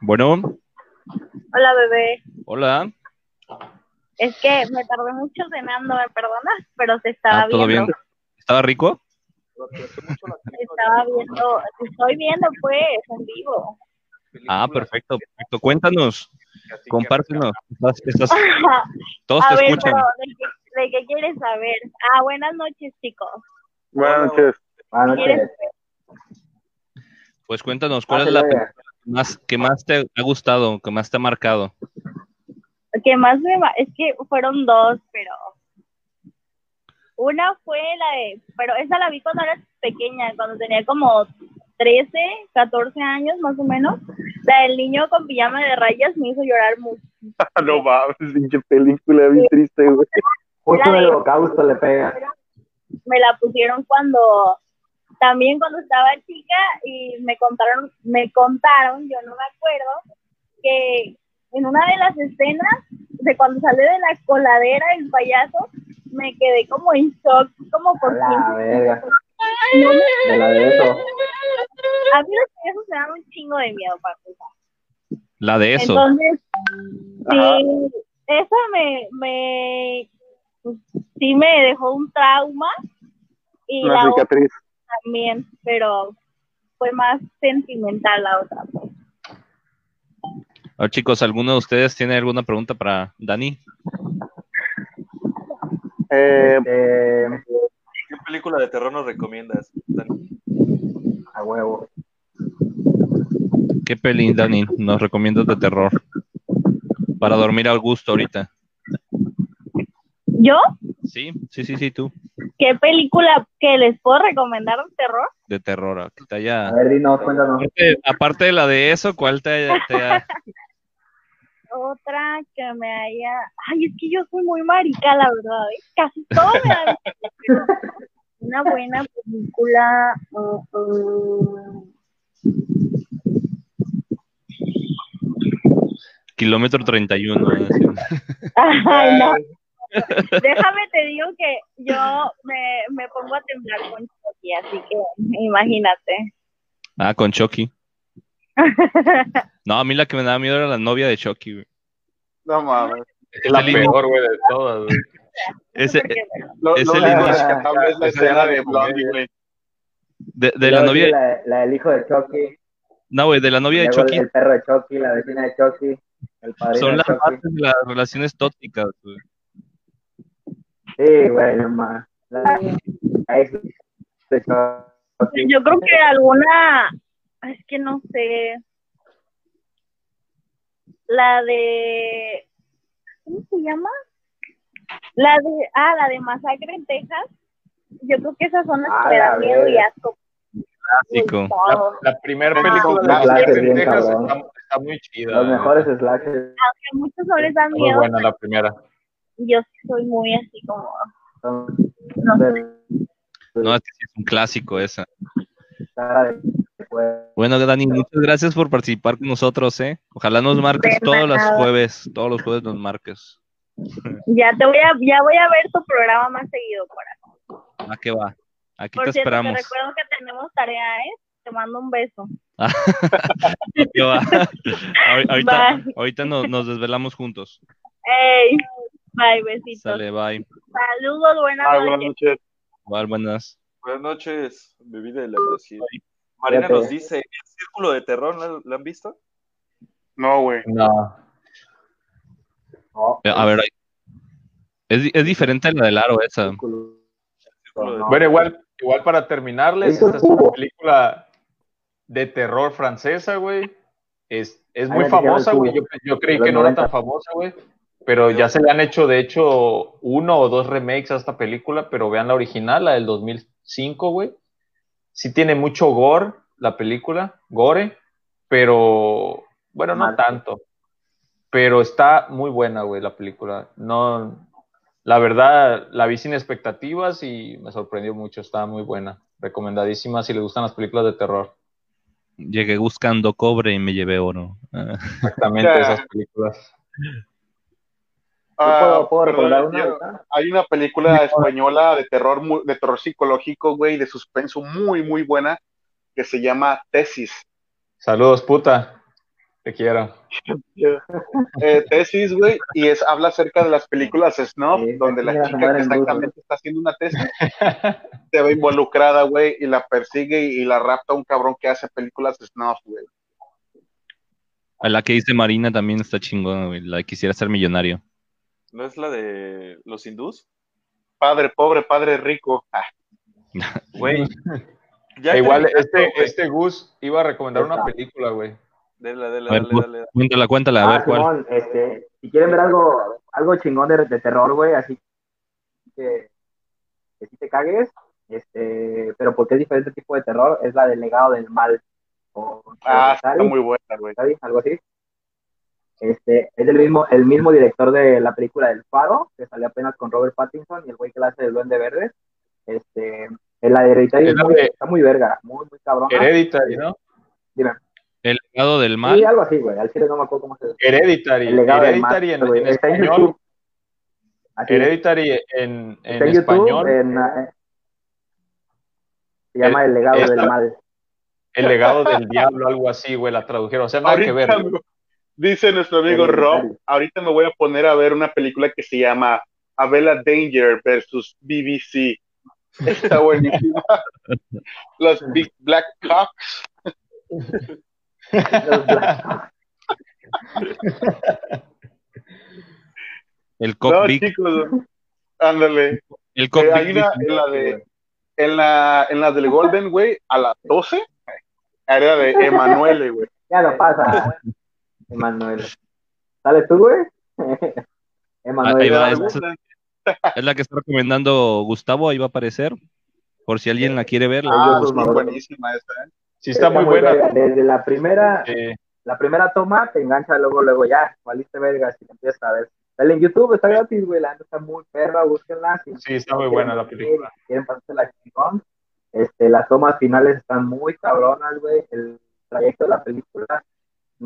Bueno, Hola, bebé. hola. Es que me tardé mucho cenando, ¿me perdonas? Pero se estaba Ah, ¿Todo viendo. bien? ¿Estaba rico? Estaba viendo, te estoy viendo, pues, en vivo. Ah, perfecto, perfecto. Cuéntanos, compártenos. Estás- estás- todos A te ver, escuchan. pero ¿de qué, de qué quieres saber? Ah, buenas noches, chicos. Buenas noches. Buenas ¿Quieres noches. Pues cuéntanos, ¿cuál es Pásale, la película que más, que más te ha gustado, que más te ha marcado? que más me va, es que fueron dos, pero una fue la de, pero esa la vi cuando era pequeña, cuando tenía como 13, 14 años más o menos. La del niño con pijama de rayas me hizo llorar mucho. no mames, pinche película bien triste, güey. Justo holocausto le pega. Me la pusieron cuando, también cuando estaba chica y me contaron, me contaron, yo no me acuerdo, que en una de las escenas de cuando sale de la coladera el payaso, me quedé como en shock, como por la 15 verga. No me- De la de eso. a mí los payasos me dan un chingo de miedo para. La de eso. Entonces, sí, esa me, me, sí me dejó un trauma y Una la otra también, pero fue más sentimental la otra. pues. A ver, chicos, ¿alguno de ustedes tiene alguna pregunta para Dani? Eh, Eh, ¿Qué película de terror nos recomiendas? Dani? a huevo. ¿Qué peli, Dani, nos recomiendas de terror? Para dormir al gusto ahorita. ¿Yo? Sí, sí, sí, sí, tú. ¿Qué película que les puedo recomendar de terror? De terror, a que te haya... A ver, dinos, cuéntanos. Aparte, aparte de la de eso, ¿cuál te haya... te haya- Otra que me haya... Ay, es que yo soy muy marica, la verdad. ¿eh? Casi todo me da. Una buena película... mm, mm, Kilómetro 31. ¿no? Así. Ay, no. Déjame te digo que yo me, me pongo a temblar con Chucky, así que imagínate. Ah, con Chucky. No, a mí la que me daba miedo era la novia de Chucky, güey. No mames. Es la peor, güey, de todas, güey. Ese, Lo, Es lo la escena de Blondie, güey. de, de la novia, La, la del hijo de Chucky. no, güey, de la novia de Chucky El perro de Chucky, la vecina de Chucky. El son de las Chucky. bases de las relaciones tóxicas, güey. Sí, güey, no más. De Chucky. yo creo que alguna... Es que no sé... La de... ¿Cómo se llama? La de... Ah, la de Masacre en Texas. Yo creo que esas son las Ah, que dan miedo y asco. Clásico. La primera Ah, película de la las clase Masacre en Texas está, está muy chida. Los mejores slashers. Aunque muchos no les dan Muy miedo, buena la primera. Yo sí soy muy así como... No sé. de- No, es que sí es un clásico esa. de- Bueno, Dani, muchas gracias por participar con nosotros, ¿eh? Ojalá nos marques todos los jueves, todos los jueves nos marques. Ya te voy a, ya voy a ver tu programa más seguido, Cora. ¿A qué va? Aquí Por te cierto, te esperamos. recuerdo que tenemos tarea, ¿eh? Te mando un beso. ¿A qué va? Ahor- ahorita ahorita nos, nos desvelamos juntos. Ey, bye, besitos. Sale, bye. Saludos, buenas noches. buenas noches. Igual, buenas. Buenas noches, bebida de la Brasil. Marina Fíjate. nos dice, ¿el círculo de terror ¿la, la han visto? No, güey. No. No, Eh, A ver, es, es diferente a la del aro esa. círculo. Círculo de No. Bueno, igual, igual para terminarles, esta es una película de terror francesa, güey. Es, es muy famosa, güey. Yo, yo creí que no era tan 90. famosa, güey. Pero ya se le han hecho, de hecho, uno o dos remakes a esta película, pero vean la original, la del 2005, güey. Sí tiene mucho gore la película, gore, pero bueno, no Mal. tanto. Pero está muy buena, güey, la película. No, la verdad, la vi sin expectativas y me sorprendió mucho. Está muy buena. Recomendadísima si les gustan las películas de terror. Llegué buscando cobre y me llevé oro. Exactamente esas películas. Ah, puedo, puedo perdón, recordar una yo- ahorita? Hay una película española de terror, de terror psicológico, güey, de suspenso muy, muy buena, que se llama Tesis. Saludos, puta. Te quiero. Eh, tesis, güey, y es habla acerca de las películas Sí, donde la chica que exactamente está haciendo una tesis se ve involucrada, güey, y la persigue y la rapta un cabrón que hace películas snuff, güey. A la que dice Marina también está chingona, güey. La quisiera ser millonario. ¿No es la de los hindús? Padre pobre, padre rico. Ah, Güey. E igual, terminaste, este, este Gus iba a recomendar una película, güey. Dale, dale, dale, dale. Cuéntala, cuéntala, a Ah, ver cuál. Simón, este, si quieren ver algo, algo chingón de, de terror, güey, así que, que sí te cagues, este, pero porque es diferente tipo de terror, es la del legado del mal. O, Ah, está muy buena, güey. ¿sabes? Algo así. Este, es el mismo, el mismo director de la película del Faro, que salió apenas con Robert Pattinson y el güey que la hace del Duende Verde. Este, en la de Hereditary Es muy- de- está muy verga, muy, muy cabrón. Hereditary, ¿no? Dime. El legado del mal. Sí, algo así, güey. Al chile no me acuerdo cómo se Hereditary. El legado del mal, Hereditary en, en Está en español. Es. Hereditary en, en Está en YouTube, español. en, eh, se llama El- El legado esta- del mal. El legado del diablo, algo así, güey, la tradujeron. O sea, nada que ver. Güey, Dice nuestro amigo Rob, ahorita me voy a poner a ver una película que se llama Abela Danger versus BBC. Está buenísima. Los Big Black Cocks. El No, cockpit. chicos, ándale. el Eh, hay una en la de en la en la del Golden, güey, a las 12 era de Emanuele, güey. Ya lo pasa. Emanuel. ¿Sales tú, güey? Emanuel. Va, es- la que está recomendando Gustavo, ahí va a aparecer. Por si alguien la quiere ver. la- Ah, sí, son buenísima esa, ¿eh? Sí, está muy buena. verga. Desde la primera, Eh, la primera toma te engancha luego, luego ya, valiste verga si te empiezas a ver. Dale en YouTube, está gratis, güey, la está muy perra, búsquenla. Si sí, está muy buena la película. si quieren pasarse la chingón. Este, las tomas finales están muy cabronas, güey. El trayecto de la película,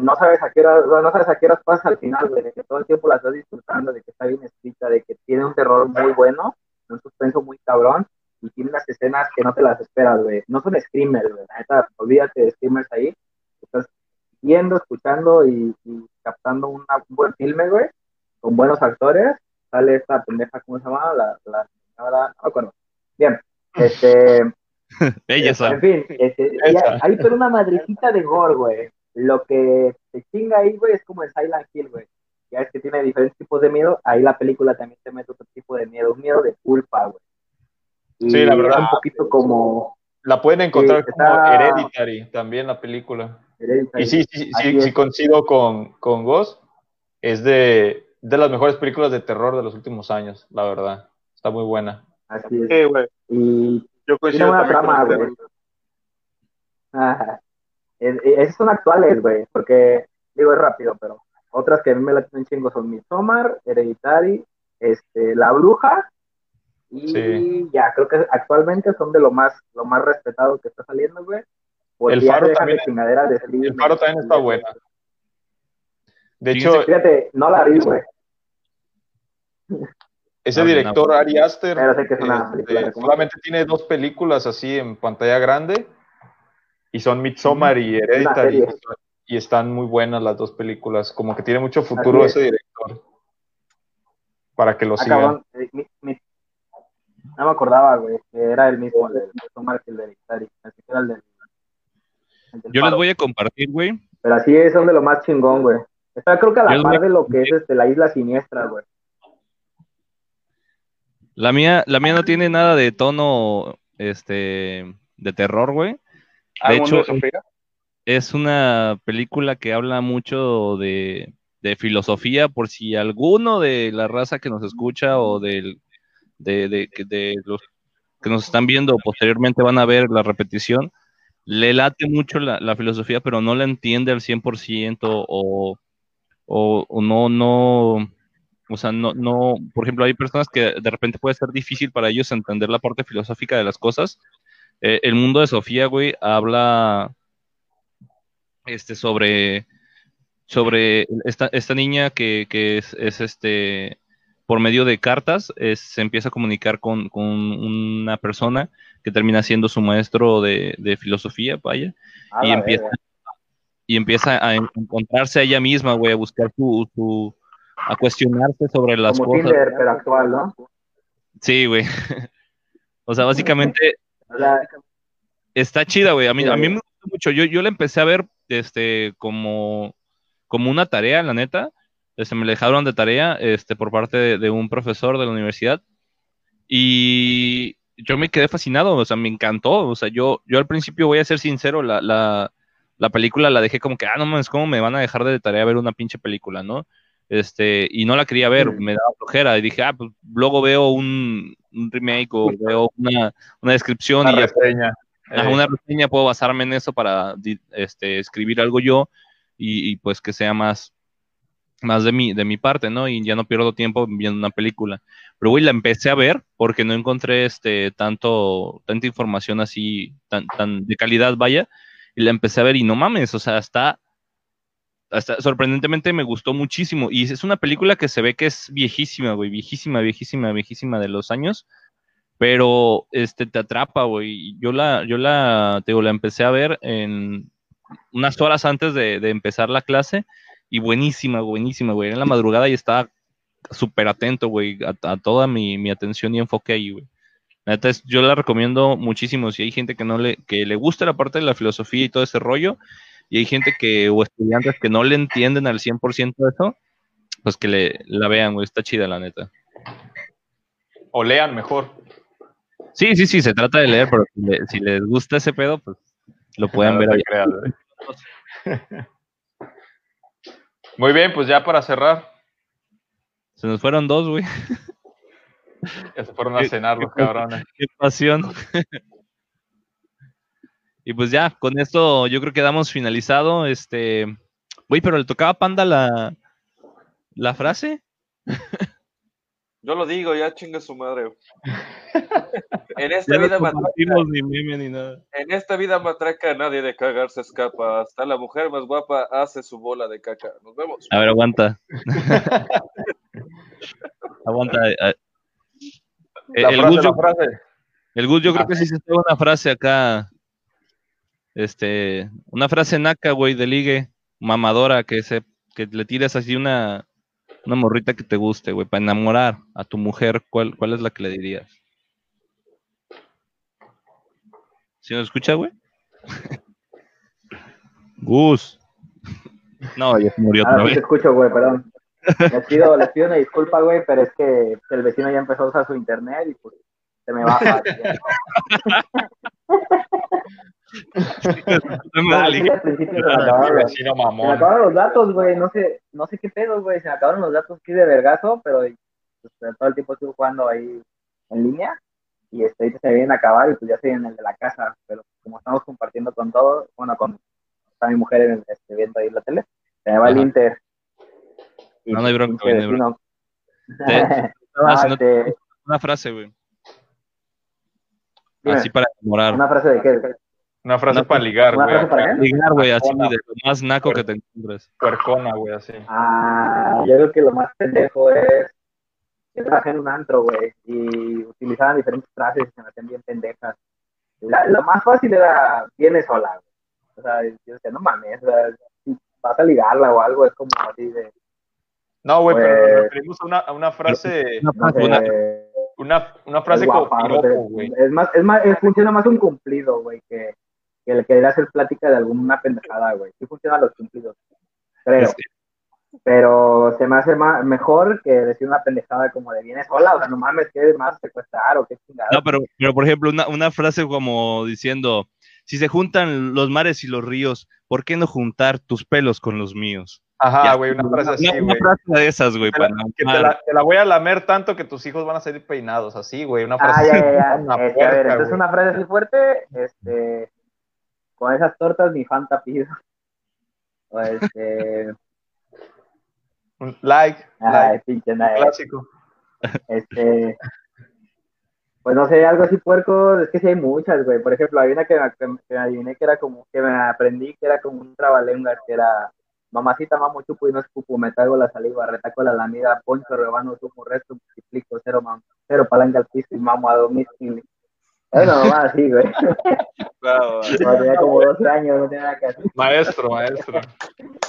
no sabes a qué hora, bueno, no sabes a qué horas pasa al final, güey, de que todo el tiempo la estás disfrutando, de que está bien escrita, de que tiene un terror muy bueno, un suspenso muy cabrón, y tiene unas escenas que no te las esperas, güey. No son screamers, güey. La neta, olvídate de screamers ahí. Estás viendo, escuchando y, y captando una- un buen filme, güey, con buenos actores. Sale esta pendeja, ¿cómo se llama? La, la señora, no me acuerdo. Bien, este, Ella en sabe. fin, este, hay pero una madrecita de gore, güey. Lo que te chinga ahí, güey, es como en Silent Hill, güey. Ya es que tiene diferentes tipos de miedo. Ahí la película también te mete otro tipo de miedo, un miedo de culpa, güey. Y Sí, la verdad. un poquito como La pueden encontrar Sí, como está- Hereditary también la película. Hereditary. Y sí, sí, sí, sí coincido con, con Ghost. Es de, de las mejores películas de terror de los últimos años, la verdad. Está muy buena. Así es. Sí, güey. Y Yo tiene coincido una también trama, güey. Ajá. Es- Esas son actuales, güey, porque, digo, es rápido, pero otras que a mí me la tienen chingo son Midsommar, Hereditary, este, La Bruja, y Sí. ya, creo que actualmente son de lo más, lo más respetado que está saliendo, güey. Porque El Faro también- de El Faro también está buena. De hecho, Fíjate, no la vi, güey, ese director. Ari Aster, pero sé que es una este, solamente tiene dos películas así en pantalla grande y son Midsommar y Hereditary y están muy buenas las dos películas como que tiene mucho futuro es. ese director para que lo Ah, sigan eh, mi- mi- no me acordaba, güey, que era el mismo, el de Midsommar que el de Hereditary, así que era el del- el del Yo les voy a compartir, güey. Pero así es, son de lo más chingón, güey. Está creo que a la par de lo que es este, la isla siniestra, güey. La mía, la mía no tiene nada de tono este de terror, güey. ¿Al De hecho, es una película que habla mucho de, de filosofía, por si alguno de la raza que nos escucha o del, de, de, que- de los que nos están viendo posteriormente van a ver la repetición, le late mucho la, la filosofía, pero no la entiende al 100% o, o, o no, no, o sea, no, no, por ejemplo, hay personas que de repente puede ser difícil para ellos entender la parte filosófica de las cosas. Eh, el mundo de Sofía, güey, habla este, sobre, sobre esta, esta niña que, que es, es, este, por medio de cartas, es- se empieza a comunicar con, con una persona que termina siendo su maestro de, de filosofía, vaya, y empieza, y empieza a en- encontrarse a ella misma, güey, a buscar su, su, a cuestionarse sobre las Como cosas. Tinder, pero actual, ¿no? Sí, güey. O sea, básicamente Está chida, güey. A mí, a mí me gustó mucho. Yo, yo la empecé a ver este, como, como una tarea, la neta. Este, me la dejaron de tarea este, por parte de, de un profesor de la universidad. Y yo me quedé fascinado, o sea, me encantó. O sea, yo, yo al principio, voy a ser sincero, la, la, la película la dejé como que, ah, no mames, ¿cómo me van a dejar de tarea ver una pinche película, no? Este, y no la quería ver, me daba flojera. Y dije, ah, pues luego veo un, un remake o veo una, una descripción una y ya reseña Eh, una reseña, puedo basarme en eso para este, escribir algo yo y, y, pues que sea más, más de mi, de mi parte, ¿no? Y ya no pierdo tiempo viendo una película. Pero, güey, la empecé a ver porque no encontré este, tanto, tanta información así, tan, tan de calidad, vaya, y la empecé a ver y no mames, o sea, está, hasta sorprendentemente me gustó muchísimo. Y es una película que se ve que es viejísima, güey, viejísima, viejísima, viejísima de los años pero este te atrapa, güey. Yo la, yo la, te digo, la empecé a ver en unas horas antes de, de empezar la clase y buenísima, buenísima, güey. En la madrugada y estaba súper atento, güey, a, toda mi, atención y enfoque ahí, güey. Neta, yo la recomiendo muchísimo. Si hay gente que no le, que le gusta la parte de la filosofía y todo ese rollo, y hay gente que, o estudiantes que no le entienden al 100% de eso, pues que le, la vean, güey, está chida, la neta. O lean mejor. Sí, sí, sí, se trata de leer, pero si, les gusta ese pedo, pues lo pueden ver ahí. Muy bien, pues ya para cerrar. Se nos fueron dos, güey. Ya se fueron a cenar los cabrones. Qué pasión. Y pues ya, con esto yo creo que damos finalizado. Este, güey, pero le tocaba Panda la, la frase. Yo lo digo, ya chinga su madre. en esta vida matraca. En esta vida matraca nadie de cagar se escapa. Hasta la mujer más guapa hace su bola de caca. Nos vemos. A ver, aguanta. aguanta. Eh, el, Gus, yo, el Gus, yo creo que sí se está una frase acá. Este, una frase naca, güey, de ligue, mamadora, que se, que le tires así una, una morrita que te guste, güey, para enamorar a tu mujer, ¿cuál, cuál es la que le dirías? ¿Sí nos escucha, güey? Gus. No, ya se murió ah, otra vez. escucho, güey, perdón. Les pido, les pido una disculpa, güey, pero es que el vecino ya empezó a usar su internet y pues se me baja. se me acabaron los datos, güey, no sé, no sé qué pedo, güey, se me acabaron los datos aquí de vergazo, pero pues, todo el tiempo estuve jugando ahí en línea y este, ahorita se vienen a acabar y pues ya estoy en el de la casa, pero como estamos compartiendo con todo, bueno, con está mi mujer en este, viendo ahí la tele, se me va el Inter. no, no hay bronca, no Una frase, güey. Así para enamorar. ¿Una frase de qué? Una frase para ligar, güey. Una frase para ligar, güey, así de lo más naco que te encuentres. Puercona, güey, así. Ah, yo creo que lo más pendejo es que trabajé en un antro, güey, y utilizaban diferentes frases y se me hacían bien pendejas. lo más fácil era, viene sola, güey. O sea, yo decía, no mames, o sea, si vas a ligarla o algo, es como así de... No, güey, pero nos pues, referimos a una, a una frase... Una, una, una, frase como güey. Es más, es más, funciona más un cumplido, güey, que que le quería hacer plática de alguna pendejada, güey. Sí funcionan los cumplidos, creo. Pero se me hace mejor que decir una pendejada como de vienes sola, o sea, no mames, ¿qué más secuestrar o qué chingada? No, pero, pero por ejemplo, una, una frase como diciendo, si se juntan los mares y los ríos, ¿por qué no juntar tus pelos con los míos? Ajá, güey, una frase así, güey. Una, frase de esas, güey. Que, te, la, te, la, voy a lamer tanto que tus hijos van a salir peinados, así, güey. Una frase ah, ya, ya, ya. Este, a ver, entonces una frase así fuerte, este, con esas tortas mi Fanta pido. O este. Un like. Ay, pinche Clásico. Este. Pues no sé, algo así puerco, es que sí hay muchas, güey. Por ejemplo, hay una que me, que adiviné que era como, que me aprendí que era como un trabalenguas, que era mamacita, mamo, chupo y no escupo, me traigo la saliva, retaco la lamida, poncho, rebano, sumo, resto, multiplico, cero, mam, cero palanca al piso y mamo a domicilio. Bueno, nomás así, güey. Claro, tenía como 12 años, no tenía nada que hacer. Maestro, maestro.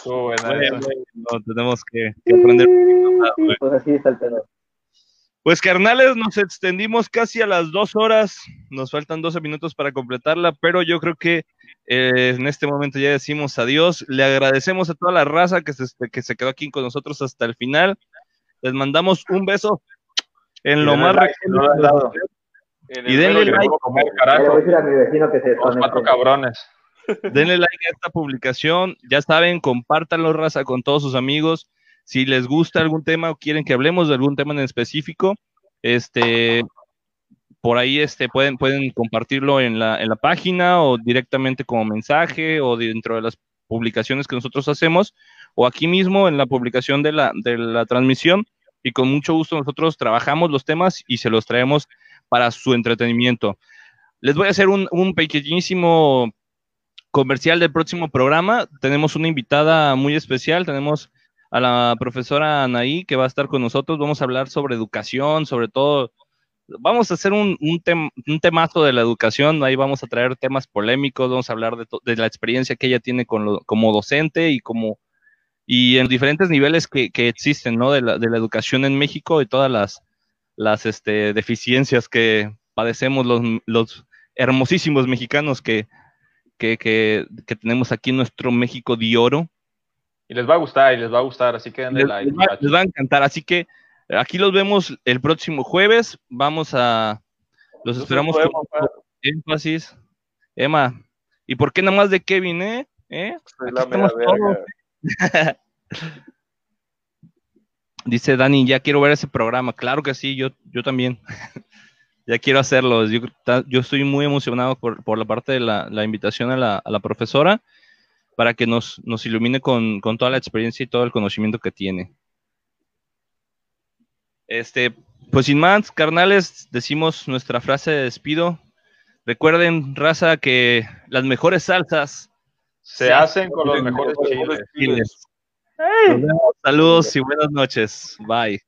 no, tenemos que, aprender. pues así está el pedo. Pues carnales, nos extendimos casi a las dos horas, nos faltan 12 minutos para completarla, pero yo creo que eh, en este momento ya decimos adiós, le agradecemos a toda la raza que se, que se quedó aquí con nosotros hasta el final, les mandamos un beso en lo más y denle like. cabrones. Denle like a esta publicación. Ya saben, compártanlo, raza, con todos sus amigos. Si les gusta algún tema o quieren que hablemos de algún tema en específico, este, por ahí este, pueden, pueden compartirlo en la, en la página o directamente como mensaje o dentro de las publicaciones que nosotros hacemos o aquí mismo en la publicación de la, de la transmisión y con mucho gusto nosotros trabajamos los temas y se los traemos para su entretenimiento. Les voy a hacer un, pequeñísimo comercial del próximo programa. Tenemos una invitada muy especial, tenemos a la profesora Anaí que va a estar con nosotros. Vamos a hablar sobre educación, sobre todo. Vamos a hacer un, un, temazo de la educación, ahí vamos a traer temas polémicos, vamos a hablar de, la experiencia que ella tiene como docente y como, y en diferentes niveles que, que existen, ¿no? De la, de la, educación en México y todas las, las este, deficiencias que padecemos los, los hermosísimos mexicanos que, que, que, que, tenemos aquí en nuestro México de oro. Y les va a gustar, y les va a gustar, así que les, like, les, va, les va a encantar, así que aquí los vemos el próximo jueves, vamos a, los esperamos con énfasis. Emma, ¿y por qué nada más de Kevin, eh? ¿Eh? Dice Dani, ya quiero ver ese programa. Claro que sí, yo, yo también. ya quiero hacerlo. Yo, yo, estoy muy emocionado por, por la parte de la, la invitación a la, a la, profesora para que nos, nos ilumine con, con, toda la experiencia y todo el conocimiento que tiene. Este, pues sin más, carnales, decimos nuestra frase de despido. Recuerden, raza, que las mejores salsas se, se hacen con los mejores chiles. chiles. Hey. Saludos y buenas noches. Bye.